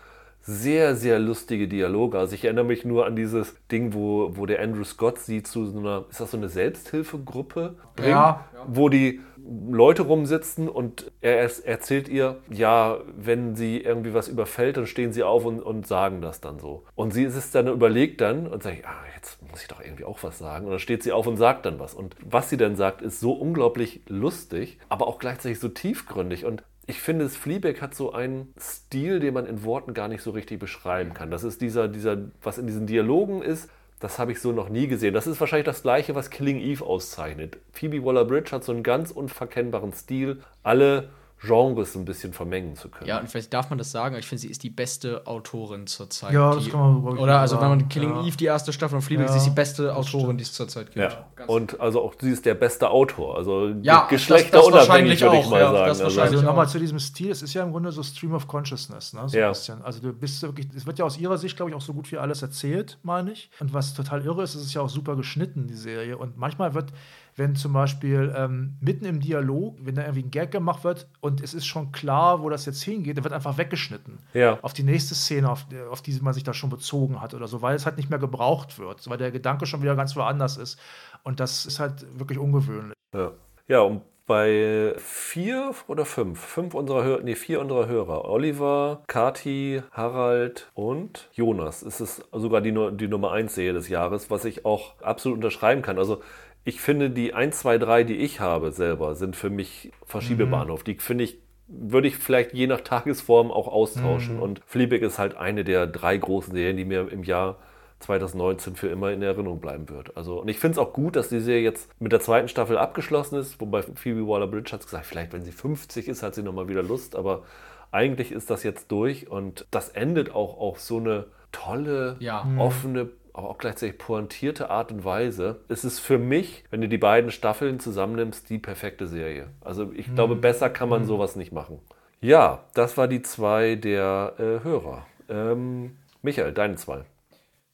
sehr, sehr lustige Dialoge. Also ich erinnere mich nur an dieses Ding, wo, wo der Andrew Scott sie zu so einer, ist das so eine Selbsthilfegruppe bringt, Ja. wo die Leute rumsitzen und er erzählt ihr, ja, wenn sie irgendwie was überfällt, dann stehen sie auf und, und sagen das dann so. Und sie ist es dann überlegt dann und sagt, ah, jetzt muss ich doch irgendwie auch was sagen. Und dann steht sie auf und sagt dann was. Und was sie dann sagt, ist so unglaublich lustig, aber auch gleichzeitig so tiefgründig. Und ich finde, das Fleabag hat so einen Stil, den man in Worten gar nicht so richtig beschreiben kann. Das ist dieser, dieser, was in diesen Dialogen ist, das habe ich so noch nie gesehen. Das ist wahrscheinlich das Gleiche, was Killing Eve auszeichnet. Phoebe Waller-Bridge hat so einen ganz unverkennbaren Stil. Alle Genres ein bisschen vermengen zu können. Ja, und vielleicht darf man das sagen, aber ich finde, sie ist die beste Autorin zurzeit. Ja, die, das kann man wirklich Oder, also wenn man Killing ja. Eve die erste Staffel und Fleabag, Ja, sie ist die beste Autorin, die es zurzeit gibt. Ja, Ganz und also auch sie ist der beste Autor. Also Ja, Geschlechter das- das unabhängig, wahrscheinlich würde ich auch, mal ja, sagen. das Also, wahrscheinlich Also auch. nochmal zu diesem Stil, es ist ja im Grunde so Stream of Consciousness, ne? So Ja. ein bisschen. Also du bist wirklich, es wird ja aus ihrer Sicht, glaube ich, auch so gut wie alles erzählt, meine ich. Und was total irre ist, es ist ja auch super geschnitten, die Serie. Und manchmal wird, wenn zum Beispiel ähm, mitten im Dialog, wenn da irgendwie ein Gag gemacht wird und es ist schon klar, wo das jetzt hingeht, dann wird einfach weggeschnitten. Ja. Auf die nächste Szene, auf, auf die man sich da schon bezogen hat oder so, weil es halt nicht mehr gebraucht wird, weil der Gedanke schon wieder ganz woanders ist. Und das ist halt wirklich ungewöhnlich. Ja. ja, und bei vier oder fünf, fünf unserer Hörer, nee, vier unserer Hörer, Oliver, Kati, Harald und Jonas, ist es sogar die, die Nummer 1 Serie des Jahres, was ich auch absolut unterschreiben kann. Also ich finde, die 1, 2, 3, die ich habe selber, sind für mich Verschiebebahnhof. Die finde ich, würde ich vielleicht je nach Tagesform auch austauschen. Und Fleabag ist halt eine der drei großen Serien, die mir im Jahr 2019 für immer in Erinnerung bleiben wird. Also, und ich finde es auch gut, dass die Serie jetzt mit der zweiten Staffel abgeschlossen ist, wobei Phoebe Waller-Bridge hat gesagt, vielleicht wenn sie 50 ist, hat sie nochmal wieder Lust, aber eigentlich ist das jetzt durch und das endet auch auf so eine tolle, Ja. offene, aber auch gleichzeitig pointierte Art und Weise. Es ist für mich, wenn du die beiden Staffeln zusammennimmst, die perfekte Serie. Also ich glaube, besser kann man sowas nicht machen. Ja, das war die zwei der äh, Hörer. Ähm, Michael, deine zwei.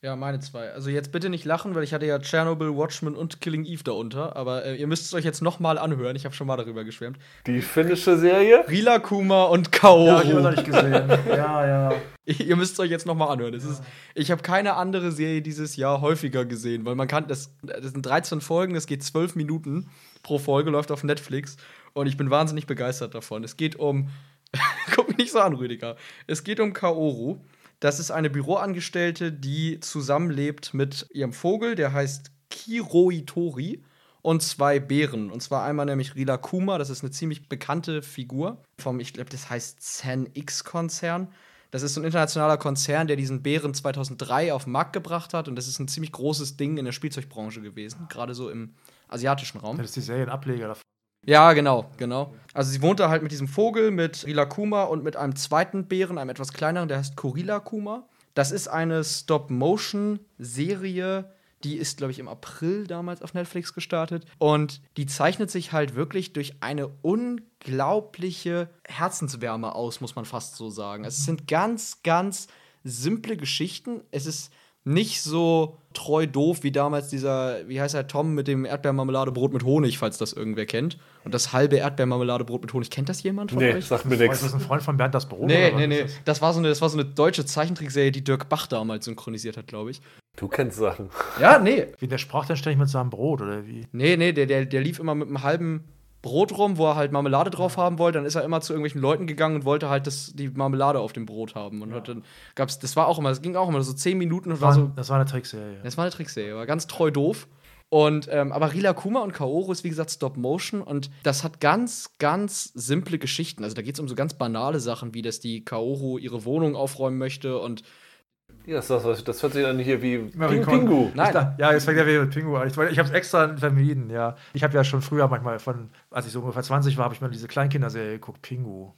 Ja, meine zwei. Also jetzt bitte nicht lachen, weil ich hatte ja Chernobyl, Watchmen und Killing Eve darunter. Aber äh, ihr müsst es euch jetzt noch mal anhören. Ich habe schon mal darüber geschwärmt. Die finnische Serie? Rila Kuma und Kaoru. Ja, ich habe noch nicht gesehen. ja, ja. Ihr müsst es euch jetzt noch mal anhören. Das ist, ich habe keine andere Serie dieses Jahr häufiger gesehen, weil man kann, das, das sind 13 Folgen, das geht 12 Minuten pro Folge, läuft auf Netflix und ich bin wahnsinnig begeistert davon. Es geht um, guck mich nicht so an, Rüdiger. Es geht um Kaoru. Das ist eine Büroangestellte, die zusammenlebt mit ihrem Vogel, der heißt Kiroitori und zwei Bären. Und zwar einmal nämlich Rila Kuma, das ist eine ziemlich bekannte Figur vom, ich glaube, das heißt Zen X-Konzern. Das ist so ein internationaler Konzern, der diesen Bären 2003 auf den Markt gebracht hat. Und das ist ein ziemlich großes Ding in der Spielzeugbranche gewesen, gerade so im asiatischen Raum. Das ist die Serienableger davon. Ja, genau, genau. Also sie wohnt da halt mit diesem Vogel, mit Rila Kuma und mit einem zweiten Bären, einem etwas kleineren, der heißt Korila Kuma. Das ist eine Stop-Motion-Serie, die ist, glaube ich, im April damals auf Netflix gestartet. Und die zeichnet sich halt wirklich durch eine unglaubliche Herzenswärme aus, muss man fast so sagen. Es sind ganz, ganz simple Geschichten. Es ist nicht so treu doof wie damals dieser, wie heißt er, Tom mit dem Erdbeermarmeladebrot mit Honig, falls das irgendwer kennt. Und das halbe Erdbeermarmeladebrot mit Honig, kennt das jemand von Nee, euch? sagt mir Ist nichts. das ein Freund von Bernd das Brot? Nee, nee, ist nee. das? Das war, so eine, das war so eine deutsche Zeichentrickserie, die Dirk Bach damals synchronisiert hat, glaube ich. Du kennst Sachen. Ja, nee. Wie der sprach dann ständig mit seinem Brot oder wie? Nee, nee, der, der, der lief immer mit einem halben Brot rum, wo er halt Marmelade drauf haben wollte. Dann ist er immer zu irgendwelchen Leuten gegangen und wollte halt das, die Marmelade auf dem Brot haben. Und hat dann gab's, das war auch immer, das ging auch immer so zehn Minuten und war War, so. das war eine Trickserie. Das war eine Trickserie, war ganz treu doof. Und, ähm, aber Rila Kuma und Kaoru ist wie gesagt Stop Motion und das hat ganz, ganz simple Geschichten. Also da geht es um so ganz banale Sachen, wie dass die Kaoru ihre Wohnung aufräumen möchte und Ja, das, das, das hört sich an hier wie Ja, Ping Pingu. Nein. Ich dachte, ja, jetzt fängt er wieder mit Pingu an. Ich, ich habe es extra vermieden, ja. Ich habe ja schon früher manchmal von, als ich so ungefähr 20 war, habe ich mal diese Kleinkinderserie geguckt, Pingu.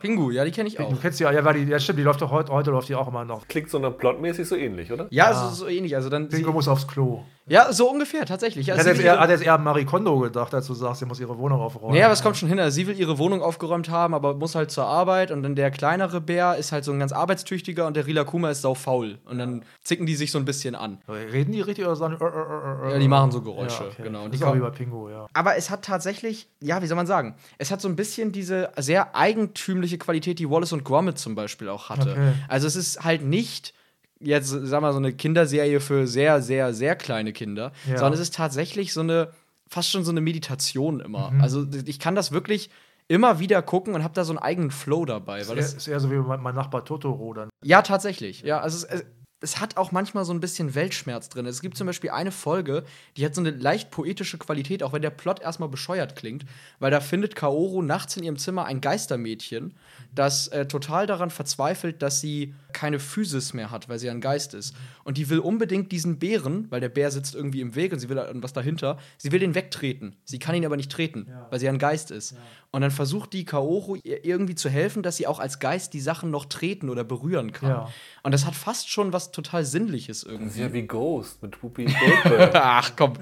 Pingu, ja, die kenne ich auch. Du kennst die, ja, die, ja stimmt, die läuft doch heute, heute läuft die auch immer noch. Klingt so dann plotmäßig so ähnlich, oder? Ja, Ja. es ist so ähnlich. Also dann Pingu muss aufs Klo. Ja, so ungefähr, tatsächlich. Ich Also sie jetzt eher, hatte jetzt eher an Marie Kondo gedacht, als du sagst, sie muss ihre Wohnung aufräumen. Naja, aber es kommt schon hin. Also sie will ihre Wohnung aufgeräumt haben, aber muss halt zur Arbeit. Und dann der kleinere Bär ist halt so ein ganz arbeitstüchtiger und der Rila Kuma ist sau faul. Und dann zicken die sich so ein bisschen an. Reden die richtig oder sagen die, äh, äh, äh, Ja, die machen so Geräusche, Ja, okay. genau. Und die kommen- wie bei Pingu, ja. Aber es hat tatsächlich, ja, wie soll man sagen, es hat so ein bisschen diese sehr eigentümliche Qualität, die Wallace und Gromit zum Beispiel auch hatte. Okay. Also es ist halt nicht jetzt, sag mal, so eine Kinderserie für sehr, sehr, sehr kleine Kinder, Ja. sondern es ist tatsächlich so eine, fast schon so eine Meditation immer. Mhm. Also ich kann das wirklich immer wieder gucken und habe da so einen eigenen Flow dabei. Weil Das das, ist eher so wie mein, mein Nachbar Totoro dann. ja, tatsächlich. Ja, also es, es, es hat auch manchmal so ein bisschen Weltschmerz drin. Es gibt zum Beispiel eine Folge, die hat so eine leicht poetische Qualität, auch wenn der Plot erstmal bescheuert klingt, weil da findet Kaoru nachts in ihrem Zimmer ein Geistermädchen, das äh, total daran verzweifelt, dass sie keine Physis mehr hat, weil sie ein Geist ist. Und die will unbedingt diesen Bären, weil der Bär sitzt irgendwie im Weg und sie will was dahinter, sie will den wegtreten. Sie kann ihn aber nicht treten, weil sie ein Geist ist. Und dann versucht die Kaoru ihr irgendwie zu helfen, dass sie auch als Geist die Sachen noch treten oder berühren kann. Ja. Und das hat fast schon was total Sinnliches Das irgendwie. ist ja wie Ghost mit Whoopi Goldberg. Ach komm.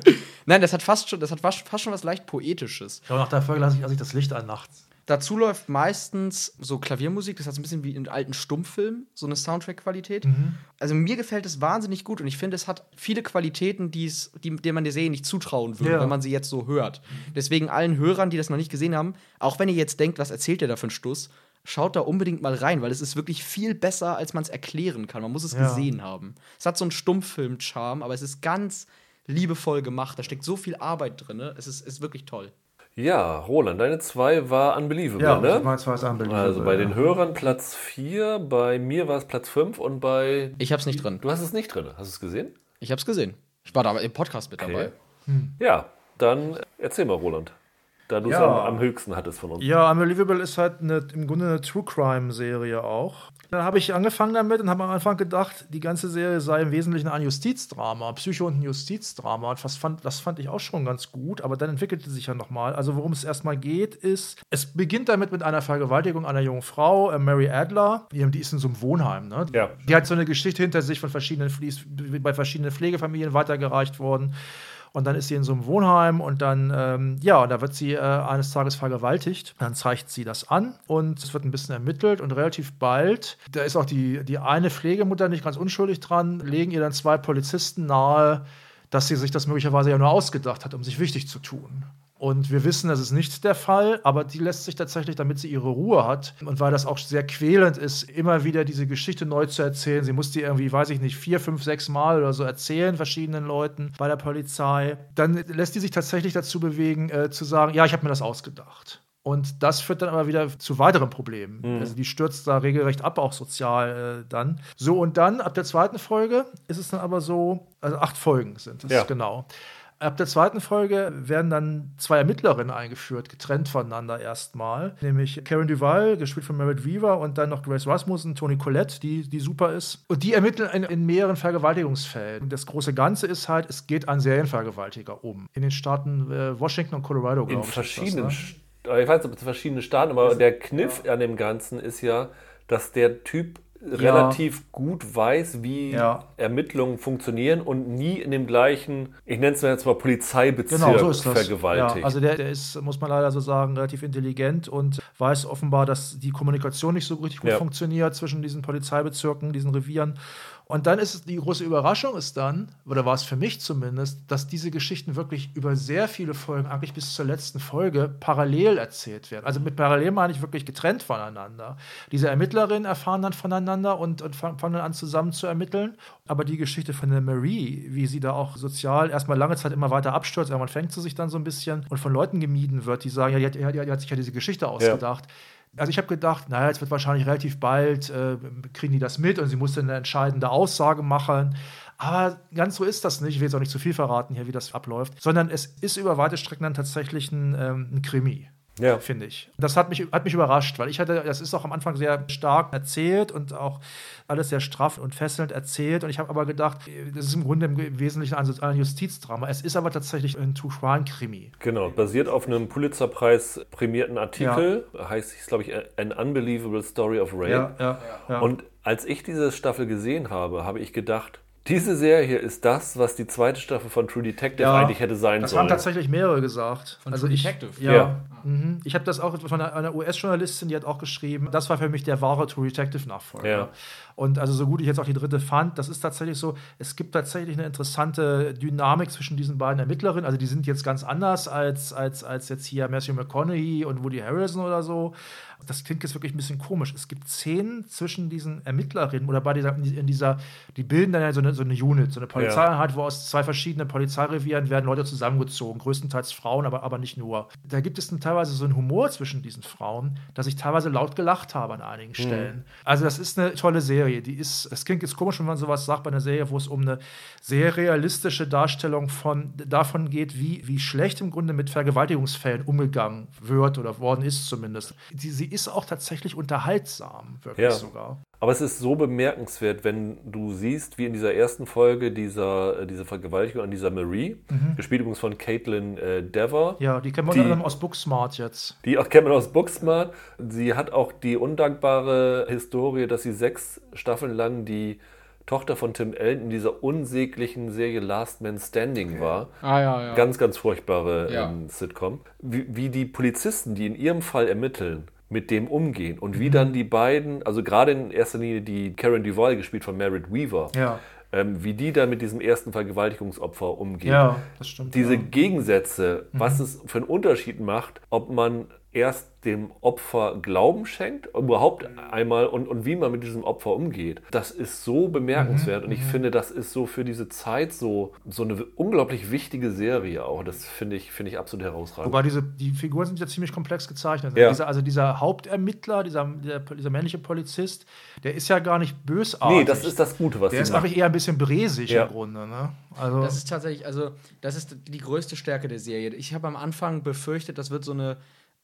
Nein, das hat fast schon, das hat fast fast schon was leicht Poetisches. Ja, und nach der Folge lasse ich, lasse ich das Licht an nachts. Dazu läuft meistens so Klaviermusik, das hat so ein bisschen wie in alten Stummfilmen, so eine Soundtrack-Qualität. Also mir gefällt es wahnsinnig gut und ich finde, es hat viele Qualitäten, die's, die, denen man der Serie nicht zutrauen würde, Ja. wenn man sie jetzt so hört. Deswegen allen Hörern, die das noch nicht gesehen haben, auch wenn ihr jetzt denkt, was erzählt der da für einen Stuss, schaut da unbedingt mal rein, weil es ist wirklich viel besser, als man es erklären kann. Man muss es Ja. gesehen haben. Es hat so einen Stummfilm-Charme, aber es ist ganz liebevoll gemacht. Da steckt so viel Arbeit drin. Es ist, ist wirklich toll. Ja, Roland, deine zwei war Unbelievable, Ja, ne? das war jetzt unbelievable. Also bei den ja. Hörern Platz 4, bei mir war es Platz 5 und bei. Ich hab's nicht drin. Du hast es nicht drin. Hast du es gesehen? Ich hab's gesehen. Ich war da im Podcast mit dabei. Ja, dann erzähl mal, Roland. Da du es Ja. am, am höchsten hattest von uns. Ja, Unbelievable ist halt eine, im Grunde eine True Crime-Serie auch. Dann habe ich angefangen damit und habe am Anfang gedacht, die ganze Serie sei im Wesentlichen ein Justizdrama, Psycho- und ein Justizdrama. Und das fand, das fand ich auch schon ganz gut, aber dann entwickelte sich ja nochmal. Also worum es erstmal geht, ist, es beginnt damit mit einer Vergewaltigung einer jungen Frau, äh, Mary Adler. Die, die ist in so einem Wohnheim. Ne? Ja. Die hat so eine Geschichte hinter sich von verschiedenen, die ist bei verschiedenen Pflegefamilien weitergereicht worden. Und dann ist sie in so einem Wohnheim und dann, ähm, ja, da wird sie äh, eines Tages vergewaltigt. Dann zeigt sie das an und es wird ein bisschen ermittelt und relativ bald, da ist auch die, die eine Pflegemutter nicht ganz unschuldig dran, legen ihr dann zwei Polizisten nahe, dass sie sich das möglicherweise ja nur ausgedacht hat, um sich wichtig zu tun. Und wir wissen, das ist nicht der Fall, aber die lässt sich tatsächlich, damit sie ihre Ruhe hat und weil das auch sehr quälend ist, immer wieder diese Geschichte neu zu erzählen. Sie muss die irgendwie, weiß ich nicht, vier, fünf, sechs Mal oder so erzählen, verschiedenen Leuten bei der Polizei. Dann lässt die sich tatsächlich dazu bewegen, äh, zu sagen, ja, ich habe mir das ausgedacht. Und das führt dann aber wieder zu weiteren Problemen. Also die stürzt da regelrecht ab, auch sozial äh, dann. So, und dann, ab der zweiten Folge, ist es dann aber so, also acht Folgen sind es, Ja. genau. Ab der zweiten Folge werden dann zwei Ermittlerinnen eingeführt, getrennt voneinander erstmal. Nämlich Karen Duval, gespielt von Merit Weaver, und dann noch Grace Rasmussen, Toni Collette, die, die super ist. Und die ermitteln in, in mehreren Vergewaltigungsfällen. Und das große Ganze ist halt, es geht an Serienvergewaltiger um. In den Staaten äh, Washington und Colorado, In glaube ich. ist verschiedenen, das, ne? Ich weiß nicht, ob es verschiedene Staaten, aber der Kniff an dem Ganzen ist ja, dass der Typ relativ gut weiß, wie Ja. Ermittlungen funktionieren und nie in dem gleichen, ich nenne es jetzt mal Polizeibezirk Genau, so vergewaltigt. Ja, also der, der ist, muss man leider so sagen, relativ intelligent und weiß offenbar, dass die Kommunikation nicht so richtig gut Ja. funktioniert zwischen diesen Polizeibezirken, diesen Revieren. Und dann ist es die große Überraschung ist dann, oder war es für mich zumindest, dass diese Geschichten wirklich über sehr viele Folgen, eigentlich bis zur letzten Folge, parallel erzählt werden. Also mit parallel meine ich wirklich getrennt voneinander. Diese Ermittlerinnen erfahren dann voneinander und, und fangen dann an zusammen zu ermitteln. Aber die Geschichte von der Marie, wie sie da auch sozial erstmal lange Zeit immer weiter abstürzt, irgendwann fängt sie sich dann so ein bisschen und von Leuten gemieden wird, die sagen, ja, die hat, die hat, die hat sich ja diese Geschichte ausgedacht. Also ich habe gedacht, naja, jetzt wird wahrscheinlich relativ bald, äh, kriegen die das mit und sie muss dann eine entscheidende Aussage machen. Aber ganz so ist das nicht. Ich will jetzt auch nicht zu viel verraten hier, wie das abläuft, sondern es ist über weite Strecken dann tatsächlich ein, ähm, ein Krimi. Ja. Finde ich. Das hat mich, hat mich überrascht, weil ich hatte, das ist auch am Anfang sehr stark erzählt und auch alles sehr straff und fesselnd erzählt. Und ich habe aber gedacht, das ist im Grunde im Wesentlichen ein, Justizdrama. Es ist aber tatsächlich ein True Crime Krimi. Genau, basiert auf einem Pulitzerpreis prämierten Artikel, heißt es, glaube ich, An Unbelievable Story of Rape. ja, ja. Und als ich diese Staffel gesehen habe, habe ich gedacht, diese Serie ist das, was die zweite Staffel von True Detective Ja, eigentlich hätte sein Das sollen. haben tatsächlich mehrere gesagt. Von also True ich, Detective? Ja. Ja. Mhm. Ich habe das auch von einer, einer US-Journalistin, die hat auch geschrieben, das war für mich der wahre True Detective-Nachfolger. Ja. Und also so gut ich jetzt auch die dritte fand, das ist tatsächlich so, es gibt tatsächlich eine interessante Dynamik zwischen diesen beiden Ermittlerinnen. Also die sind jetzt ganz anders als, als, als jetzt hier Matthew McConaughey und Woody Harrelson oder so. Das klingt jetzt wirklich ein bisschen komisch. Es gibt Szenen zwischen diesen Ermittlerinnen oder bei dieser, in dieser, die bilden dann ja so eine, so eine Unit, so eine Polizeieinheit, wo aus zwei verschiedenen Polizeirevieren werden Leute zusammengezogen, größtenteils Frauen, aber, aber nicht nur. Da gibt es dann teilweise so einen Humor zwischen diesen Frauen, dass ich teilweise laut gelacht habe an einigen Stellen. Also das ist eine tolle Serie. Die ist, das klingt jetzt komisch, wenn man sowas sagt bei einer Serie, wo es um eine sehr realistische Darstellung von, davon geht, wie, wie schlecht im Grunde mit Vergewaltigungsfällen umgegangen wird oder worden ist zumindest. Die, sie ist auch tatsächlich unterhaltsam, wirklich Ja. sogar. Aber es ist so bemerkenswert, wenn du siehst, wie in dieser ersten Folge dieser, äh, diese Vergewaltigung an dieser Marie, gespielt übrigens von Caitlin äh, Dever, Ja, die kennen wir Die- aus Booksmart jetzt. die auch kennt man aus Booksmart. Sie hat auch die undankbare Historie, dass sie sechs Staffeln lang die Tochter von Tim Allen in dieser unsäglichen Serie Last Man Standing war. Ah, ja, ja. Ganz, ganz furchtbare Ja. ähm, Sitcom. Wie, wie die Polizisten, die in ihrem Fall ermitteln, mit dem umgehen und wie dann die beiden, also gerade in erster Linie die Karen Duval, gespielt von Merritt Weaver, Ja, ähm, wie die dann mit diesem ersten Vergewaltigungsopfer umgehen. ja, das stimmt. Diese ja. Gegensätze, was es für einen Unterschied macht, ob man erst dem Opfer Glauben schenkt, überhaupt einmal und, und wie man mit diesem Opfer umgeht, das ist so bemerkenswert und ich finde, das ist so für diese Zeit so, so eine unglaublich wichtige Serie auch. Das finde ich, finde ich absolut herausragend. Wobei diese, die Figuren sind ja ziemlich komplex gezeichnet. Ja. Dieser, also dieser Hauptermittler, dieser, dieser, dieser männliche Polizist, der ist ja gar nicht bösartig. nee, das ist das Gute, was der sie ist macht. eigentlich eher ein bisschen bresig Ja. im Grunde. Ne? Also, Das ist tatsächlich, also, das ist die größte Stärke der Serie. Ich habe am Anfang befürchtet, das wird so eine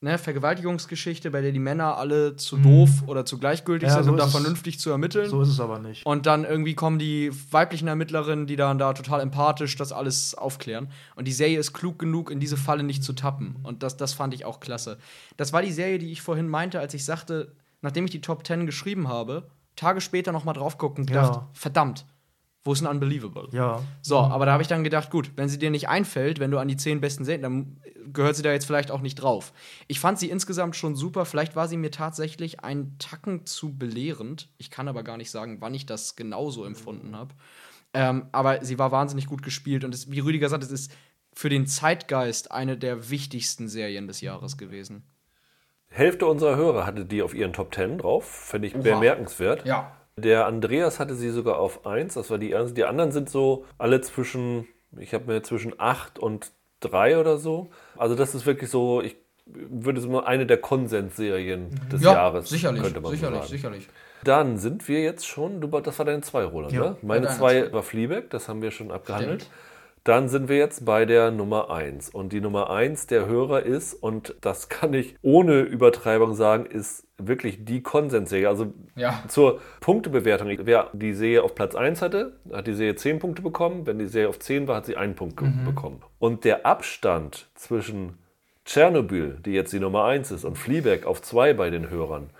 ne, Vergewaltigungsgeschichte, bei der die Männer alle zu doof oder zu gleichgültig Ja, sind, so um da vernünftig zu ermitteln. so ist es aber nicht. Und dann irgendwie kommen die weiblichen Ermittlerinnen, die dann da total empathisch das alles aufklären. Und die Serie ist klug genug, in diese Falle nicht zu tappen. Und das, das fand ich auch klasse. Das war die Serie, die ich vorhin meinte, als ich sagte, nachdem ich die Top 10 geschrieben habe, Tage später noch mal drauf gucken und Ja. gedacht, verdammt, wo ist denn Unbelievable? Ja. So, aber da habe ich dann gedacht, gut, wenn sie dir nicht einfällt, wenn du an die zehn besten Serien, dann gehört sie da jetzt vielleicht auch nicht drauf. Ich fand sie insgesamt schon super. Vielleicht war sie mir tatsächlich einen Tacken zu belehrend. Ich kann aber gar nicht sagen, wann ich das genauso empfunden habe. Ähm, aber sie war wahnsinnig gut gespielt und es, wie Rüdiger sagt, es ist für den Zeitgeist eine der wichtigsten Serien des Jahres gewesen. Hälfte unserer Hörer hatte die auf ihren Top 10 drauf, finde ich bemerkenswert. Ja. Der Andreas hatte sie sogar auf 1, das war die erste. Die anderen sind so alle zwischen, ich habe mir zwischen 8 und 3 oder so. Also das ist wirklich so, ich würde es mal eine der Konsensserien des Jahres, könnte man so sagen. sicherlich. Dann sind wir jetzt schon, du, das war deine 2, Roland, Ja, ne? Meine deine 2 war Fleabag, das haben wir schon abgehandelt. Stimmt. Dann sind wir jetzt bei der Nummer 1. Und die Nummer 1 der Hörer ist, und das kann ich ohne Übertreibung sagen, ist wirklich die Konsensserie. Also Ja. zur Punktebewertung. Wer die Serie auf Platz 1 hatte, hat die Serie 10 Punkte bekommen. Wenn die Serie auf 10 war, hat sie einen Punkt ge- bekommen. Und der Abstand zwischen Tschernobyl, die jetzt die Nummer 1 ist, und Fleabag auf 2 bei den Hörern,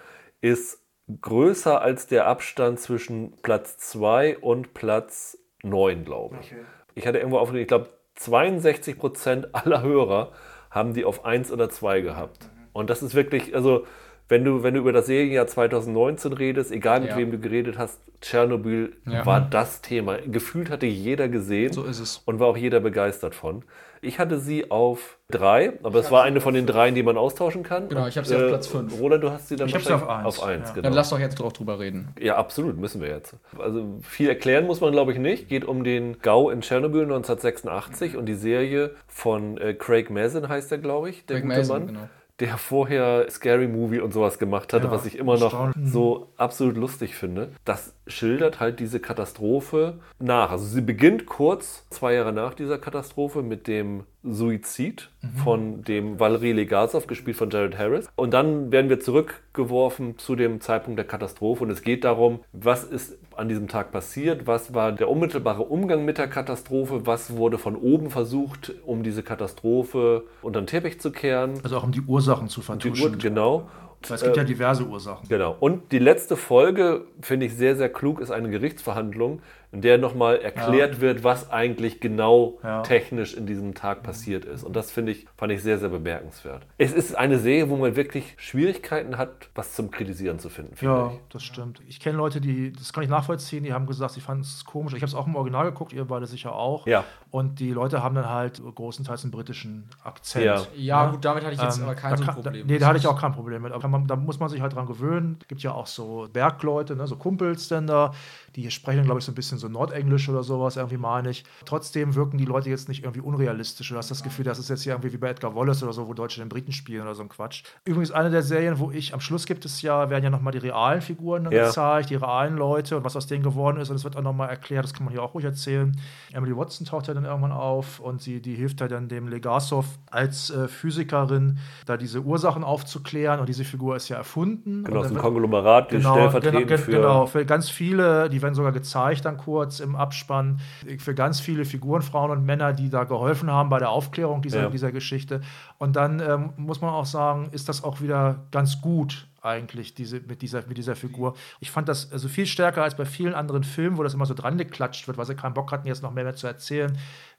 ist größer als der Abstand zwischen Platz 2 und Platz 9, glaube ich. Ich hatte irgendwo aufgelegt, ich glaube, 62 Prozent aller Hörer haben die auf 1 oder 2 gehabt. Und das ist wirklich, also, wenn du, wenn du über das Serienjahr 2019 redest, egal mit Ja. wem du geredet hast, Tschernobyl Ja. war das Thema. Gefühlt hatte jeder gesehen So ist es. und war auch jeder begeistert von. Ich hatte sie auf 3, aber es war eine von den dreien, die man austauschen kann. Genau, ich habe sie auf Platz fünf. Roland, du hast sie dann Ich wahrscheinlich auf eins, Auf eins ja. genau. Dann lass doch jetzt drauf drüber reden. Ja, absolut, müssen wir jetzt. Also viel erklären muss man, glaube ich, nicht. Geht um den GAU in Tschernobyl 1986 und die Serie von äh, Craig Mazin heißt er, glaube ich, der Craig gute Mazin, Mann. genau. Der vorher Scary Movie und sowas gemacht hatte, Ja, was ich immer noch erstaunlich. so absolut lustig finde. Das schildert halt diese Katastrophe nach. Also sie beginnt kurz, zwei Jahre nach dieser Katastrophe, mit dem Suizid von dem Valery Legasov, gespielt von Jared Harris. Und dann werden wir zurückgeworfen zu dem Zeitpunkt der Katastrophe und es geht darum, was ist an diesem Tag passiert, was war der unmittelbare Umgang mit der Katastrophe, was wurde von oben versucht, um diese Katastrophe unter den Teppich zu kehren. Also auch um die Ursachen zu vertuschen. Genau. Es gibt ja diverse Ursachen. Genau. Und die letzte Folge, finde ich sehr, sehr klug, ist eine Gerichtsverhandlung, in der nochmal erklärt wird, was eigentlich genau Ja. technisch in diesem Tag passiert ist. Und das finde ich, fand ich sehr, sehr bemerkenswert. Es ist eine Serie, wo man wirklich Schwierigkeiten hat, was zum Kritisieren zu finden, finde Ja, ich. das stimmt. Ich kenne Leute, die, das kann ich nachvollziehen, die haben gesagt, sie fanden es komisch. Ich habe es auch im Original geguckt, ihr beide sicher auch. Ja. Und die Leute haben dann halt großenteils einen britischen Akzent. Ja. Ja, gut, damit hatte ich jetzt Ähm, aber kein da so kann- Problem. Da, nee, da hatte ich auch kein Problem mit. Aber man, da muss man sich halt dran gewöhnen. Es gibt ja auch so Bergleute, ne, so Kumpels denn da, Die sprechen, glaube ich, so ein bisschen so Nordenglisch oder sowas, irgendwie meine ich. Trotzdem wirken die Leute jetzt nicht irgendwie unrealistisch. Du hast das Gefühl, das ist jetzt hier irgendwie wie bei Edgar Wallace oder so, wo Deutsche den Briten spielen oder so ein Quatsch. Übrigens, eine der Serien, wo ich, am Schluss gibt es ja, werden ja nochmal die realen Figuren ja. gezeigt, die realen Leute und was aus denen geworden ist. Und es wird auch nochmal erklärt, das kann man hier auch ruhig erzählen. Emily Watson taucht ja dann irgendwann auf und sie, die hilft ja dann dem Legasov als äh, Physikerin, da diese Ursachen aufzuklären. Und diese Figur ist ja erfunden. Genau, ein Konglomerat, die genau, stellvertretend genau, für... Genau, für ganz viele, die werden sogar gezeigt dann kurz im Abspann, für ganz viele Figuren, Frauen und Männer, die da geholfen haben bei der Aufklärung dieser, ja. dieser Geschichte. Und dann ähm, muss man auch sagen, ist das auch wieder ganz gut eigentlich diese, mit, dieser, mit dieser Figur. Ich fand das also viel stärker als bei vielen anderen Filmen, wo das immer so dran geklatscht wird, weil sie keinen Bock hatten, jetzt noch mehr, mehr zu erzählen.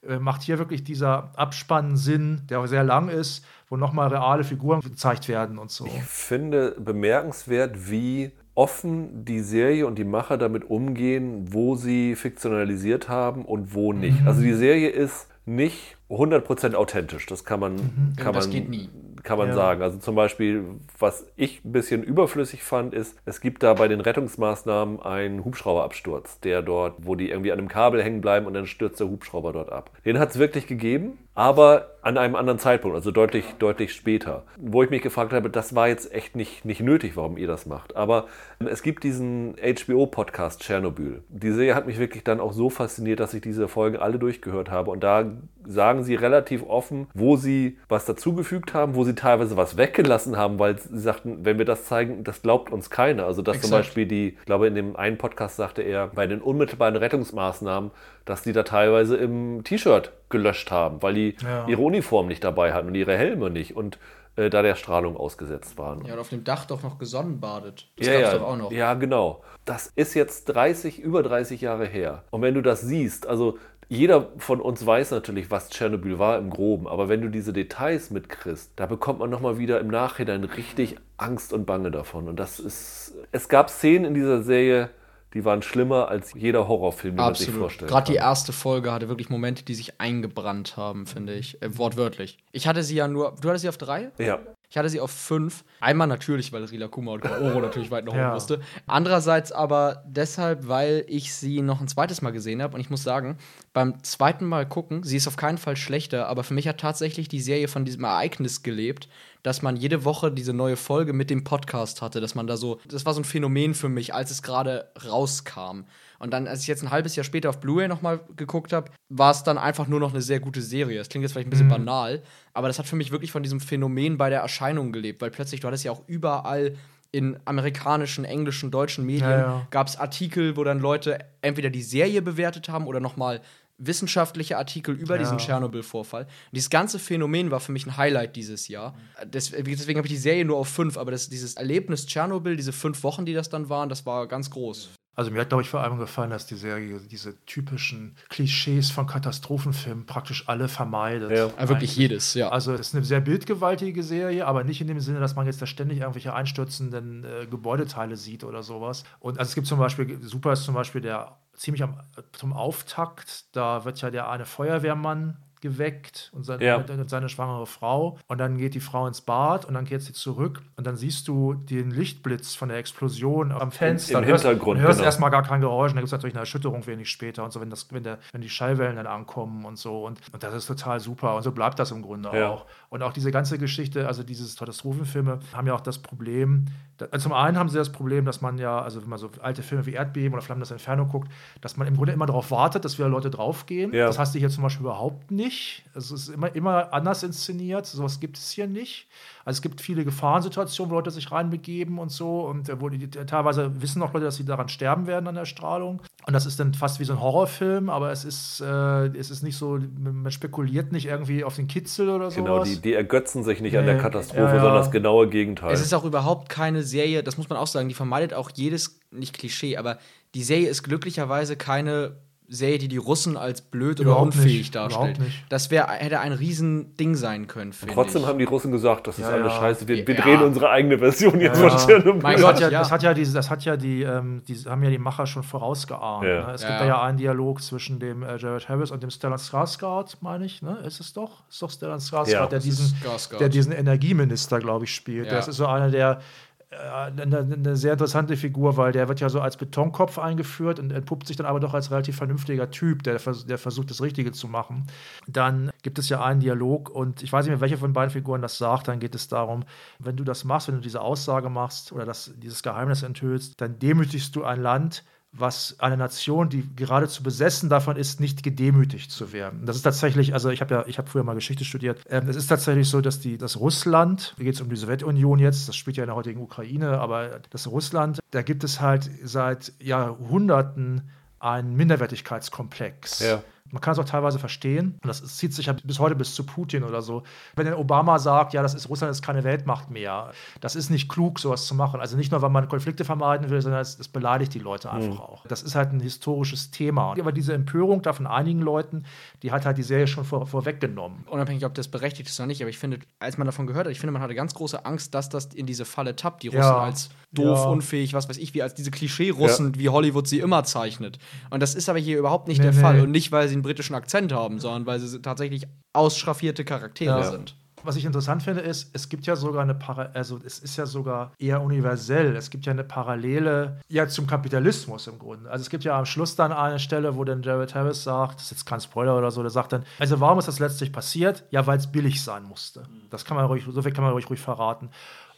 Äh, macht hier wirklich dieser Abspann Sinn, der auch sehr lang ist, wo nochmal reale Figuren gezeigt werden und so. Ich finde bemerkenswert, wie offen die Serie und die Macher damit umgehen, wo sie fiktionalisiert haben und wo nicht. Mhm. Also die Serie ist nicht 100% authentisch. Das kann man, mhm. kann das man, kann man ja. sagen. Also zum Beispiel, was ich ein bisschen überflüssig fand, ist, es gibt da bei den Rettungsmaßnahmen einen Hubschrauberabsturz, der dort, wo die irgendwie an einem Kabel hängen bleiben und dann stürzt der Hubschrauber dort ab. Den hat es wirklich gegeben, aber an einem anderen Zeitpunkt, also deutlich, deutlich später. Wo ich mich gefragt habe, das war jetzt echt nicht, nicht nötig, warum ihr das macht. Aber es gibt diesen HBO-Podcast Tschernobyl. Die Serie hat mich wirklich dann auch so fasziniert, dass ich diese Folgen alle durchgehört habe. Und da sagen sie relativ offen, wo sie was dazugefügt haben, wo sie teilweise was weggelassen haben, weil sie sagten, wenn wir das zeigen, das glaubt uns keiner. Also dass Exakt. zum Beispiel die, ich glaube in dem einen Podcast sagte er, bei den unmittelbaren Rettungsmaßnahmen, dass die da teilweise im T-Shirt gelöscht haben, weil die ja. ihre Uniform nicht dabei hatten und ihre Helme nicht und äh, da der Strahlung ausgesetzt waren. Ja, und auf dem Dach doch noch gesonnenbadet. Das ja, ja, doch auch noch. Ja, genau. Das ist jetzt 30, über 30 Jahre her. Und wenn du das siehst, also jeder von uns weiß natürlich, was Tschernobyl war im Groben, aber wenn du diese Details mitkriegst, da bekommt man nochmal wieder im Nachhinein richtig Angst und Bange davon. Und das ist. Es gab Szenen in dieser Serie, die waren schlimmer als jeder Horrorfilm, den Absolut. man sich vorstellt. Gerade die erste Folge hatte wirklich Momente, die sich eingebrannt haben, finde ich. Äh, wortwörtlich. Ich hatte sie ja nur. Du hattest sie auf drei? Ja. Ich hatte sie auf fünf. Einmal natürlich, weil Rila Kuma und Kaoro natürlich weit nach oben ja. musste. Andererseits aber deshalb, weil ich sie noch ein zweites Mal gesehen habe. Und ich muss sagen, beim zweiten Mal gucken, sie ist auf keinen Fall schlechter, aber für mich hat tatsächlich die Serie von diesem Ereignis gelebt, dass man jede Woche diese neue Folge mit dem Podcast hatte, dass man da so, das war so ein Phänomen für mich, als es gerade rauskam. Und dann, als ich jetzt ein halbes Jahr später auf Blu-ray nochmal geguckt habe, war es dann einfach nur noch eine sehr gute Serie. Das klingt jetzt vielleicht ein bisschen mhm. banal, aber das hat für mich wirklich von diesem Phänomen bei der Erscheinung gelebt, weil plötzlich, du hattest ja auch überall in amerikanischen, englischen, deutschen Medien ja, ja. gab es Artikel, wo dann Leute entweder die Serie bewertet haben oder nochmal wissenschaftliche Artikel über ja. diesen Tschernobyl-Vorfall. dieses ganze Phänomen war für mich ein Highlight dieses Jahr. deswegen habe ich die Serie nur auf fünf, aber das, dieses Erlebnis Tschernobyl, diese fünf Wochen, die das dann waren, das war ganz groß. Also mir hat, glaube ich, vor allem gefallen, dass die Serie diese typischen Klischees von Katastrophenfilmen praktisch alle vermeidet. Ja, wirklich jedes, ja. Also es ist eine sehr bildgewaltige Serie, aber nicht in dem Sinne, dass man jetzt da ständig irgendwelche einstürzenden äh, Gebäudeteile sieht oder sowas. Und also es gibt zum Beispiel, super ist zum Beispiel der ziemlich am, zum Auftakt, da wird ja der eine Feuerwehrmann geweckt und seine, ja. und seine schwangere Frau. Und dann geht die Frau ins Bad und dann geht sie zurück und dann siehst du den Lichtblitz von der Explosion am Fenster. Im, im Hintergrund. Du hörst genau. erstmal gar kein Geräusch und dann gibt es natürlich eine Erschütterung wenig später und so, wenn, das, wenn, der, wenn die Schallwellen dann ankommen und so. Und, und das ist total super. Und so bleibt das im Grunde ja. auch. Und auch diese ganze Geschichte, also diese Katastrophenfilme, haben ja auch das Problem, da, also zum einen haben sie das Problem, dass man ja, also wenn man so alte Filme wie Erdbeben oder Flammen das Inferno guckt, dass man im Grunde immer darauf wartet, dass wieder Leute draufgehen. Ja. Das hast du hier zum Beispiel überhaupt nicht. Es ist immer, immer anders inszeniert. Sowas gibt es hier nicht. Also es gibt viele Gefahrensituationen, wo Leute sich reinbegeben und so. Und äh, wo die, teilweise wissen auch Leute, dass sie daran sterben werden an der Strahlung. Und das ist dann fast wie so ein Horrorfilm, aber es ist, äh, es ist nicht so, man spekuliert nicht irgendwie auf den Kitzel oder so. Genau, die, die, ergötzen sich nicht nee, an der Katastrophe, ja, ja. sondern das genaue Gegenteil. Es ist auch überhaupt keine Serie, das muss man auch sagen, die vermeidet auch jedes, nicht Klischee, aber die Serie ist glücklicherweise keine Serie, die die Russen als blöd oder Überhaupt unfähig nicht. darstellt. Das wär, hätte ein Riesending sein können. Trotzdem ich. haben die Russen gesagt, das ist ja, alles ja. scheiße. Wir, wir drehen unsere eigene Version jetzt ja, von Tschernobyl. Mein Gott, ja, das hat ja diese, das hat ja die, ähm, die haben ja die Macher schon vorausgeahnt. Ne? Es gibt da ja einen Dialog zwischen dem äh, Jared Harris und dem Stellan Skarsgård, meine ich. Ne? Ist es doch? Ist doch Stellan Skarsgård, der, diesen, der diesen Energieminister, glaube ich, spielt. Das ist so einer der eine, eine, sehr interessante Figur, weil der wird ja so als Betonkopf eingeführt und entpuppt sich dann aber doch als relativ vernünftiger Typ, der, der versucht, das Richtige zu machen. Dann gibt es ja einen Dialog und ich weiß nicht mehr, welche von beiden Figuren das sagt, dann geht es darum, wenn du das machst, wenn du diese Aussage machst oder das, dieses Geheimnis enthüllst, dann demütigst du ein Land, was eine Nation, die geradezu besessen davon ist, nicht gedemütigt zu werden. Das ist tatsächlich, also ich habe ja, ich habe früher mal Geschichte studiert. Ähm, es ist tatsächlich so, dass die, das Russland, hier geht es um die Sowjetunion jetzt, das spielt ja in der heutigen Ukraine, aber das Russland, da gibt es halt seit Jahrhunderten einen Minderwertigkeitskomplex. Ja. Man kann es auch teilweise verstehen. Und das zieht sich ja bis heute bis zu Putin oder so. Wenn Obama sagt, ja, das ist Russland ist keine Weltmacht mehr, das ist nicht klug, sowas zu machen. Also nicht nur, weil man Konflikte vermeiden will, sondern es, es beleidigt die Leute einfach mhm. auch. Das ist halt ein historisches Thema. Aber diese Empörung da von einigen Leuten, die hat halt die Serie schon vor, vorweggenommen. Unabhängig, ob das berechtigt ist oder nicht, aber ich finde, als man davon gehört hat, ich finde, man hatte ganz große Angst, dass das in diese Falle tappt, die Russen ja. als doof, ja. unfähig, was weiß ich, wie als diese Klischee-Russen, ja. wie Hollywood sie immer zeichnet. Und das ist aber hier überhaupt nicht nee, der nee. Fall. Und nicht, weil sie einen britischen Akzent haben, sondern weil sie tatsächlich ausschraffierte Charaktere ja. sind. Was ich interessant finde, ist, es gibt ja sogar eine Para also es ist ja sogar eher universell. Es gibt ja eine Parallele ja zum Kapitalismus im Grunde. Also es gibt ja am Schluss dann eine Stelle, wo dann Jared Harris sagt, das ist jetzt kein Spoiler oder so, der sagt dann, also warum ist das letztlich passiert? Ja, weil es billig sein musste. Das kann man ruhig, so viel kann man ruhig, ruhig verraten.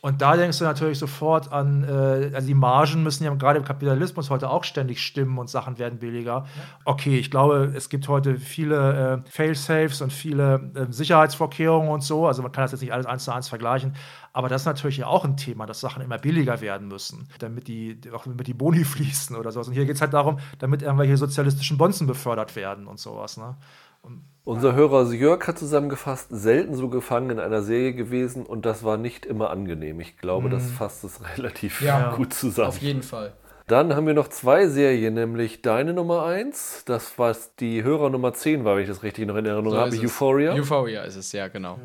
Und da denkst du natürlich sofort an, äh, also die Margen müssen ja gerade im Kapitalismus heute auch ständig stimmen und Sachen werden billiger. Okay, ich glaube, es gibt heute viele äh, Fail-Safes und viele äh, Sicherheitsvorkehrungen und so. Also man kann das jetzt nicht alles eins zu eins vergleichen. Aber das ist natürlich ja auch ein Thema, dass Sachen immer billiger werden müssen, damit die, auch damit die Boni fließen oder sowas. Und hier geht es halt darum, damit irgendwelche sozialistischen Bonzen befördert werden und sowas. Ne? Und unser Hörer Jörg hat zusammengefasst, selten so gefangen in einer Serie gewesen und das war nicht immer angenehm. Ich glaube, mhm. das fasst es relativ ja, gut zusammen. Auf jeden Fall. Dann haben wir noch zwei Serien, nämlich deine Nummer 1, das was die Hörer Nummer 10 war, wenn ich das richtig noch in Erinnerung so habe, Euphoria. Euphoria ist es, ja, genau.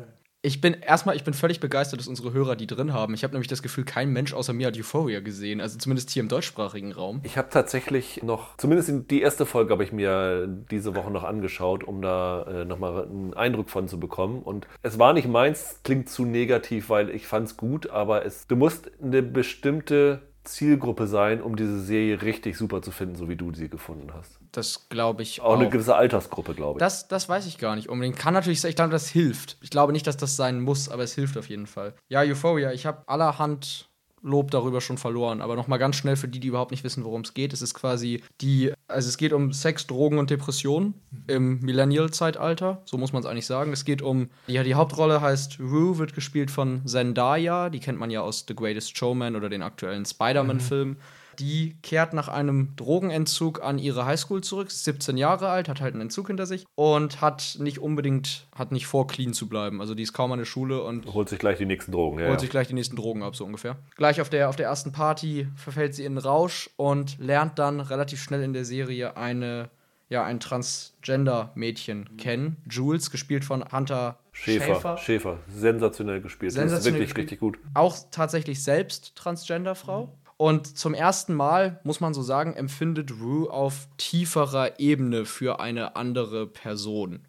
Ich bin erstmal, ich bin völlig begeistert, dass unsere Hörer die drin haben. Ich habe nämlich das Gefühl, kein Mensch außer mir hat Euphoria gesehen, also zumindest hier im deutschsprachigen Raum. Ich habe tatsächlich noch, zumindest die erste Folge habe ich mir diese Woche noch angeschaut, um da äh, nochmal einen Eindruck von zu bekommen. Und es war nicht meins, klingt zu negativ, weil ich fand es gut, aber es, du musst eine bestimmte Zielgruppe sein, um diese Serie richtig super zu finden, so wie du sie gefunden hast. Das glaube ich auch. Auch eine gewisse Altersgruppe, glaube ich. Das, das weiß ich gar nicht unbedingt. Kann natürlich sein, ich glaube, das hilft. Ich glaube nicht, dass das sein muss, aber es hilft auf jeden Fall. Ja, Euphoria, ich habe allerhand Lob darüber schon verloren. Aber nochmal ganz schnell für die, die überhaupt nicht wissen, worum es geht. Es ist quasi die, also es geht um Sex, Drogen und Depressionen im Millennial-Zeitalter. So muss man es eigentlich sagen. Es geht um, ja, die Hauptrolle heißt Rue, wird gespielt von Zendaya. Die kennt man ja aus The Greatest Showman oder den aktuellen Spider-Man-Film. Mhm. Die kehrt nach einem Drogenentzug an ihre Highschool zurück, ist 17 Jahre alt, hat halt einen Entzug hinter sich und hat nicht unbedingt, hat nicht vor, clean zu bleiben. Also die ist kaum an der Schule und holt sich gleich die nächsten Drogen. Ja, holt sich gleich die nächsten Drogen ab, so ungefähr. Gleich auf der, auf der ersten Party verfällt sie in den Rausch und lernt dann relativ schnell in der Serie eine ja, ein Transgender-Mädchen mhm. kennen. Jules, gespielt von Hunter Schäfer. Schäfer, Schäfer. sensationell gespielt. Sensationell das ist wirklich gespielt. richtig gut. Auch tatsächlich selbst Transgender-Frau. Mhm. Und zum ersten Mal, muss man so sagen, empfindet Rue auf tieferer Ebene für eine andere Person.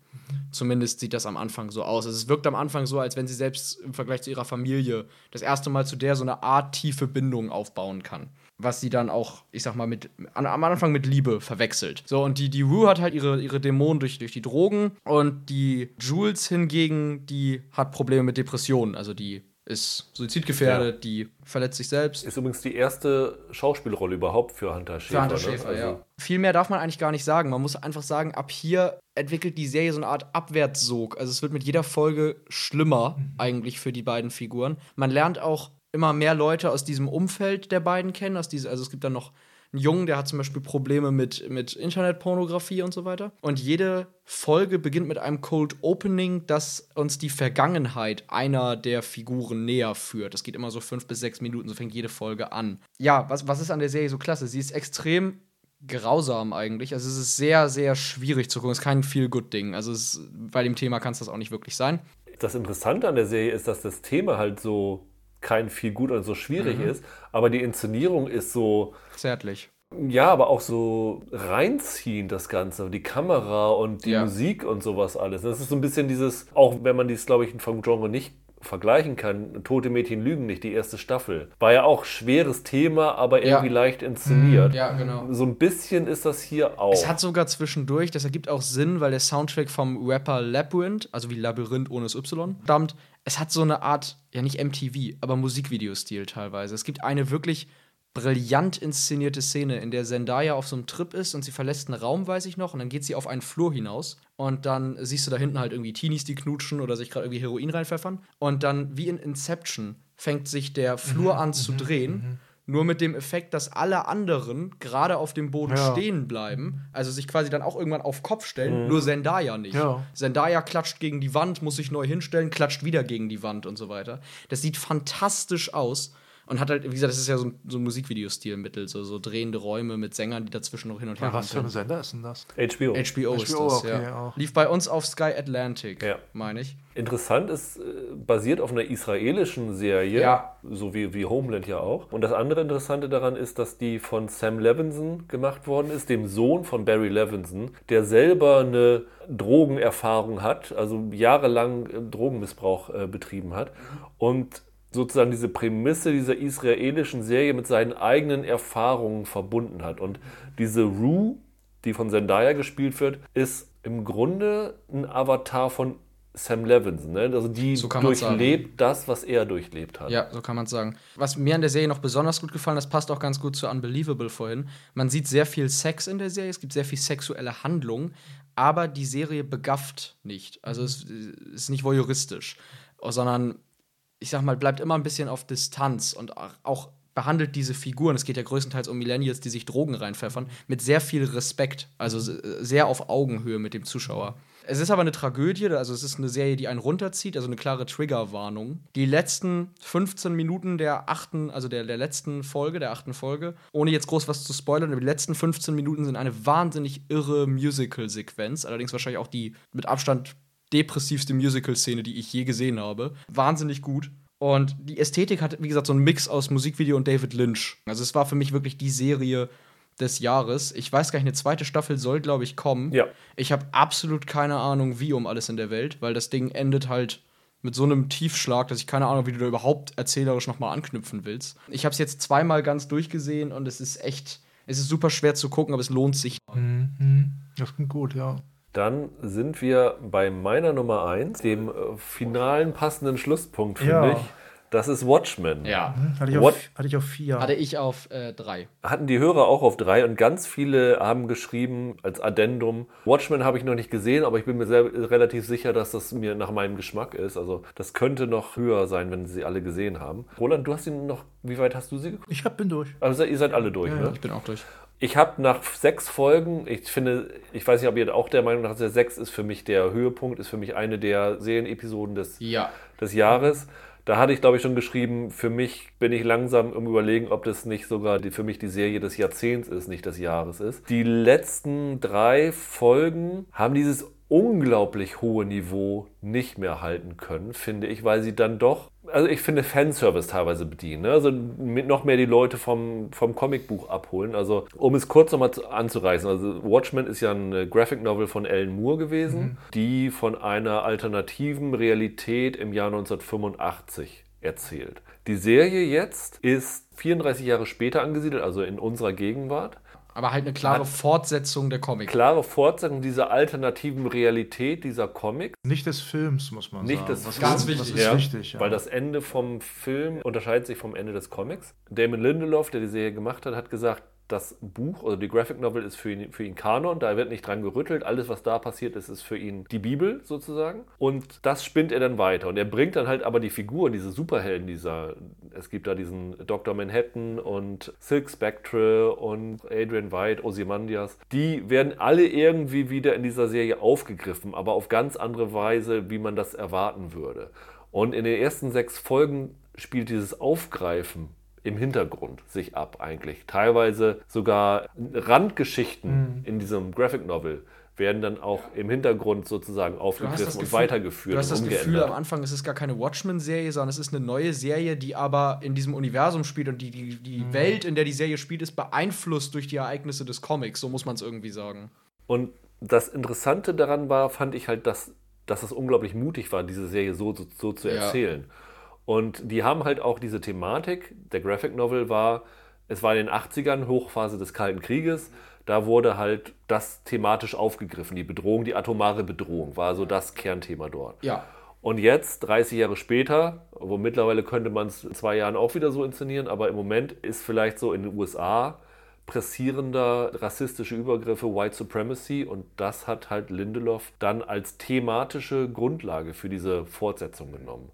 Zumindest sieht das am Anfang so aus. Es wirkt am Anfang so, als wenn sie selbst im Vergleich zu ihrer Familie das erste Mal zu der so eine Art tiefe Bindung aufbauen kann. Was sie dann auch, ich sag mal, mit, an, am Anfang mit Liebe verwechselt. So, und die, die Rue hat halt ihre, ihre Dämonen durch, durch die Drogen und die Jules hingegen, die hat Probleme mit Depressionen. Also die ist suizidgefährdet, ja. die verletzt sich selbst. Ist übrigens die erste Schauspielrolle überhaupt für Hunter Schäfer. Für Hunter ne? Schäfer, ne? also ja. Viel mehr darf man eigentlich gar nicht sagen. Man muss einfach sagen, ab hier entwickelt die Serie so eine Art Abwärtssog. Also es wird mit jeder Folge schlimmer mhm. eigentlich für die beiden Figuren. Man lernt auch immer mehr Leute aus diesem Umfeld der beiden kennen. Aus diese, also es gibt dann noch ein Jungen, der hat zum Beispiel Probleme mit, mit Internetpornografie und so weiter. Und jede Folge beginnt mit einem Cold Opening, das uns die Vergangenheit einer der Figuren näher führt. Das geht immer so fünf bis sechs Minuten, so fängt jede Folge an. Ja, was, was ist an der Serie so klasse? Sie ist extrem grausam eigentlich. Also es ist sehr, sehr schwierig zu gucken. Es ist kein Feel-Good-Ding. Also es, bei dem Thema kann es das auch nicht wirklich sein. Das Interessante an der Serie ist, dass das Thema halt so kein viel gut oder so schwierig mhm. ist, aber die Inszenierung ist so zärtlich. Ja, aber auch so reinziehen das Ganze, die Kamera und die ja. Musik und sowas alles. Das ist so ein bisschen dieses, auch wenn man dies, glaube ich, vom Genre nicht vergleichen kann, Tote Mädchen lügen nicht, die erste Staffel. War ja auch schweres Thema, aber irgendwie Ja. leicht inszeniert. Ja, genau. So ein bisschen ist das hier auch. Es hat sogar zwischendurch, das ergibt auch Sinn, weil der Soundtrack vom Rapper Labyrinth, also wie Labyrinth ohne das Y, stammt. Es hat so eine Art, ja nicht MTV, aber Musikvideostil teilweise. Es gibt eine wirklich brillant inszenierte Szene, in der Zendaya auf so einem Trip ist und sie verlässt einen Raum, weiß ich noch, und dann geht sie auf einen Flur hinaus und dann siehst du da hinten halt irgendwie Teenies, die knutschen oder sich gerade irgendwie Heroin reinpfeffern und dann wie in Inception fängt sich der Flur an zu drehen. Nur mit dem Effekt, dass alle anderen gerade auf dem Boden Ja. stehen bleiben, also sich quasi dann auch irgendwann auf Kopf stellen, nur Zendaya nicht. Ja. Zendaya klatscht gegen die Wand, muss sich neu hinstellen, klatscht wieder gegen die Wand und so weiter. Das sieht fantastisch aus und hat halt, wie gesagt, das ist ja so ein, so ein Musikvideostilmittel, so, so drehende Räume mit Sängern, die dazwischen noch hin und her Was für ein. Sender ist denn das? HBO. HBO, ist HBO, das, okay, ja. auch. Lief bei uns auf Sky Atlantic, Ja. meine ich. Interessant ist, äh, basiert auf einer israelischen Serie, Ja. so wie, wie Homeland ja auch. Und das andere Interessante daran ist, dass die von Sam Levinson gemacht worden ist, dem Sohn von Barry Levinson, der selber eine Drogenerfahrung hat, also jahrelang äh, Drogenmissbrauch äh, betrieben hat. Und sozusagen diese Prämisse dieser israelischen Serie mit seinen eigenen Erfahrungen verbunden hat. Und diese Rue, die von Zendaya gespielt wird, ist im Grunde ein Avatar von Sam Levinson. Ne? Also die So durchlebt das, was er durchlebt hat. Ja, so kann man es sagen. Was mir an der Serie noch besonders gut gefallen, das passt auch ganz gut zu Unbelievable vorhin. Man sieht sehr viel Sex in der Serie, es gibt sehr viel sexuelle Handlung, aber die Serie begafft nicht. Also es ist nicht voyeuristisch, sondern ich sag mal, bleibt immer ein bisschen auf Distanz und auch- behandelt diese Figuren, es geht ja größtenteils um Millennials, die sich Drogen reinpfeffern, mit sehr viel Respekt, also se- sehr auf Augenhöhe mit dem Zuschauer. Es ist aber eine Tragödie, also es ist eine Serie, die einen runterzieht, also eine klare Triggerwarnung. Die letzten 15 Minuten der achten, also der, der letzten Folge, der achten Folge, ohne jetzt groß was zu spoilern, aber die letzten 15 Minuten sind eine wahnsinnig irre Musical-Sequenz, allerdings wahrscheinlich auch die mit Abstand depressivste Musical-Szene, die ich je gesehen habe. Wahnsinnig gut. Und die Ästhetik hat, wie gesagt, so einen Mix aus Musikvideo und David Lynch. Also es war für mich wirklich die Serie des Jahres. Ich weiß gar nicht, eine zweite Staffel soll, glaube ich, kommen. Ja. Ich habe absolut keine Ahnung, wie um alles in der Welt, weil das Ding endet halt mit so einem Tiefschlag, dass ich keine Ahnung, wie du da überhaupt erzählerisch nochmal anknüpfen willst. Ich habe es jetzt zweimal ganz durchgesehen und es ist echt, es ist super schwer zu gucken, aber es lohnt sich. Mhm. Das klingt gut, ja. Dann sind wir bei meiner Nummer 1, dem äh, finalen passenden Schlusspunkt, finde Ja. ich. Das ist Watchmen. Ja. Hatte ich, What? auf, hatte ich auf vier. Hatte ich auf äh, drei. Hatten die Hörer auch auf drei und ganz viele haben geschrieben als Addendum, Watchmen habe ich noch nicht gesehen, aber ich bin mir sehr, relativ sicher, dass das mir nach meinem Geschmack ist. Also das könnte noch höher sein, wenn sie alle gesehen haben. Roland, du hast ihn noch, wie weit hast du sie geguckt? ich hab, bin durch. Also ihr seid alle durch, Ja, ne? Ich bin auch durch. Ich habe nach sechs Folgen, ich finde, ich weiß nicht, ob ihr auch der Meinung seid, sechs ist für mich der Höhepunkt, ist für mich eine der Serienepisoden des, Ja. des Jahres. Da hatte ich, glaube ich, schon geschrieben, für mich bin ich langsam im Überlegen, ob das nicht sogar die, für mich die Serie des Jahrzehnts ist, nicht des Jahres ist. Die letzten drei Folgen haben dieses unglaublich hohe Niveau nicht mehr halten können, finde ich, weil sie dann doch, also ich finde Fanservice teilweise bedienen, ne? also noch mehr die Leute vom, vom Comicbuch abholen. Also um es kurz nochmal zu- anzureißen, also Watchmen ist ja eine Graphic Novel von Alan Moore gewesen, die von einer alternativen Realität im Jahr 1985 erzählt. Die Serie jetzt ist 34 Jahre später angesiedelt, also in unserer Gegenwart. Aber halt eine klare Fortsetzung der Comics. Klare Fortsetzung dieser alternativen Realität dieser Comics. Nicht des Films, muss man Nicht sagen. des Was Ganz wichtig. Das ist Ja, wichtig, ja. Weil das Ende vom Film unterscheidet sich vom Ende des Comics. Damon Lindelof, der die Serie gemacht hat, hat gesagt, das Buch oder die Graphic Novel ist für ihn, für ihn Kanon, da wird nicht dran gerüttelt. Alles, was da passiert ist, ist für ihn die Bibel sozusagen. Und das spinnt er dann weiter. Und er bringt dann halt aber die Figuren, diese Superhelden, dieser, es gibt da diesen Dr. Manhattan und Silk Spectre und Adrian White, Ozymandias, die werden alle irgendwie wieder in dieser Serie aufgegriffen, aber auf ganz andere Weise, wie man das erwarten würde. Und in den ersten sechs Folgen spielt dieses Aufgreifen im Hintergrund sich ab eigentlich. Teilweise sogar Randgeschichten in diesem Graphic Novel werden dann auch im Hintergrund sozusagen aufgegriffen und weitergeführt Du hast das und Gefühl umgeändert. am Anfang, es ist gar keine Watchmen-Serie, sondern es ist eine neue Serie, die aber in diesem Universum spielt und die, die, die Welt, in der die Serie spielt, ist beeinflusst durch die Ereignisse des Comics. So muss man es irgendwie sagen. Und das Interessante daran war, fand ich halt, dass dass es unglaublich mutig war, diese Serie so, so, so zu Ja. Und die haben halt auch diese Thematik. Der Graphic Novel war, es war in den 80ern, Hochphase des Kalten Krieges. Da wurde halt das thematisch aufgegriffen. Die Bedrohung, die atomare Bedrohung war so das Kernthema dort. Ja. Und jetzt, 30 Jahre später, wo mittlerweile könnte man es in zwei Jahren auch wieder so inszenieren, aber im Moment ist vielleicht so in den USA pressierender rassistische Übergriffe, White Supremacy und das hat halt Lindelof dann als thematische Grundlage für diese Fortsetzung genommen.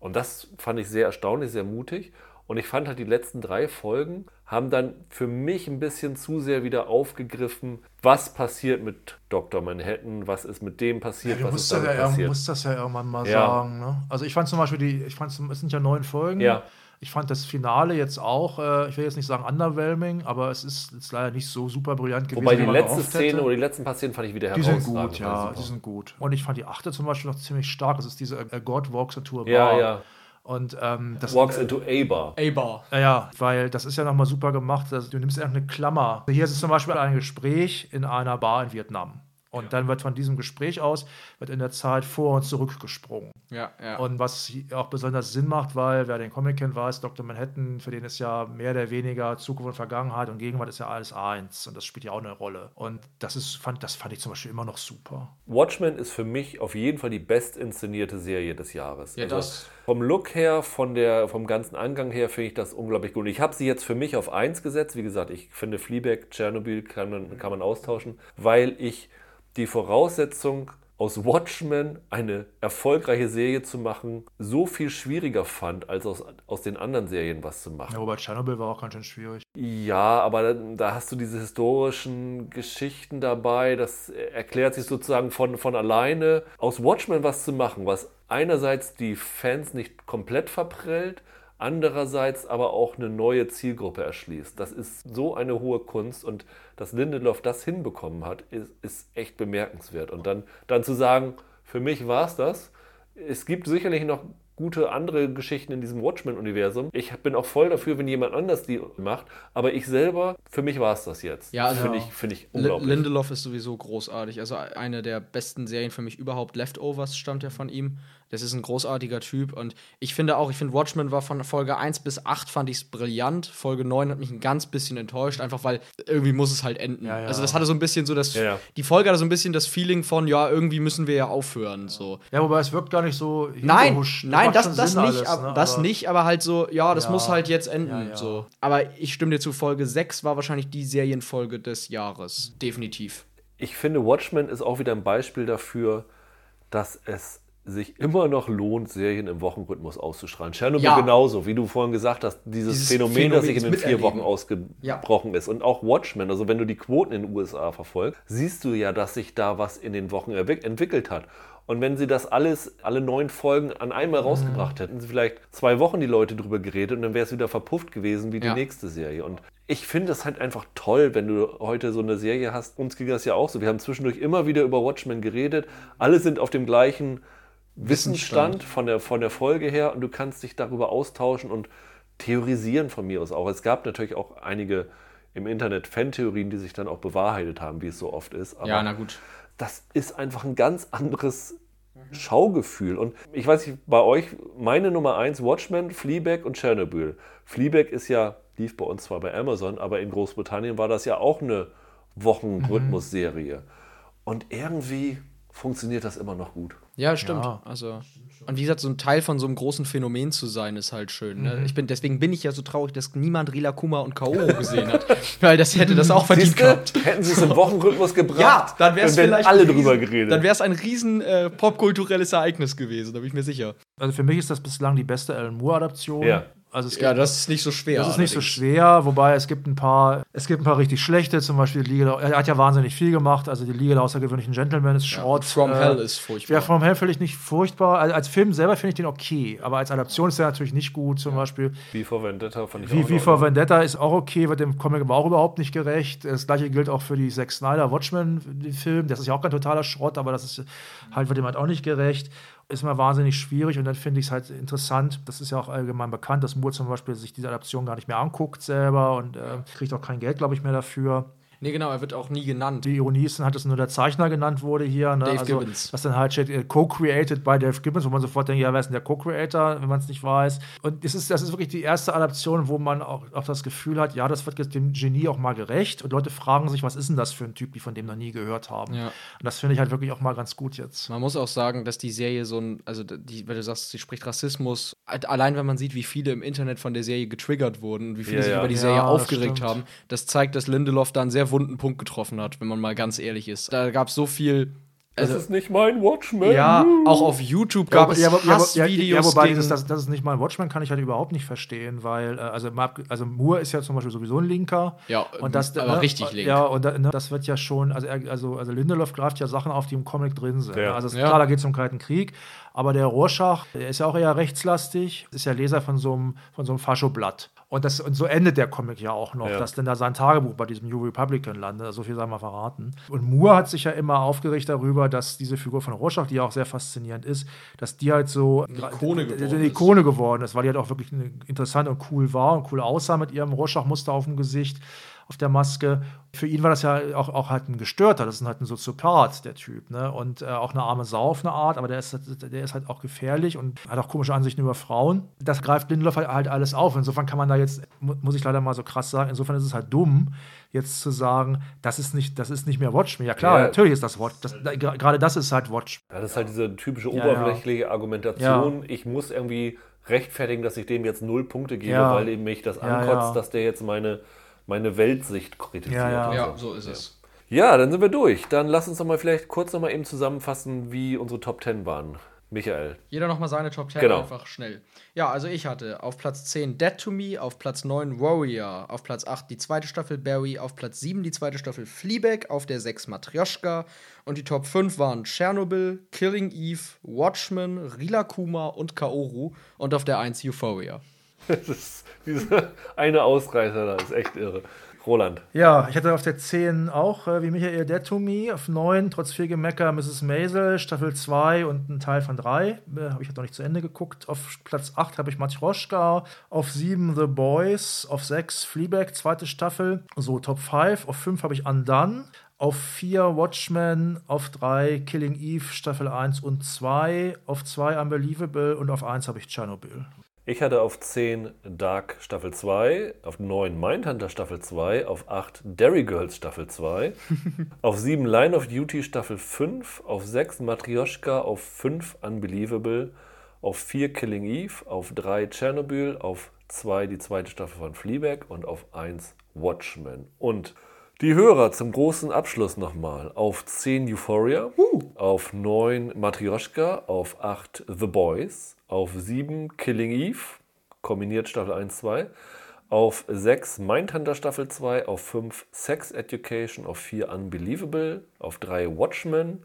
Und das fand ich sehr erstaunlich, sehr mutig. Und ich fand halt die letzten drei Folgen haben dann für mich ein bisschen zu sehr wieder aufgegriffen, was passiert mit Dr. Manhattan, was ist mit dem passiert, du was ist das, damit ja, passiert. musst das ja irgendwann mal Ja. sagen. Ne? Also ich fand zum Beispiel die, ich fand es sind ja neun Folgen. Ja. Ich fand das Finale jetzt auch, äh, ich will jetzt nicht sagen underwhelming, aber es ist jetzt leider nicht so super brillant gewesen. Wobei wie die man letzte. Szene oder die letzten paar Szenen fand ich wieder Die sind herausragend. gut, ja, super. die sind gut. Und ich fand die achte zum Beispiel noch ziemlich stark. Das ist diese A God Walks into a Bar. Ja, ja. Und ähm, das Walks into A-Bar. A-Bar. Ja, ja, weil das ist ja nochmal super gemacht. Also, du nimmst irgendeine Klammer. Hier ist es zum Beispiel ein Gespräch in einer Bar in Vietnam. Und dann wird von diesem Gespräch aus, wird in der Zeit vor und zurück gesprungen. Ja, ja. Und was auch besonders Sinn macht, weil wer den Comic kennt, weiß, Dr. Manhattan, für den ist ja mehr oder weniger Zukunft und Vergangenheit und Gegenwart ist ja alles eins. Und das spielt ja auch eine Rolle. Und das ist, fand, das fand ich zum Beispiel immer noch super. Watchmen ist für mich auf jeden Fall die best inszenierte Serie des Jahres. Also Ja, das- vom Look her, von der, vom ganzen Angang her finde ich das unglaublich gut. Ich habe sie jetzt für mich auf 1 gesetzt. Wie gesagt, ich finde Fleabag, Tschernobyl kann man, kann man austauschen, weil ich die Voraussetzung aus Watchmen eine erfolgreiche Serie zu machen, so viel schwieriger fand, als aus, aus den anderen Serien was zu machen. Ja, wobei Tschernobyl war auch ganz schön schwierig. Ja, aber da, da hast du diese historischen Geschichten dabei. Das erklärt sich sozusagen von, von alleine. Aus Watchmen was zu machen, was einerseits die Fans nicht komplett verprellt, andererseits aber auch eine neue Zielgruppe erschließt. Das ist so eine hohe Kunst und dass Lindelof das hinbekommen hat, ist, ist echt bemerkenswert. Und dann, dann zu sagen, für mich war es das. Es gibt sicherlich noch gute andere Geschichten in diesem Watchmen-Universum. Ich bin auch voll dafür, wenn jemand anders die macht. Aber ich selber, für mich war es das jetzt. Ja, also- finde ich, finde ich unglaublich. Lindelof ist sowieso großartig. Also eine der besten Serien für mich überhaupt. Leftovers stammt ja von ihm. Das ist ein großartiger Typ. Und ich finde auch, ich finde Watchmen war von Folge 1 bis 8 fand ich es brillant. Folge 9 hat mich ein ganz bisschen enttäuscht, einfach weil irgendwie muss es halt enden. Ja, ja. Also das hatte so ein bisschen so das. Ja, ja. Die Folge hatte so ein bisschen das Feeling von, ja, irgendwie müssen wir ja aufhören. So. Ja, wobei es wirkt gar nicht so Nein, hingehuscht. nein, das, das Sinn nicht, alles, ab, ne? das Aber- nicht, aber halt so, ja, das Ja. muss halt jetzt enden. Ja, ja. So. Aber ich stimme dir zu, Folge 6 war wahrscheinlich die Serienfolge des Jahres. Definitiv. Ich finde, Watchmen ist auch wieder ein Beispiel dafür, dass es sich immer noch lohnt, Serien im Wochenrhythmus auszustrahlen. Tschernobyl Ja. genauso, wie du vorhin gesagt hast, dieses, Dieses Phänomen, Phänomen das sich in den vier Wochen ausgebrochen ist. Und auch Watchmen, also wenn du die Quoten in den USA verfolgst, siehst du ja, dass sich da was in den Wochen entwickelt hat. Und wenn sie das alles, alle neun Folgen an einmal rausgebracht hätten, sie vielleicht zwei Wochen die Leute drüber geredet und dann wäre es wieder verpufft gewesen wie die Ja. nächste Serie. Und ich finde es halt einfach toll, wenn du heute so eine Serie hast. Uns ging das ja auch so. Wir haben zwischendurch immer wieder über Watchmen geredet. Alle sind auf dem gleichen Wissensstand von der, von der Folge her und du kannst dich darüber austauschen und theorisieren von mir aus auch. Es gab natürlich auch einige im Internet Fantheorien, die sich dann auch bewahrheitet haben, wie es so oft ist. Aber Ja, na gut. das ist einfach ein ganz anderes Schaugefühl. Und ich weiß nicht, bei euch, meine Nummer eins, Watchmen, Fleabag und Chernobyl. Fleabag ist ja, lief bei uns zwar bei Amazon, aber in Großbritannien war das ja auch eine Wochenrhythmus-Serie. Und irgendwie funktioniert das immer noch gut. Ja, stimmt. Ja. Also und wie gesagt, so ein Teil von so einem großen Phänomen zu sein, ist halt schön. Mhm. Ne? Ich bin, deswegen bin ich ja so traurig, dass niemand Rila Kuma und K.O. gesehen hat, weil das hätte das auch verdient Siehste, gehabt. hätten sie es im Wochenrhythmus gebracht, Ja, dann wäre es wären vielleicht alle ein riesen, drüber geredet. Dann wäre es ein riesen äh, popkulturelles Ereignis gewesen, da bin ich mir sicher. Also für mich ist das bislang die beste Alan Moore-Adaption. Ja. Also es gibt Ja, das ist nicht so schwer. Das ist nicht so schwer, wobei es gibt ein paar, es gibt ein paar richtig schlechte, zum Beispiel die Liga, er hat ja wahnsinnig viel gemacht, also die Liga der außergewöhnlichen Gentlemen ist Schrott. From äh, Hell ist furchtbar. Ja, From Hell finde ich nicht furchtbar. Also als Film selber finde ich den okay, aber als Adaption ist er natürlich nicht gut, zum Beispiel. Wie vor Vendetta fand ich Wie, auch wie vor Vendetta ist auch okay, wird dem Comic aber auch überhaupt nicht gerecht. Das gleiche gilt auch für die Zack Snyder Watchmen-Film. Das ist ja auch kein totaler Schrott, aber das ist halt, wird dem halt auch nicht gerecht. Ist mal wahnsinnig schwierig und dann finde ich es halt interessant. Das ist ja auch allgemein bekannt, dass Moore zum Beispiel sich diese Adaption gar nicht mehr anguckt selber und äh, kriegt auch kein Geld, glaube ich, mehr dafür. Nee, genau, er wird auch nie genannt. Die Ironie ist dann halt, dass nur der Zeichner genannt wurde hier. Ne? Dave also, Gibbons. Was dann halt steht, äh, co-created by Dave Gibbons, wo man sofort denkt, ja, wer ist denn der Co-Creator, wenn man es nicht weiß. Und das ist, das ist wirklich die erste Adaption, wo man auch, auch das Gefühl hat, ja, das wird jetzt dem Genie auch mal gerecht. Und Leute fragen sich, was ist denn das für ein Typ, die von dem noch nie gehört haben. Ja. Und das finde ich halt wirklich auch mal ganz gut jetzt. Man muss auch sagen, dass die Serie so ein, also die, wenn du sagst, sie spricht Rassismus, halt allein wenn man sieht, wie viele im Internet von der Serie getriggert wurden und wie viele Ja, sich ja. über die Serie das aufgeregt stimmt. haben, das zeigt, dass Lindelof da einen sehr wunden Punkt getroffen hat, wenn man mal ganz ehrlich ist. Da gab es so viel. Das Also, ist nicht mein Watchman. ja, auch auf YouTube gab es ja, aber- ja, aber- ja, Hassvideos. ja, wobei gegen- das, das, das ist nicht mal Watchmen, kann ich halt überhaupt nicht verstehen, weil, äh, also, also Moore ist ja zum Beispiel sowieso ein Linker. Ja, und das, aber ne, richtig link. Ja, und da, ne, das wird ja schon, also, also, also Lindelof greift ja Sachen auf, die im Comic drin sind. Ja. Also, es klar, da geht es um Kalten Krieg, aber der Rorschach, der ist ja auch eher rechtslastig, ist ja Leser von so einem, von so einem Faschoblatt. Und, das, und so endet der Comic ja auch noch, Ja. dass denn da sein Tagebuch bei diesem New Republican landet. So viel sei mal verraten. Und Moore hat sich ja immer aufgeregt darüber, dass diese Figur von Rorschach, die ja auch sehr faszinierend ist, dass die halt so Ikone geworden eine ist. Ikone geworden ist, weil die halt auch wirklich eine- interessant und cool war und cool aussah mit ihrem Rorschach-Muster auf dem Gesicht, auf der Maske. Für ihn war das ja auch, auch halt ein Gestörter, das ist halt ein Soziopath, der Typ, ne? Und äh, auch eine arme Sau auf eine Art, aber der ist, halt- der ist halt auch gefährlich und hat auch komische Ansichten über Frauen. Das greift Lindelof halt, halt alles auf. Insofern kann man da jetzt, mu muss ich leider mal so krass sagen, insofern ist es halt dumm, jetzt zu sagen, das ist nicht, das ist nicht mehr Watchmen. Ja klar, Ja. natürlich ist das Watch. Das, da- Gerade das ist halt Watch. Ja, das ist halt diese typische Ja, ja. oberflächliche Argumentation. Ich muss irgendwie rechtfertigen, dass ich dem jetzt null Punkte gebe, weil eben mich das ankotzt, dass der jetzt meine, meine Weltsicht kritisiert. Ja, ja. ja, Also, so ist es. Ja, dann sind wir durch. Dann lass uns doch mal vielleicht kurz noch mal eben zusammenfassen, wie unsere Top 10 waren. Michael. Jeder nochmal seine Top 10 Genau. einfach schnell. Ja, also ich hatte auf Platz 10 Dead to Me, auf Platz 9 Warrior, auf Platz 8 die zweite Staffel Barry, auf Platz 7 die zweite Staffel Fleabag, auf der 6 Matryoshka und die Top 5 waren Chernobyl, Killing Eve, Watchmen, Rilakuma und Kaoru und auf der 1 Euphoria. Das ist dieser eine Ausreißer da, ist echt irre. Roland. Ja, ich hatte auf der 10 auch, äh, wie Michael Dead to Me, auf 9, trotz viel Gemecker, Mrs. Maisel, Staffel 2 und ein Teil von 3. Äh, habe ich noch nicht zu Ende geguckt. Auf Platz 8 habe ich Matroschka, auf 7 The Boys, auf 6 Fleabag, zweite Staffel, so Top 5. Auf 5 habe ich Undone. Auf 4 Watchmen, auf 3 Killing Eve Staffel 1 und 2, auf 2 Unbelievable und auf 1 habe ich Tschernobyl. Ich hatte auf 10 Dark Staffel 2, auf 9 Mindhunter Staffel 2, auf 8 Derry Girls Staffel 2, auf 7 Line of Duty Staffel 5, auf 6 Matryoshka, auf 5 Unbelievable, auf 4 Killing Eve, auf 3 Chernobyl, auf 2 die zweite Staffel von Fleabag und auf 1 Watchmen. Und die Hörer zum großen Abschluss nochmal. Auf 10 Euphoria, auf 9 Matryoshka, auf 8 The Boys, auf 7 Killing Eve, kombiniert Staffel 1, 2, auf 6 Mindhunter Staffel 2, auf 5 Sex Education, auf 4 Unbelievable, auf 3 Watchmen,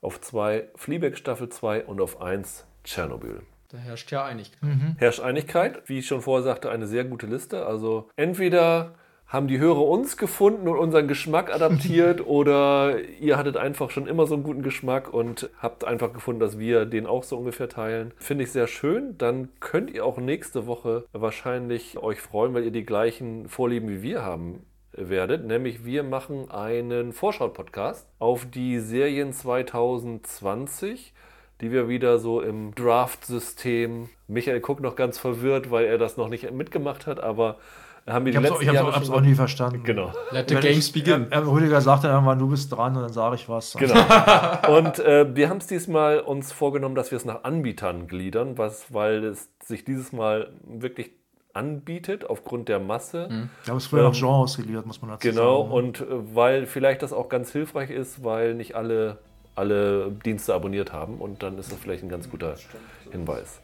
auf 2 Fleabag Staffel 2 und auf 1 Chernobyl. Da herrscht ja Einigkeit. Herrscht Einigkeit, wie ich schon vorher sagte, eine sehr gute Liste. Also entweder haben die Hörer uns gefunden und unseren Geschmack adaptiert oder ihr hattet einfach schon immer so einen guten Geschmack und habt einfach gefunden, dass wir den auch so ungefähr teilen. Finde ich sehr schön. Dann könnt ihr auch nächste Woche wahrscheinlich euch freuen, weil ihr die gleichen Vorlieben wie wir haben werdet, nämlich wir machen einen Vorschau-Podcast auf die Serien 2020 die wir wieder so im Draft-System. Michael guckt noch ganz verwirrt, weil er das noch nicht mitgemacht hat, aber haben wir Ich die habe es ich Jahre hab's, auch nie verstanden. Genau. Let the games begin. Rüdiger sagte irgendwann, du bist dran und dann sage ich was. Genau. Und äh, wir haben es diesmal uns vorgenommen, dass wir es nach Anbietern gliedern, was, weil es sich dieses Mal wirklich anbietet aufgrund der Masse. Wir haben es früher noch Genres gegliedert, muss man dazu Genau, sagen. ne? und äh, weil vielleicht das auch ganz hilfreich ist, weil nicht alle, alle Dienste abonniert haben und dann ist das vielleicht ein ganz guter Hinweis.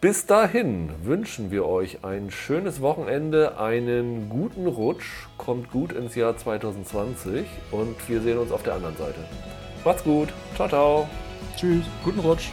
Bis dahin wünschen wir euch ein schönes Wochenende, einen guten Rutsch, kommt gut ins Jahr 2020 und wir sehen uns auf der anderen Seite. Macht's gut, ciao, ciao. Tschüss. Guten Rutsch.